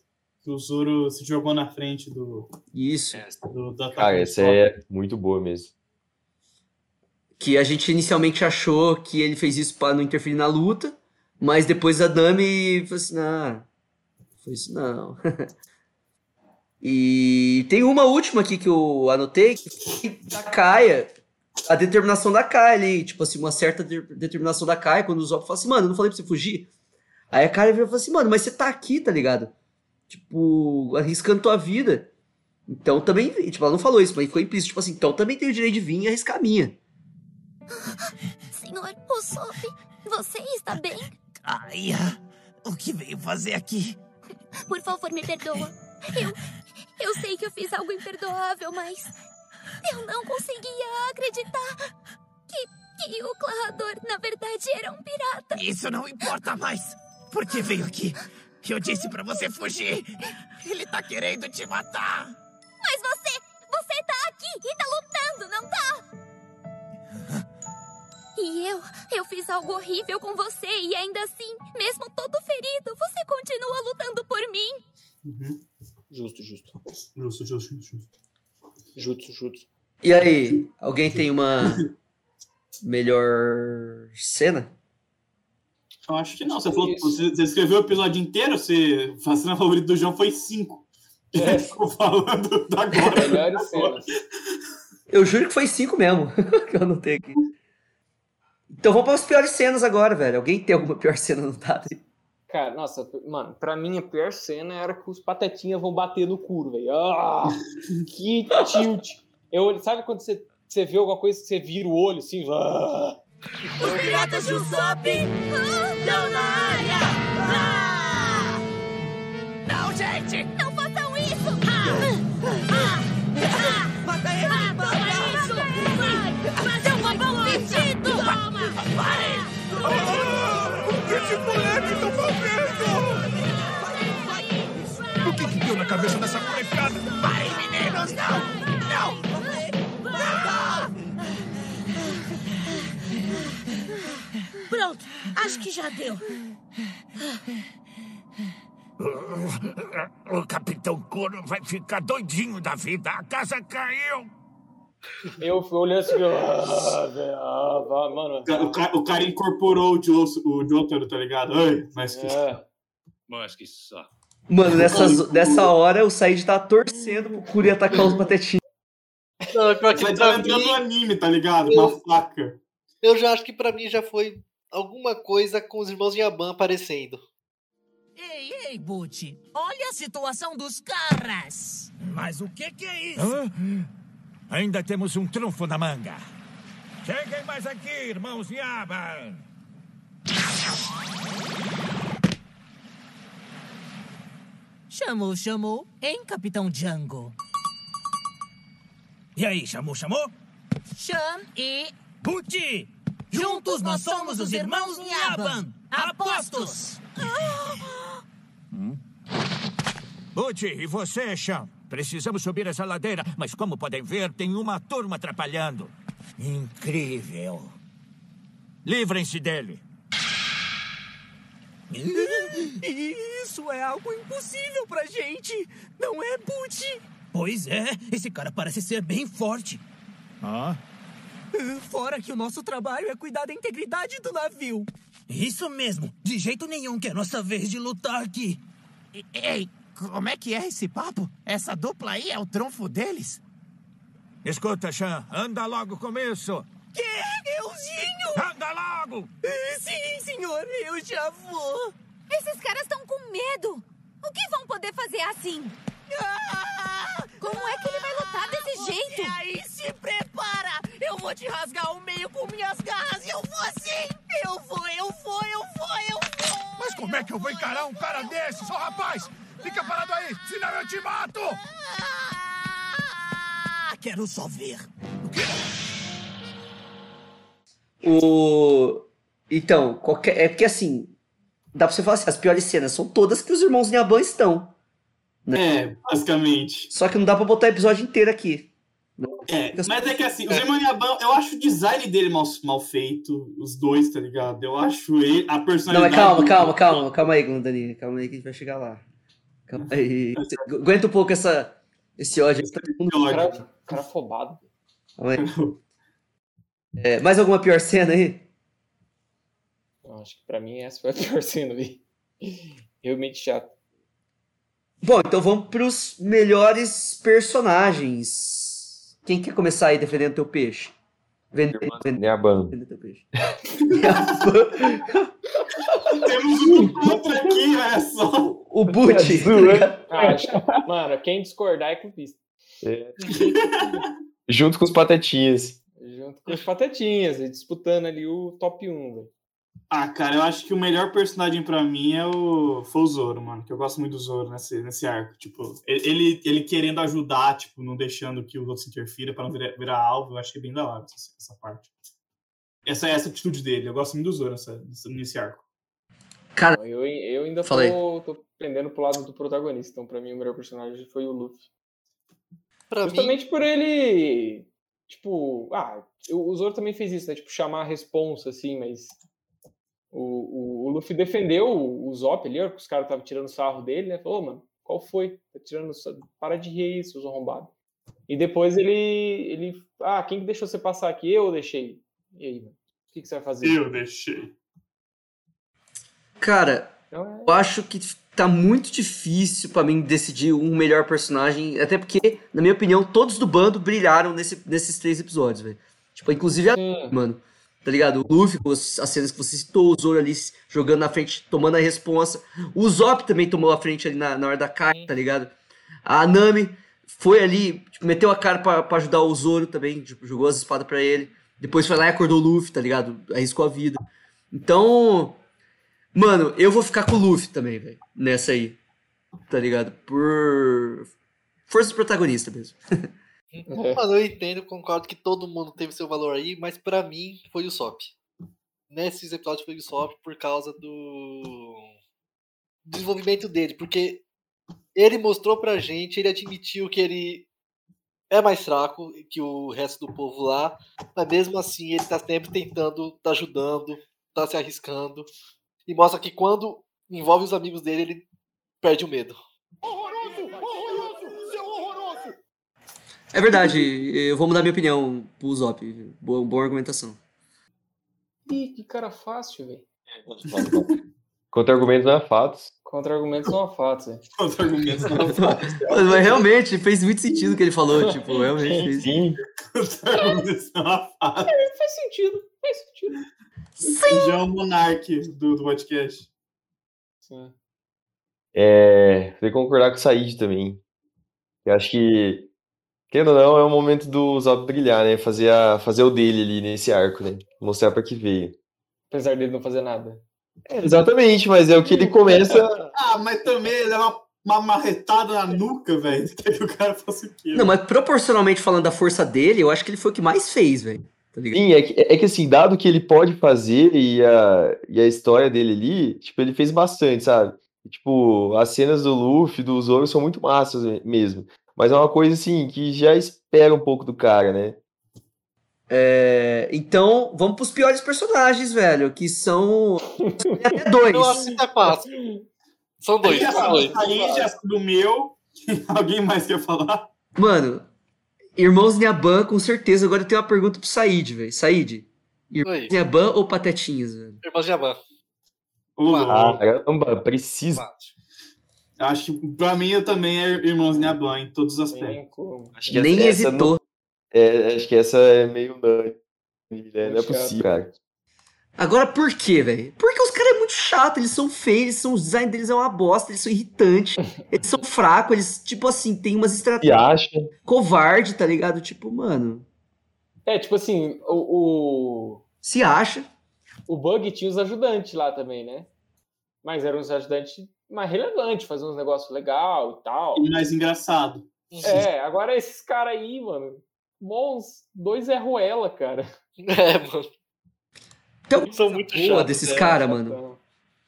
Speaker 8: que o Zoro se jogou na frente do,
Speaker 1: Isso.
Speaker 8: do, do ataque.
Speaker 4: Cara,
Speaker 8: do
Speaker 4: essa é muito boa mesmo.
Speaker 1: Que a gente inicialmente achou que ele fez isso pra não interferir na luta, mas depois a Nami falou assim, não, foi isso não. e tem uma última aqui que eu anotei, que da Kaia, a determinação da Kaia ali, tipo assim, uma certa de- determinação da Kaia, quando o Zop fala assim, mano, eu não falei pra você fugir? Aí a Kaia vira e fala assim, mano, mas você tá aqui, tá ligado? Tipo, arriscando tua vida. Então também, tipo, ela não falou isso, mas ficou implícito, tipo assim, então também tenho o direito de vir e arriscar a minha.
Speaker 9: Senhor Usopp, você está bem?
Speaker 13: Kaia, o que veio fazer aqui?
Speaker 14: Por favor, me perdoa. Eu. Eu sei que eu fiz algo imperdoável, mas. Eu não conseguia acreditar que, que o Clarrador, na verdade, era um pirata.
Speaker 13: Isso não importa mais. Por que veio aqui? Eu disse para você fugir! Ele tá querendo te matar!
Speaker 14: Mas você! Você tá aqui e tá lutando, não tá? e eu? Eu fiz algo horrível com você e ainda assim, mesmo todo ferido, você continua lutando por mim! Uhum.
Speaker 2: Justo, justo.
Speaker 8: Justo, justo, justo.
Speaker 2: Justo, justo.
Speaker 1: E aí, alguém tem uma melhor cena?
Speaker 8: Eu acho que não. Você, falou, você, você escreveu o episódio inteiro, você, a cena favorita do João foi 5.
Speaker 2: É.
Speaker 8: Ficou falando da agora.
Speaker 2: Melhores cenas.
Speaker 1: Eu juro que foi cinco mesmo, que eu anotei aqui. Então vamos para as piores cenas agora, velho. Alguém tem alguma pior cena anotada aí?
Speaker 2: Cara, nossa, mano, pra mim a pior cena era que os patetinhas vão bater no cu, velho. Ah, que tilt. Eu, sabe quando você, você vê alguma coisa que você vira o olho assim? Ah.
Speaker 7: Os piratas de Usopp estão na área! Ah! Não, gente!
Speaker 14: Não façam isso!
Speaker 7: Mata ele! Mata isso!
Speaker 14: Vai! Seu babão vestido!
Speaker 7: Pare!
Speaker 11: O que esse moleque tá fazendo? O que que deu na cabeça dessa molecada?
Speaker 7: Pare, meninos! Não! Não! Pronto, acho que já deu.
Speaker 11: O Capitão Coro vai ficar doidinho da vida. A casa caiu.
Speaker 2: Eu fui olhando assim, ah, velho, ah, vá, mano.
Speaker 8: O ca- O cara, o cara incorporou o, Joe, o Jotaro, tá ligado? Ai, mas que...
Speaker 2: É.
Speaker 6: Mas que saco.
Speaker 1: Mano, nessa, nessa hora o Said tá torcendo pro Curi atacar os patetinhos.
Speaker 3: Não, pior que
Speaker 8: Vai
Speaker 3: pra
Speaker 8: entrando no anime, tá ligado? Uma faca.
Speaker 3: Eu já acho que pra mim já foi alguma coisa com os irmãos de Aban aparecendo.
Speaker 13: Ei, ei, Butch. Olha a situação dos caras.
Speaker 11: Mas o que que é isso? Ainda temos um trunfo na manga. Cheguem mais aqui, irmãos Yaba.
Speaker 13: Chamou, chamou. Hein, Capitão Django?
Speaker 11: E aí, chamou, chamou?
Speaker 13: Cham e...
Speaker 11: Puti!
Speaker 13: Juntos nós somos os irmãos Nyaban. Apostos!
Speaker 11: Puti, e você, Cham? Precisamos subir essa ladeira, mas como podem ver, tem uma turma atrapalhando. Incrível. Livrem-se dele.
Speaker 13: Isso é algo impossível pra gente. Não é, Butch? Pois é. Esse cara parece ser bem forte.
Speaker 11: Ah?
Speaker 13: Fora que o nosso trabalho é cuidar da integridade do navio. Isso mesmo. De jeito nenhum que é nossa vez de lutar aqui.
Speaker 15: Ei, como é que é esse papo? Essa dupla aí é o trunfo deles?
Speaker 11: Escuta, Chan, anda logo com isso.
Speaker 13: Que? Euzinho?
Speaker 11: Anda logo!
Speaker 13: Sim, senhor, eu já vou.
Speaker 9: Esses caras estão com medo. O que vão poder fazer assim? Como é que ele vai lutar desse jeito?
Speaker 13: E aí, se prepara! Eu vou te rasgar ao meio com minhas garras e eu vou assim! Eu vou, eu vou, eu vou, eu vou!
Speaker 11: Mas como é que eu vou encarar um cara desses, ô rapaz? Fica parado aí, senão eu te mato!
Speaker 13: Ah, quero só ver.
Speaker 1: O... Então, qualquer... é porque assim, dá pra você falar assim, as piores cenas são todas que os irmãos Nyaban estão.
Speaker 8: É, basicamente.
Speaker 1: Só que não dá pra botar o episódio inteiro aqui.
Speaker 8: É, mas é que assim, o Yaban, eu acho o design dele mal, mal feito, os dois, tá ligado? Eu acho ele, a
Speaker 1: Não,
Speaker 8: personalidade.
Speaker 1: mas calma, calma, calma, calma aí, Glendani. Calma aí que a gente vai chegar lá. Calma aí. Aguenta um pouco essa, esse ódio. Tá todo mundo-
Speaker 2: Cara, cara afobado.
Speaker 1: Calma aí. É, mais alguma pior cena aí?
Speaker 2: Eu acho que pra mim essa foi a pior cena, vi. Realmente chato.
Speaker 1: Bom, então vamos pros melhores personagens. Quem quer começar aí defendendo teu peixe? Vende, vende,
Speaker 4: Nyaban.
Speaker 1: vende teu peixe.
Speaker 8: Temos um contra aqui, olha só.
Speaker 1: O Butch.
Speaker 2: Ah, acho que- mano, quem discordar é clubista.
Speaker 4: É. Junto com os patetinhas.
Speaker 2: Junto com os patetinhas, e disputando ali o top 1, velho.
Speaker 8: Ah, cara, eu acho que o melhor personagem pra mim é o foi o Zoro, mano. Que eu gosto muito do Zoro nesse, nesse arco. Tipo, ele, ele querendo ajudar, tipo, não deixando que os outros interfiram pra não virar, virar alvo. Eu achei bem da hora essa, essa parte. Essa essa atitude dele. Eu gosto muito do Zoro nessa, nesse arco.
Speaker 1: Cara,
Speaker 2: Eu, eu ainda
Speaker 1: Fala aí.
Speaker 2: tô, tô pendendo pro lado do protagonista. Então, pra mim, o melhor personagem foi o Luffy.
Speaker 3: Pra mim,
Speaker 2: Justamente por ele. Tipo, ah, o o Zoro também fez isso, né? Tipo, chamar a responsa, assim, mas O, o, o Luffy defendeu o, o Zop ali, ó, que os caras estavam tirando sarro dele, né? Falou, "Ô, mano, qual foi? Tá tirando. Para de rir aí, seus arrombados. E depois ele. ele. Ah, quem que deixou você passar aqui? Eu deixei. E aí, mano? O que, que você vai fazer?
Speaker 8: Eu deixei.
Speaker 1: Cara,
Speaker 2: Então é-
Speaker 1: eu acho que tá muito difícil pra mim decidir um melhor personagem, até porque, na minha opinião, todos do bando brilharam nesse- nesses três episódios, velho. Tipo, inclusive a mano. Tá ligado? O Luffy, com as as cenas que você citou, o Zoro ali jogando na frente, tomando a responsa. O Zop também tomou a frente ali na, na hora da caixa, tá ligado? A Nami foi ali, tipo, meteu a cara pra, pra ajudar o Zoro também, tipo, jogou as espadas pra ele. Depois foi lá e acordou o Luffy, tá ligado? Arriscou a vida. Então, mano, eu vou ficar com o Luffy também, velho, nessa aí. Tá ligado? Por força do protagonista mesmo.
Speaker 3: Mano, eu entendo, concordo que todo mundo teve seu valor aí, mas pra mim foi o Sop. Nesses episódios foi o Sop por causa do desenvolvimento dele, porque ele mostrou pra gente, ele admitiu que ele é mais fraco que o resto do povo lá, mas mesmo assim ele tá sempre tentando, tá ajudando, tá se arriscando, e mostra que quando envolve os amigos dele, ele perde o medo.
Speaker 1: É verdade, eu vou mudar minha opinião pro Zop. Boa, boa argumentação.
Speaker 2: Ih, que cara fácil, velho.
Speaker 4: Contra-argumentos não é fatos.
Speaker 2: Contra-argumentos não há fatos, velho.
Speaker 8: Contra-argumentos não
Speaker 1: Mas, mas realmente fez muito sentido o que ele falou, tipo, realmente fez.
Speaker 4: Sim.
Speaker 8: Contra-argumentos não é fatos.
Speaker 2: É, faz sentido, faz sentido.
Speaker 8: Já é o monarque do, do podcast.
Speaker 2: Sim.
Speaker 4: É, tem que concordar com o Said também. Eu acho que, querendo ou não, é o momento do Zop brilhar, né? Fazer, a, fazer o dele ali nesse arco, né? Mostrar pra que veio.
Speaker 2: Apesar dele não fazer nada.
Speaker 4: É, exatamente, mas é o que ele começa.
Speaker 8: Ah, mas também ele é uma, uma marretada na nuca, velho. Que o cara faça o quê?
Speaker 1: Não, mas proporcionalmente falando da força dele, eu acho que ele foi o que mais fez, velho. Tá?
Speaker 4: Sim, é que, é que assim, dado o que ele pode fazer e a, e a história dele ali, tipo, ele fez bastante, sabe? Tipo, as cenas do Luffy, do Zoro são muito massas me- mesmo. Mas é uma coisa assim que já espera um pouco do cara, né?
Speaker 1: É, então, vamos pros piores personagens, velho, que são tem até dois.
Speaker 3: Eu acho que é fácil. São dois,
Speaker 8: Já
Speaker 3: são dois.
Speaker 8: Aí já do meu. Alguém mais quer falar?
Speaker 1: Mano, Irmãos Nyaban, com certeza. Agora eu tenho uma pergunta pro Said, velho. Said, Irmãos
Speaker 3: Oi.
Speaker 1: Nyaban ou Patetinhas, velho?
Speaker 3: Irmãos de Aban.
Speaker 4: Ah, caramba, precisa.
Speaker 8: Acho que pra mim eu também é Irmãos Nyaban em todos os aspectos.
Speaker 4: Acho que
Speaker 1: Nem
Speaker 4: essa- essa
Speaker 1: hesitou.
Speaker 4: não- é, acho que essa é meio unânime, né? Não é possível, cara.
Speaker 1: Agora por quê, velho? Porque os caras é muito chato, eles são feios, eles são, o design deles é uma bosta, eles são irritantes, eles são fracos, eles, tipo assim, tem umas
Speaker 4: E
Speaker 1: estratégias
Speaker 4: acha.
Speaker 1: covarde, tá ligado? Tipo, mano,
Speaker 2: É, tipo assim, o, o,
Speaker 1: se acha.
Speaker 2: o Bug tinha os ajudantes lá também, né? Mas eram uns ajudantes mais relevantes, faziam uns negócios legal e tal.
Speaker 8: E mais engraçado.
Speaker 2: É, agora esses caras aí, mano, bons, dois é Ruela, cara.
Speaker 3: É, mano.
Speaker 1: Então,
Speaker 3: São muito
Speaker 1: boa
Speaker 3: chatos.
Speaker 1: desses
Speaker 3: é.
Speaker 1: caras, mano.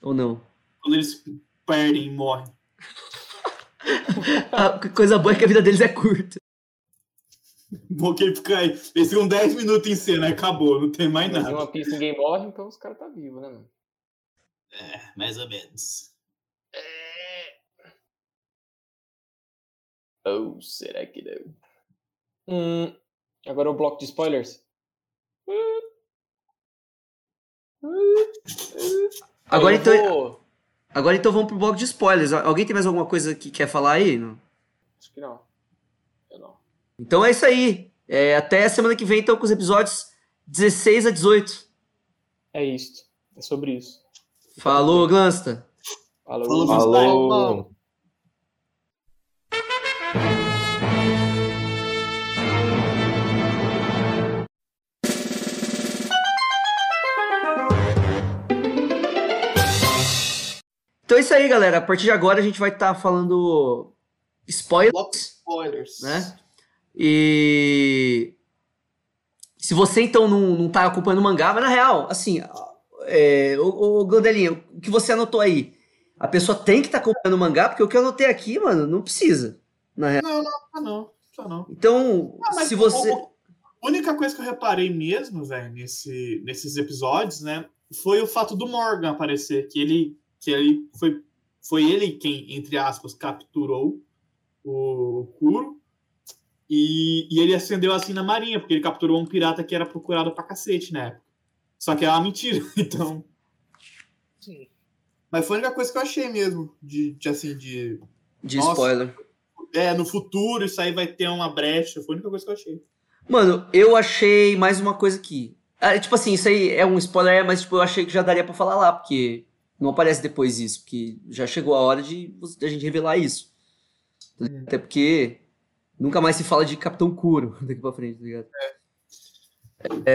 Speaker 1: Ou não?
Speaker 8: Quando eles perdem e morrem.
Speaker 1: A coisa boa é que a vida deles é curta.
Speaker 8: Bom que ele fica aí. Eles ficam 10 minutos em cena, acabou, não tem mais nada.
Speaker 2: One Piece ninguém morre, então os caras tá vivo, né, mano?
Speaker 8: É, mais ou menos.
Speaker 2: Ou será que não? Hum, agora o bloco de spoilers.
Speaker 1: Agora
Speaker 2: Eu
Speaker 1: então,
Speaker 2: vou-
Speaker 1: agora então vamos pro bloco de spoilers. Alguém tem mais alguma coisa que quer falar aí? Não?
Speaker 2: Acho que não. Eu não.
Speaker 1: Então é isso aí. É, até semana que vem, então, com os episódios 16 a 18.
Speaker 2: É isso. É sobre isso.
Speaker 1: Falou, Glansta.
Speaker 2: Falou.
Speaker 4: Falou.
Speaker 1: Então é isso aí, galera. A partir de agora a gente vai estar falando spoilers,
Speaker 8: Spoilers.
Speaker 1: né? E se você então não, não tá acompanhando o mangá, mas na real, assim, é, o, o Glandelinho, o que você anotou aí? A pessoa tem que estar acompanhando o mangá, porque o que eu anotei aqui, mano, não precisa. Na real.
Speaker 8: Não, não, tá não. Tá não.
Speaker 1: Então,
Speaker 8: Ah,
Speaker 1: se você.
Speaker 8: A única coisa que eu reparei mesmo, velho, nesse, nesses episódios, né, foi o fato do Morgan aparecer, que ele, que ele foi, foi ele quem, entre aspas, capturou o Kuro. E, e ele acendeu assim na marinha, porque ele capturou um pirata que era procurado pra cacete na época. Só que é uma mentira, então.
Speaker 3: Sim.
Speaker 8: Mas foi a única coisa que eu achei mesmo, de, de assim, de.
Speaker 1: De
Speaker 8: Nossa.
Speaker 1: spoiler.
Speaker 8: É, no futuro isso aí vai ter uma brecha. Foi a única coisa que eu achei.
Speaker 1: Mano, eu achei mais uma coisa aqui. Ah, tipo assim, isso aí é um spoiler, mas tipo, eu achei que já daria pra falar lá, porque não aparece depois isso, porque já chegou a hora de, de a gente revelar isso. Até porque nunca mais se fala de Capitão Kuro daqui pra frente, tá ligado?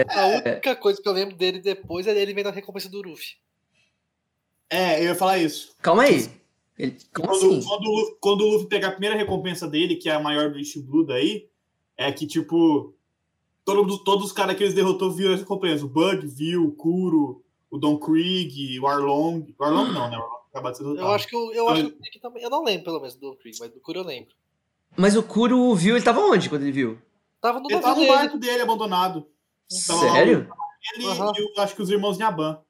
Speaker 3: A única coisa que eu lembro dele depois é ele vendo a recompensa do Luffy.
Speaker 8: É, eu ia falar isso.
Speaker 1: Calma aí. Ele, como
Speaker 8: Quando,
Speaker 1: assim?
Speaker 8: quando, o Luffy- quando o Luffy pegar a primeira recompensa dele, que é a maior do East Blue daí, é que, tipo, todo, todos os caras que eles derrotou viram as recompensas. O Bug viu, o Kuro, o Don Krieg, o Arlong. O Arlong não, né? O Arlong acabou de ser derrotado.
Speaker 3: Eu acho que eu, eu acho que o Krieg também. Eu não lembro, pelo menos, do Krieg, mas do Kuro eu lembro.
Speaker 1: Mas o Kuro viu, ele tava onde quando ele viu?
Speaker 3: Tava no
Speaker 8: Ele tava no
Speaker 3: dele.
Speaker 8: barco dele abandonado. Tava lá
Speaker 1: Sério?
Speaker 8: Ele e eu acho que os irmãos Nyaban.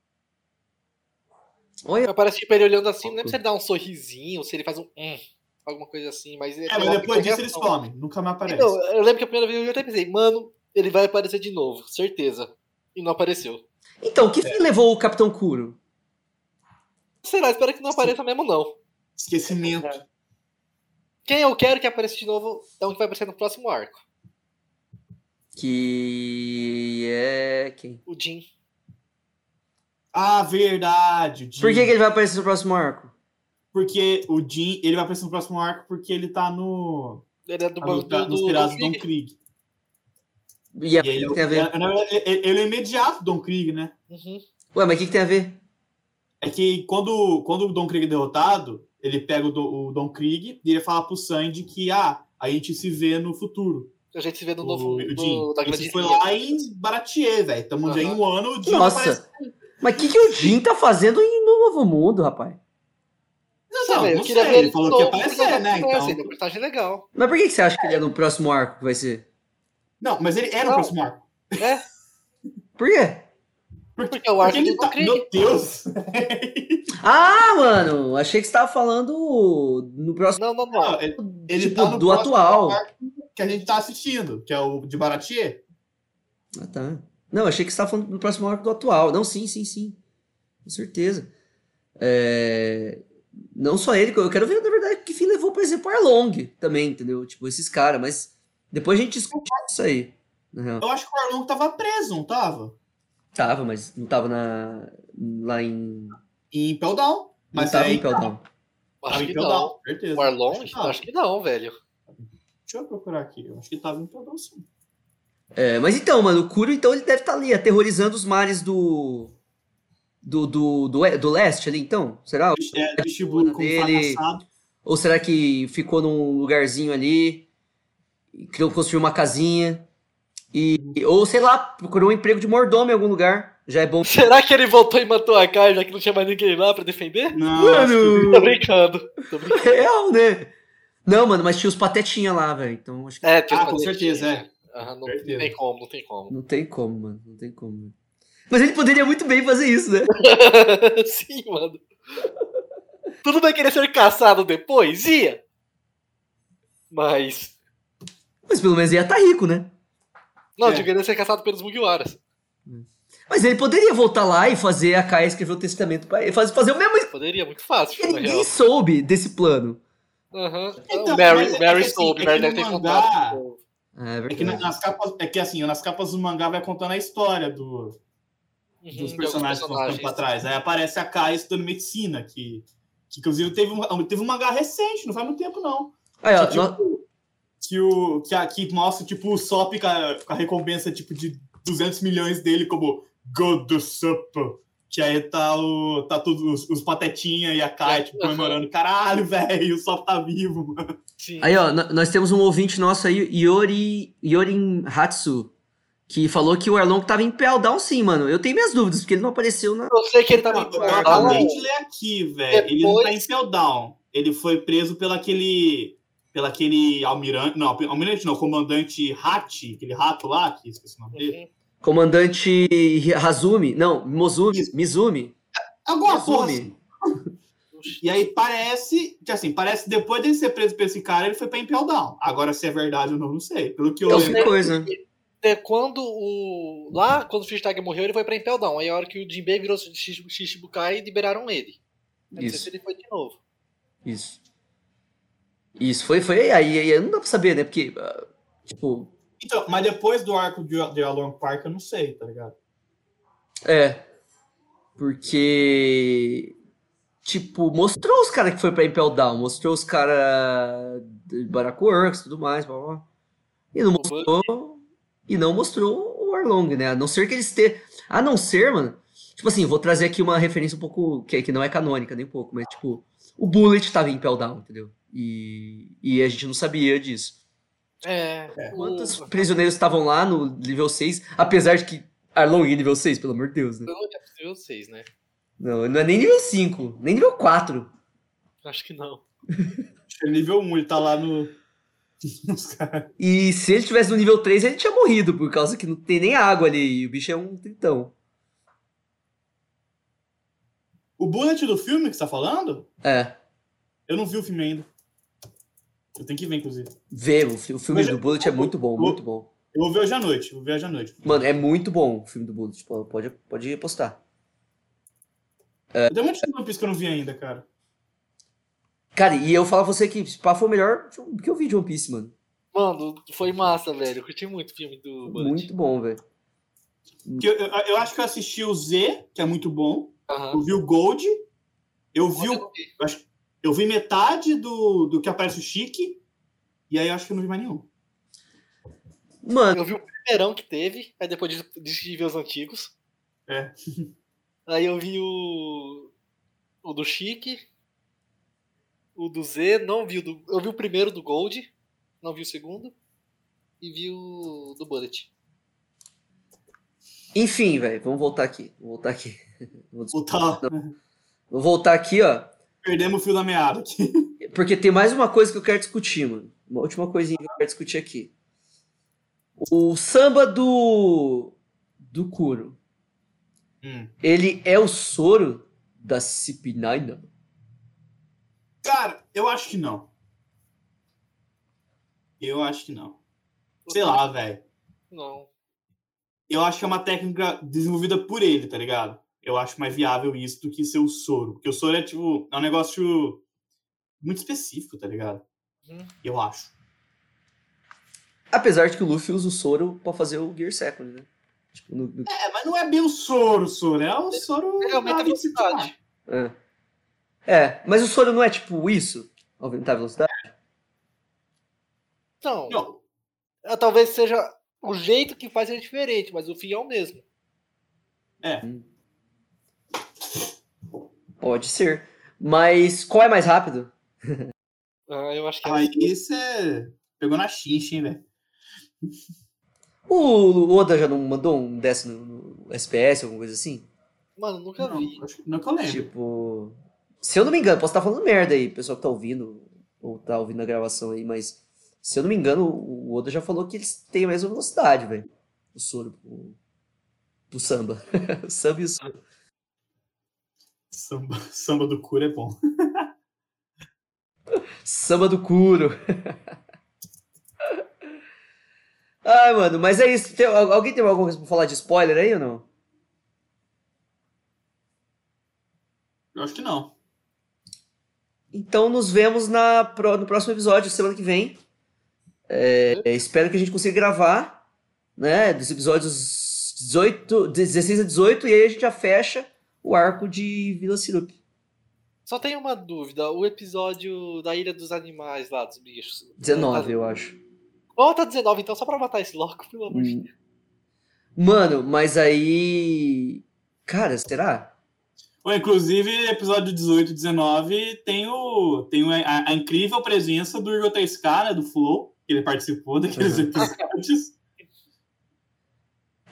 Speaker 1: Olha.
Speaker 3: Parece tipo ele olhando assim, não lembro se ele dá um sorrisinho, se ele faz um. Hum, alguma coisa assim, mas.
Speaker 8: É, mas depois disso eles comem. Nunca mais aparece.
Speaker 3: Então, eu lembro que a primeira vez eu até pensei, mano, ele vai aparecer de novo, certeza. E não apareceu.
Speaker 1: Então, o que fim levou o Capitão Kuro?
Speaker 3: Sei lá, espero que não apareça mesmo, não.
Speaker 8: Esquecimento.
Speaker 3: Quem eu quero que apareça de novo é um que vai aparecer no próximo arco.
Speaker 1: Que é. Quem?
Speaker 3: O Jin.
Speaker 8: Ah, verdade. o Jin.
Speaker 1: Por que, que ele vai aparecer no próximo arco?
Speaker 8: Porque o Jin, ele vai aparecer no próximo arco porque ele tá no.
Speaker 3: Ele é do
Speaker 8: tá
Speaker 3: banco
Speaker 8: no- tá
Speaker 3: do-
Speaker 8: nos
Speaker 3: do
Speaker 8: do
Speaker 3: Krieg.
Speaker 1: E a-
Speaker 8: E ele,
Speaker 1: o que tem a ver?
Speaker 8: é- ele ele é imediato Don Krieg, né?
Speaker 3: Uhum.
Speaker 1: Ué, mas o que, que tem a ver?
Speaker 8: É que quando, quando o Don Krieg é derrotado, ele pega o, Do- o Don Krieg e ele fala pro Sandy que ah, a gente se vê no futuro.
Speaker 3: A gente se vê no
Speaker 8: O,
Speaker 3: novo.
Speaker 8: o
Speaker 3: no- da grande
Speaker 8: foi lá em Baratier, velho. Estamos já em um ano, o Jin
Speaker 1: Nossa.
Speaker 8: aparece.
Speaker 1: Mas o que, que o Jin tá fazendo no Novo Mundo, rapaz?
Speaker 8: Não,
Speaker 3: Sei,
Speaker 8: não, não sei, ele
Speaker 3: ele
Speaker 8: falou que ia aparecer, né? Então...
Speaker 3: um personagem legal.
Speaker 1: Mas por que, que você acha que ele é no próximo arco que vai ser?
Speaker 8: Não, mas ele no
Speaker 3: Não.
Speaker 8: próximo arco.
Speaker 3: É?
Speaker 1: Por quê?
Speaker 3: Porque é o arco
Speaker 8: Porque ele tá... Meu Deus!
Speaker 1: Ah, mano! Achei que você tava falando no próximo.
Speaker 3: Não, não, não.
Speaker 8: Não, ele, ele
Speaker 1: Tipo,
Speaker 8: tá no
Speaker 1: do atual.
Speaker 8: arco que a gente tá assistindo, que é o de Baratier.
Speaker 1: Ah, tá. Não, achei que você tava falando do próximo arco do atual. Não, sim, sim, sim. Com certeza. É, Não só ele, eu quero ver, na verdade, que fim levou, por exemplo, o Arlong também, entendeu? Tipo, esses caras, mas depois a gente discute isso aí. Na real.
Speaker 8: Eu acho que o Arlong tava preso, não tava?
Speaker 1: Tava, mas não tava na... lá em.
Speaker 8: Em Down. Mas
Speaker 1: não tava
Speaker 8: aí
Speaker 1: em Peldão.
Speaker 3: Acho
Speaker 8: Tava em
Speaker 3: que
Speaker 8: Impel
Speaker 3: não.
Speaker 8: Certeza.
Speaker 3: O Arlong?
Speaker 8: Acho que tava.
Speaker 3: Acho que não, velho.
Speaker 8: Deixa eu procurar aqui. Eu acho que tava em Down sim.
Speaker 1: É, mas então, mano, o Kuro, então, ele deve estar ali, aterrorizando os mares do. Do, do, do, do leste ali, então? Será?
Speaker 8: É, do Shibuya
Speaker 1: dele. Ou será que ficou num lugarzinho ali, criou, construiu uma casinha, e, ou sei lá, procurou um emprego de mordomo em algum lugar, já é bom.
Speaker 3: Será que ele voltou e matou a Kai, já que não tinha mais ninguém lá pra defender?
Speaker 8: Não,
Speaker 1: Mano!
Speaker 3: Tô brincando. Tô brincando.
Speaker 1: Real, né? Não, mano, mas tinha os patetinha lá, velho, então acho que
Speaker 3: É, tinha
Speaker 8: Ah, com certeza, é.
Speaker 3: Aham, não,
Speaker 8: Certeza.
Speaker 3: não tem como, não tem como.
Speaker 1: não tem como, mano, não tem como. mano. Mas ele poderia muito bem fazer isso, né?
Speaker 3: Sim, mano. Tudo bem querer ser caçado depois? Ia. Mas.
Speaker 1: Mas pelo menos ia estar rico, né?
Speaker 3: Não,
Speaker 8: É.
Speaker 3: de querer ser caçado pelos Mugiwaras.
Speaker 1: Mas ele poderia voltar lá e fazer a Kai escrever o testamento pra ele, fazer, fazer o mesmo
Speaker 3: Poderia, muito fácil, na
Speaker 1: ninguém
Speaker 3: real.
Speaker 1: soube desse plano.
Speaker 3: Aham.
Speaker 8: Então,
Speaker 3: o Mary,
Speaker 8: é
Speaker 3: Mary
Speaker 8: assim,
Speaker 3: soube,
Speaker 8: é
Speaker 3: Mary deve ter
Speaker 8: mangá-
Speaker 3: contado.
Speaker 1: É
Speaker 8: É que,
Speaker 1: verdade.
Speaker 8: nas capas, é que assim, nas capas do mangá vai contando a história do,
Speaker 3: Uhum,
Speaker 8: dos personagens que estão ficando pra trás. Aí aparece a Kai estudando medicina, que, que inclusive teve um, teve um mangá recente, não faz muito tempo, não.
Speaker 1: Aí, ó,
Speaker 8: que, tipo, que, o, que, a, que mostra tipo, o Sop com a, com a recompensa tipo, de 200 milhões dele como God do Supper. Que aí tá, o, tá todos os, os patetinha e a Kai tipo, comemorando. Caralho, velho, o Sop tá vivo, mano.
Speaker 3: Sim.
Speaker 1: Aí, ó, nó- nós temos um ouvinte nosso aí, Yori, Yorin Hatsu, que falou que o Arlong tava em Pell Down sim, mano. Eu tenho minhas dúvidas, porque ele não apareceu na.
Speaker 3: Eu sei que ele tava
Speaker 8: Eu
Speaker 3: em
Speaker 8: eu
Speaker 3: Pell
Speaker 8: acabei de ler aqui, velho. Ele não tá em
Speaker 3: Depois-
Speaker 8: Felddown. Ele foi preso pelo Pelo aquele almirante. Não, almirante não, comandante Hat, aquele rato lá, que esqueci o nome dele.
Speaker 1: Comandante Hazumi. Não, Mozumi. Mizumi.
Speaker 8: Alguma porra
Speaker 1: Mizumi.
Speaker 8: assim. E aí parece, que assim, parece que depois de ser preso por esse cara, ele foi pra Impel Down. Agora, se é verdade ou não, não sei. Pelo que eu
Speaker 1: É
Speaker 8: lembro.
Speaker 1: coisa.
Speaker 3: É quando o. Lá, quando o Fishtag morreu, ele foi pra Impel Down. Aí a hora que o Jinbei virou Shishibukai, liberaram ele. Eu Não sei
Speaker 1: Isso.
Speaker 3: se ele foi de novo.
Speaker 1: Isso. Isso, foi, foi. Aí, aí não dá pra saber, né? Porque, ah, tipo,
Speaker 8: Então, mas depois do arco de, de Along Park, eu não sei, tá ligado?
Speaker 1: é. Porque. Tipo, mostrou os caras que foi pra Impel Down, mostrou os caras de Barack Works e tudo mais, blá, blá. E não mostrou. E não mostrou o Arlong, né? A não ser que eles tenham. A não ser, mano. Tipo assim, vou trazer aqui uma referência um pouco. Que, que não é canônica, nem um pouco, mas tipo. O Bullet tava em Impel Down, entendeu? E, e a gente não sabia disso.
Speaker 3: É.
Speaker 1: Quantos prisioneiros estavam lá no nível 6? Apesar de que Arlong é nível 6, pelo amor de Deus, né?
Speaker 3: Não é possível vocês, né?
Speaker 1: Não, não é nem nível 5, nem nível 4.
Speaker 3: Acho que não.
Speaker 8: Acho que é nível 1, ele tá lá no.
Speaker 1: E se ele tivesse no nível 3, ele tinha morrido, por causa que não tem nem água ali. E o bicho é um tritão.
Speaker 8: O Bullet do filme que você tá falando?
Speaker 1: É.
Speaker 8: Eu não vi o filme ainda. Eu tenho que ver, inclusive.
Speaker 1: Vê, o fi- o filme
Speaker 8: Mas
Speaker 1: do
Speaker 8: eu-
Speaker 1: Bullet é muito bom, muito bom.
Speaker 8: Eu vou ver hoje à noite. Vou ver hoje à noite.
Speaker 1: Mano, é muito bom o filme do Bullet. Pô, Pode, pode postar.
Speaker 8: Tem um monte de One Piece que eu não vi ainda, cara.
Speaker 1: Cara, e eu falo pra você que pá foi o melhor que eu vi de One Piece, mano.
Speaker 3: Mano, foi massa, velho. Eu curti muito o filme do Bullet.
Speaker 1: Muito bom, velho.
Speaker 8: Eu, eu, eu acho que eu assisti o Z, que é muito bom. Eu vi o Gold. Eu vi o. Eu, acho- eu vi metade do, do que aparece o Chique. E aí eu acho que eu não vi mais nenhum.
Speaker 1: Mano.
Speaker 3: Eu vi o primeirão que teve, aí depois disso decidi ver os antigos.
Speaker 8: É.
Speaker 3: Aí eu vi o. O do Chique. O do Z, não vi o do. Eu vi o primeiro do Gold, não vi o segundo. E vi o do Bullet.
Speaker 1: Enfim, velho, vamos voltar aqui. Vamos voltar aqui. Vou
Speaker 8: Voltar.
Speaker 1: Não. Vou voltar aqui, ó.
Speaker 8: Perdemos o fio da meada aqui.
Speaker 1: Porque tem mais uma coisa que eu quero discutir, mano. Uma última coisinha que eu quero discutir aqui. O samba do. do Kuro.
Speaker 8: Hum.
Speaker 1: Ele é o soro da CP9?
Speaker 8: Cara, eu acho que não. Eu acho que não. Sei lá, velho.
Speaker 3: Não.
Speaker 8: Eu acho que é uma técnica desenvolvida por ele, tá ligado? Eu acho mais viável isso do que ser o soro. Porque o soro é tipo. É um negócio muito específico, tá ligado?
Speaker 3: Uhum.
Speaker 8: Eu acho.
Speaker 1: Apesar de que o Luffy usa o soro pra fazer o Gear Second, né? Tipo, no- no-
Speaker 8: É, mas não é bem o soro, o soro. É o soro.
Speaker 3: Ele aumenta a
Speaker 8: da
Speaker 3: velocidade.
Speaker 1: É. É, mas o soro não é tipo isso? Aumentar a velocidade?
Speaker 3: Não. É, Talvez seja o jeito que faz ele diferente, mas o fim é o mesmo.
Speaker 8: É.
Speaker 1: Pode ser. Mas qual é mais rápido?
Speaker 3: Ah, eu acho que
Speaker 8: Aí você pegou na xincha, hein, velho?
Speaker 1: O Oda já não mandou um desse no, SPS, alguma coisa assim?
Speaker 3: Mano, nunca vi.
Speaker 8: Nunca lembro.
Speaker 1: Tipo. Se eu não me engano, posso estar falando merda aí, pessoal que tá ouvindo, ou tá ouvindo a gravação aí, mas se eu não me engano, o Oda já falou que eles têm a mesma velocidade, velho. O soro pro, pro samba. o samba e o soro.
Speaker 8: Samba, samba do cura é bom.
Speaker 1: Samba do Kuro. Ai, mano, mas é isso. Tem- al- alguém tem alguma coisa pra falar de spoiler aí ou não?
Speaker 8: Eu acho que não.
Speaker 1: Então nos vemos na, no próximo episódio, semana que vem. É, espero que a gente consiga gravar, né? Dos episódios 18, 16 a 18, e aí a gente já fecha o arco de Vila Sirup.
Speaker 3: Só tenho uma dúvida. O episódio da Ilha dos Animais lá, dos bichos.
Speaker 1: 19, eu acho.
Speaker 3: Volta 19, então, só pra matar esse loco, pelo amor de
Speaker 1: Hum.
Speaker 3: Deus.
Speaker 1: Mano, mas aí. Cara, será?
Speaker 8: Ou, inclusive, episódio 18 e 19 tem, o, tem a, a incrível presença do Igor 3K, né, do Flow, que ele participou daqueles
Speaker 1: Uhum.
Speaker 8: episódios.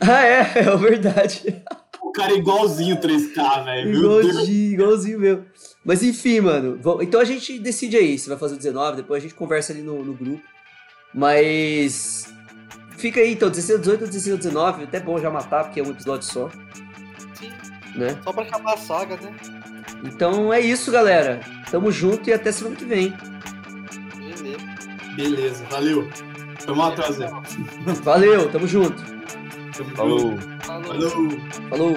Speaker 1: Ah, é, é verdade.
Speaker 8: O cara é igualzinho 3K, velho.
Speaker 1: Igualzinho, igualzinho meu. Mas enfim, mano. vamos- Então a gente decide aí se vai fazer o 19, depois a gente conversa ali no, no grupo. Mas. fica aí, então, 16 a 18 ou 16 a 19. Até bom já matar, porque é um episódio só.
Speaker 3: Sim.
Speaker 1: Né?
Speaker 3: Só pra acabar a saga, né?
Speaker 1: Então é isso, galera. Tamo junto e até semana que vem.
Speaker 3: Beleza.
Speaker 8: Beleza, valeu. Tamo atrás, Zé.
Speaker 1: Valeu, tamo junto.
Speaker 8: Tamo
Speaker 4: Falou.
Speaker 8: Junto. Falou.
Speaker 1: Falou.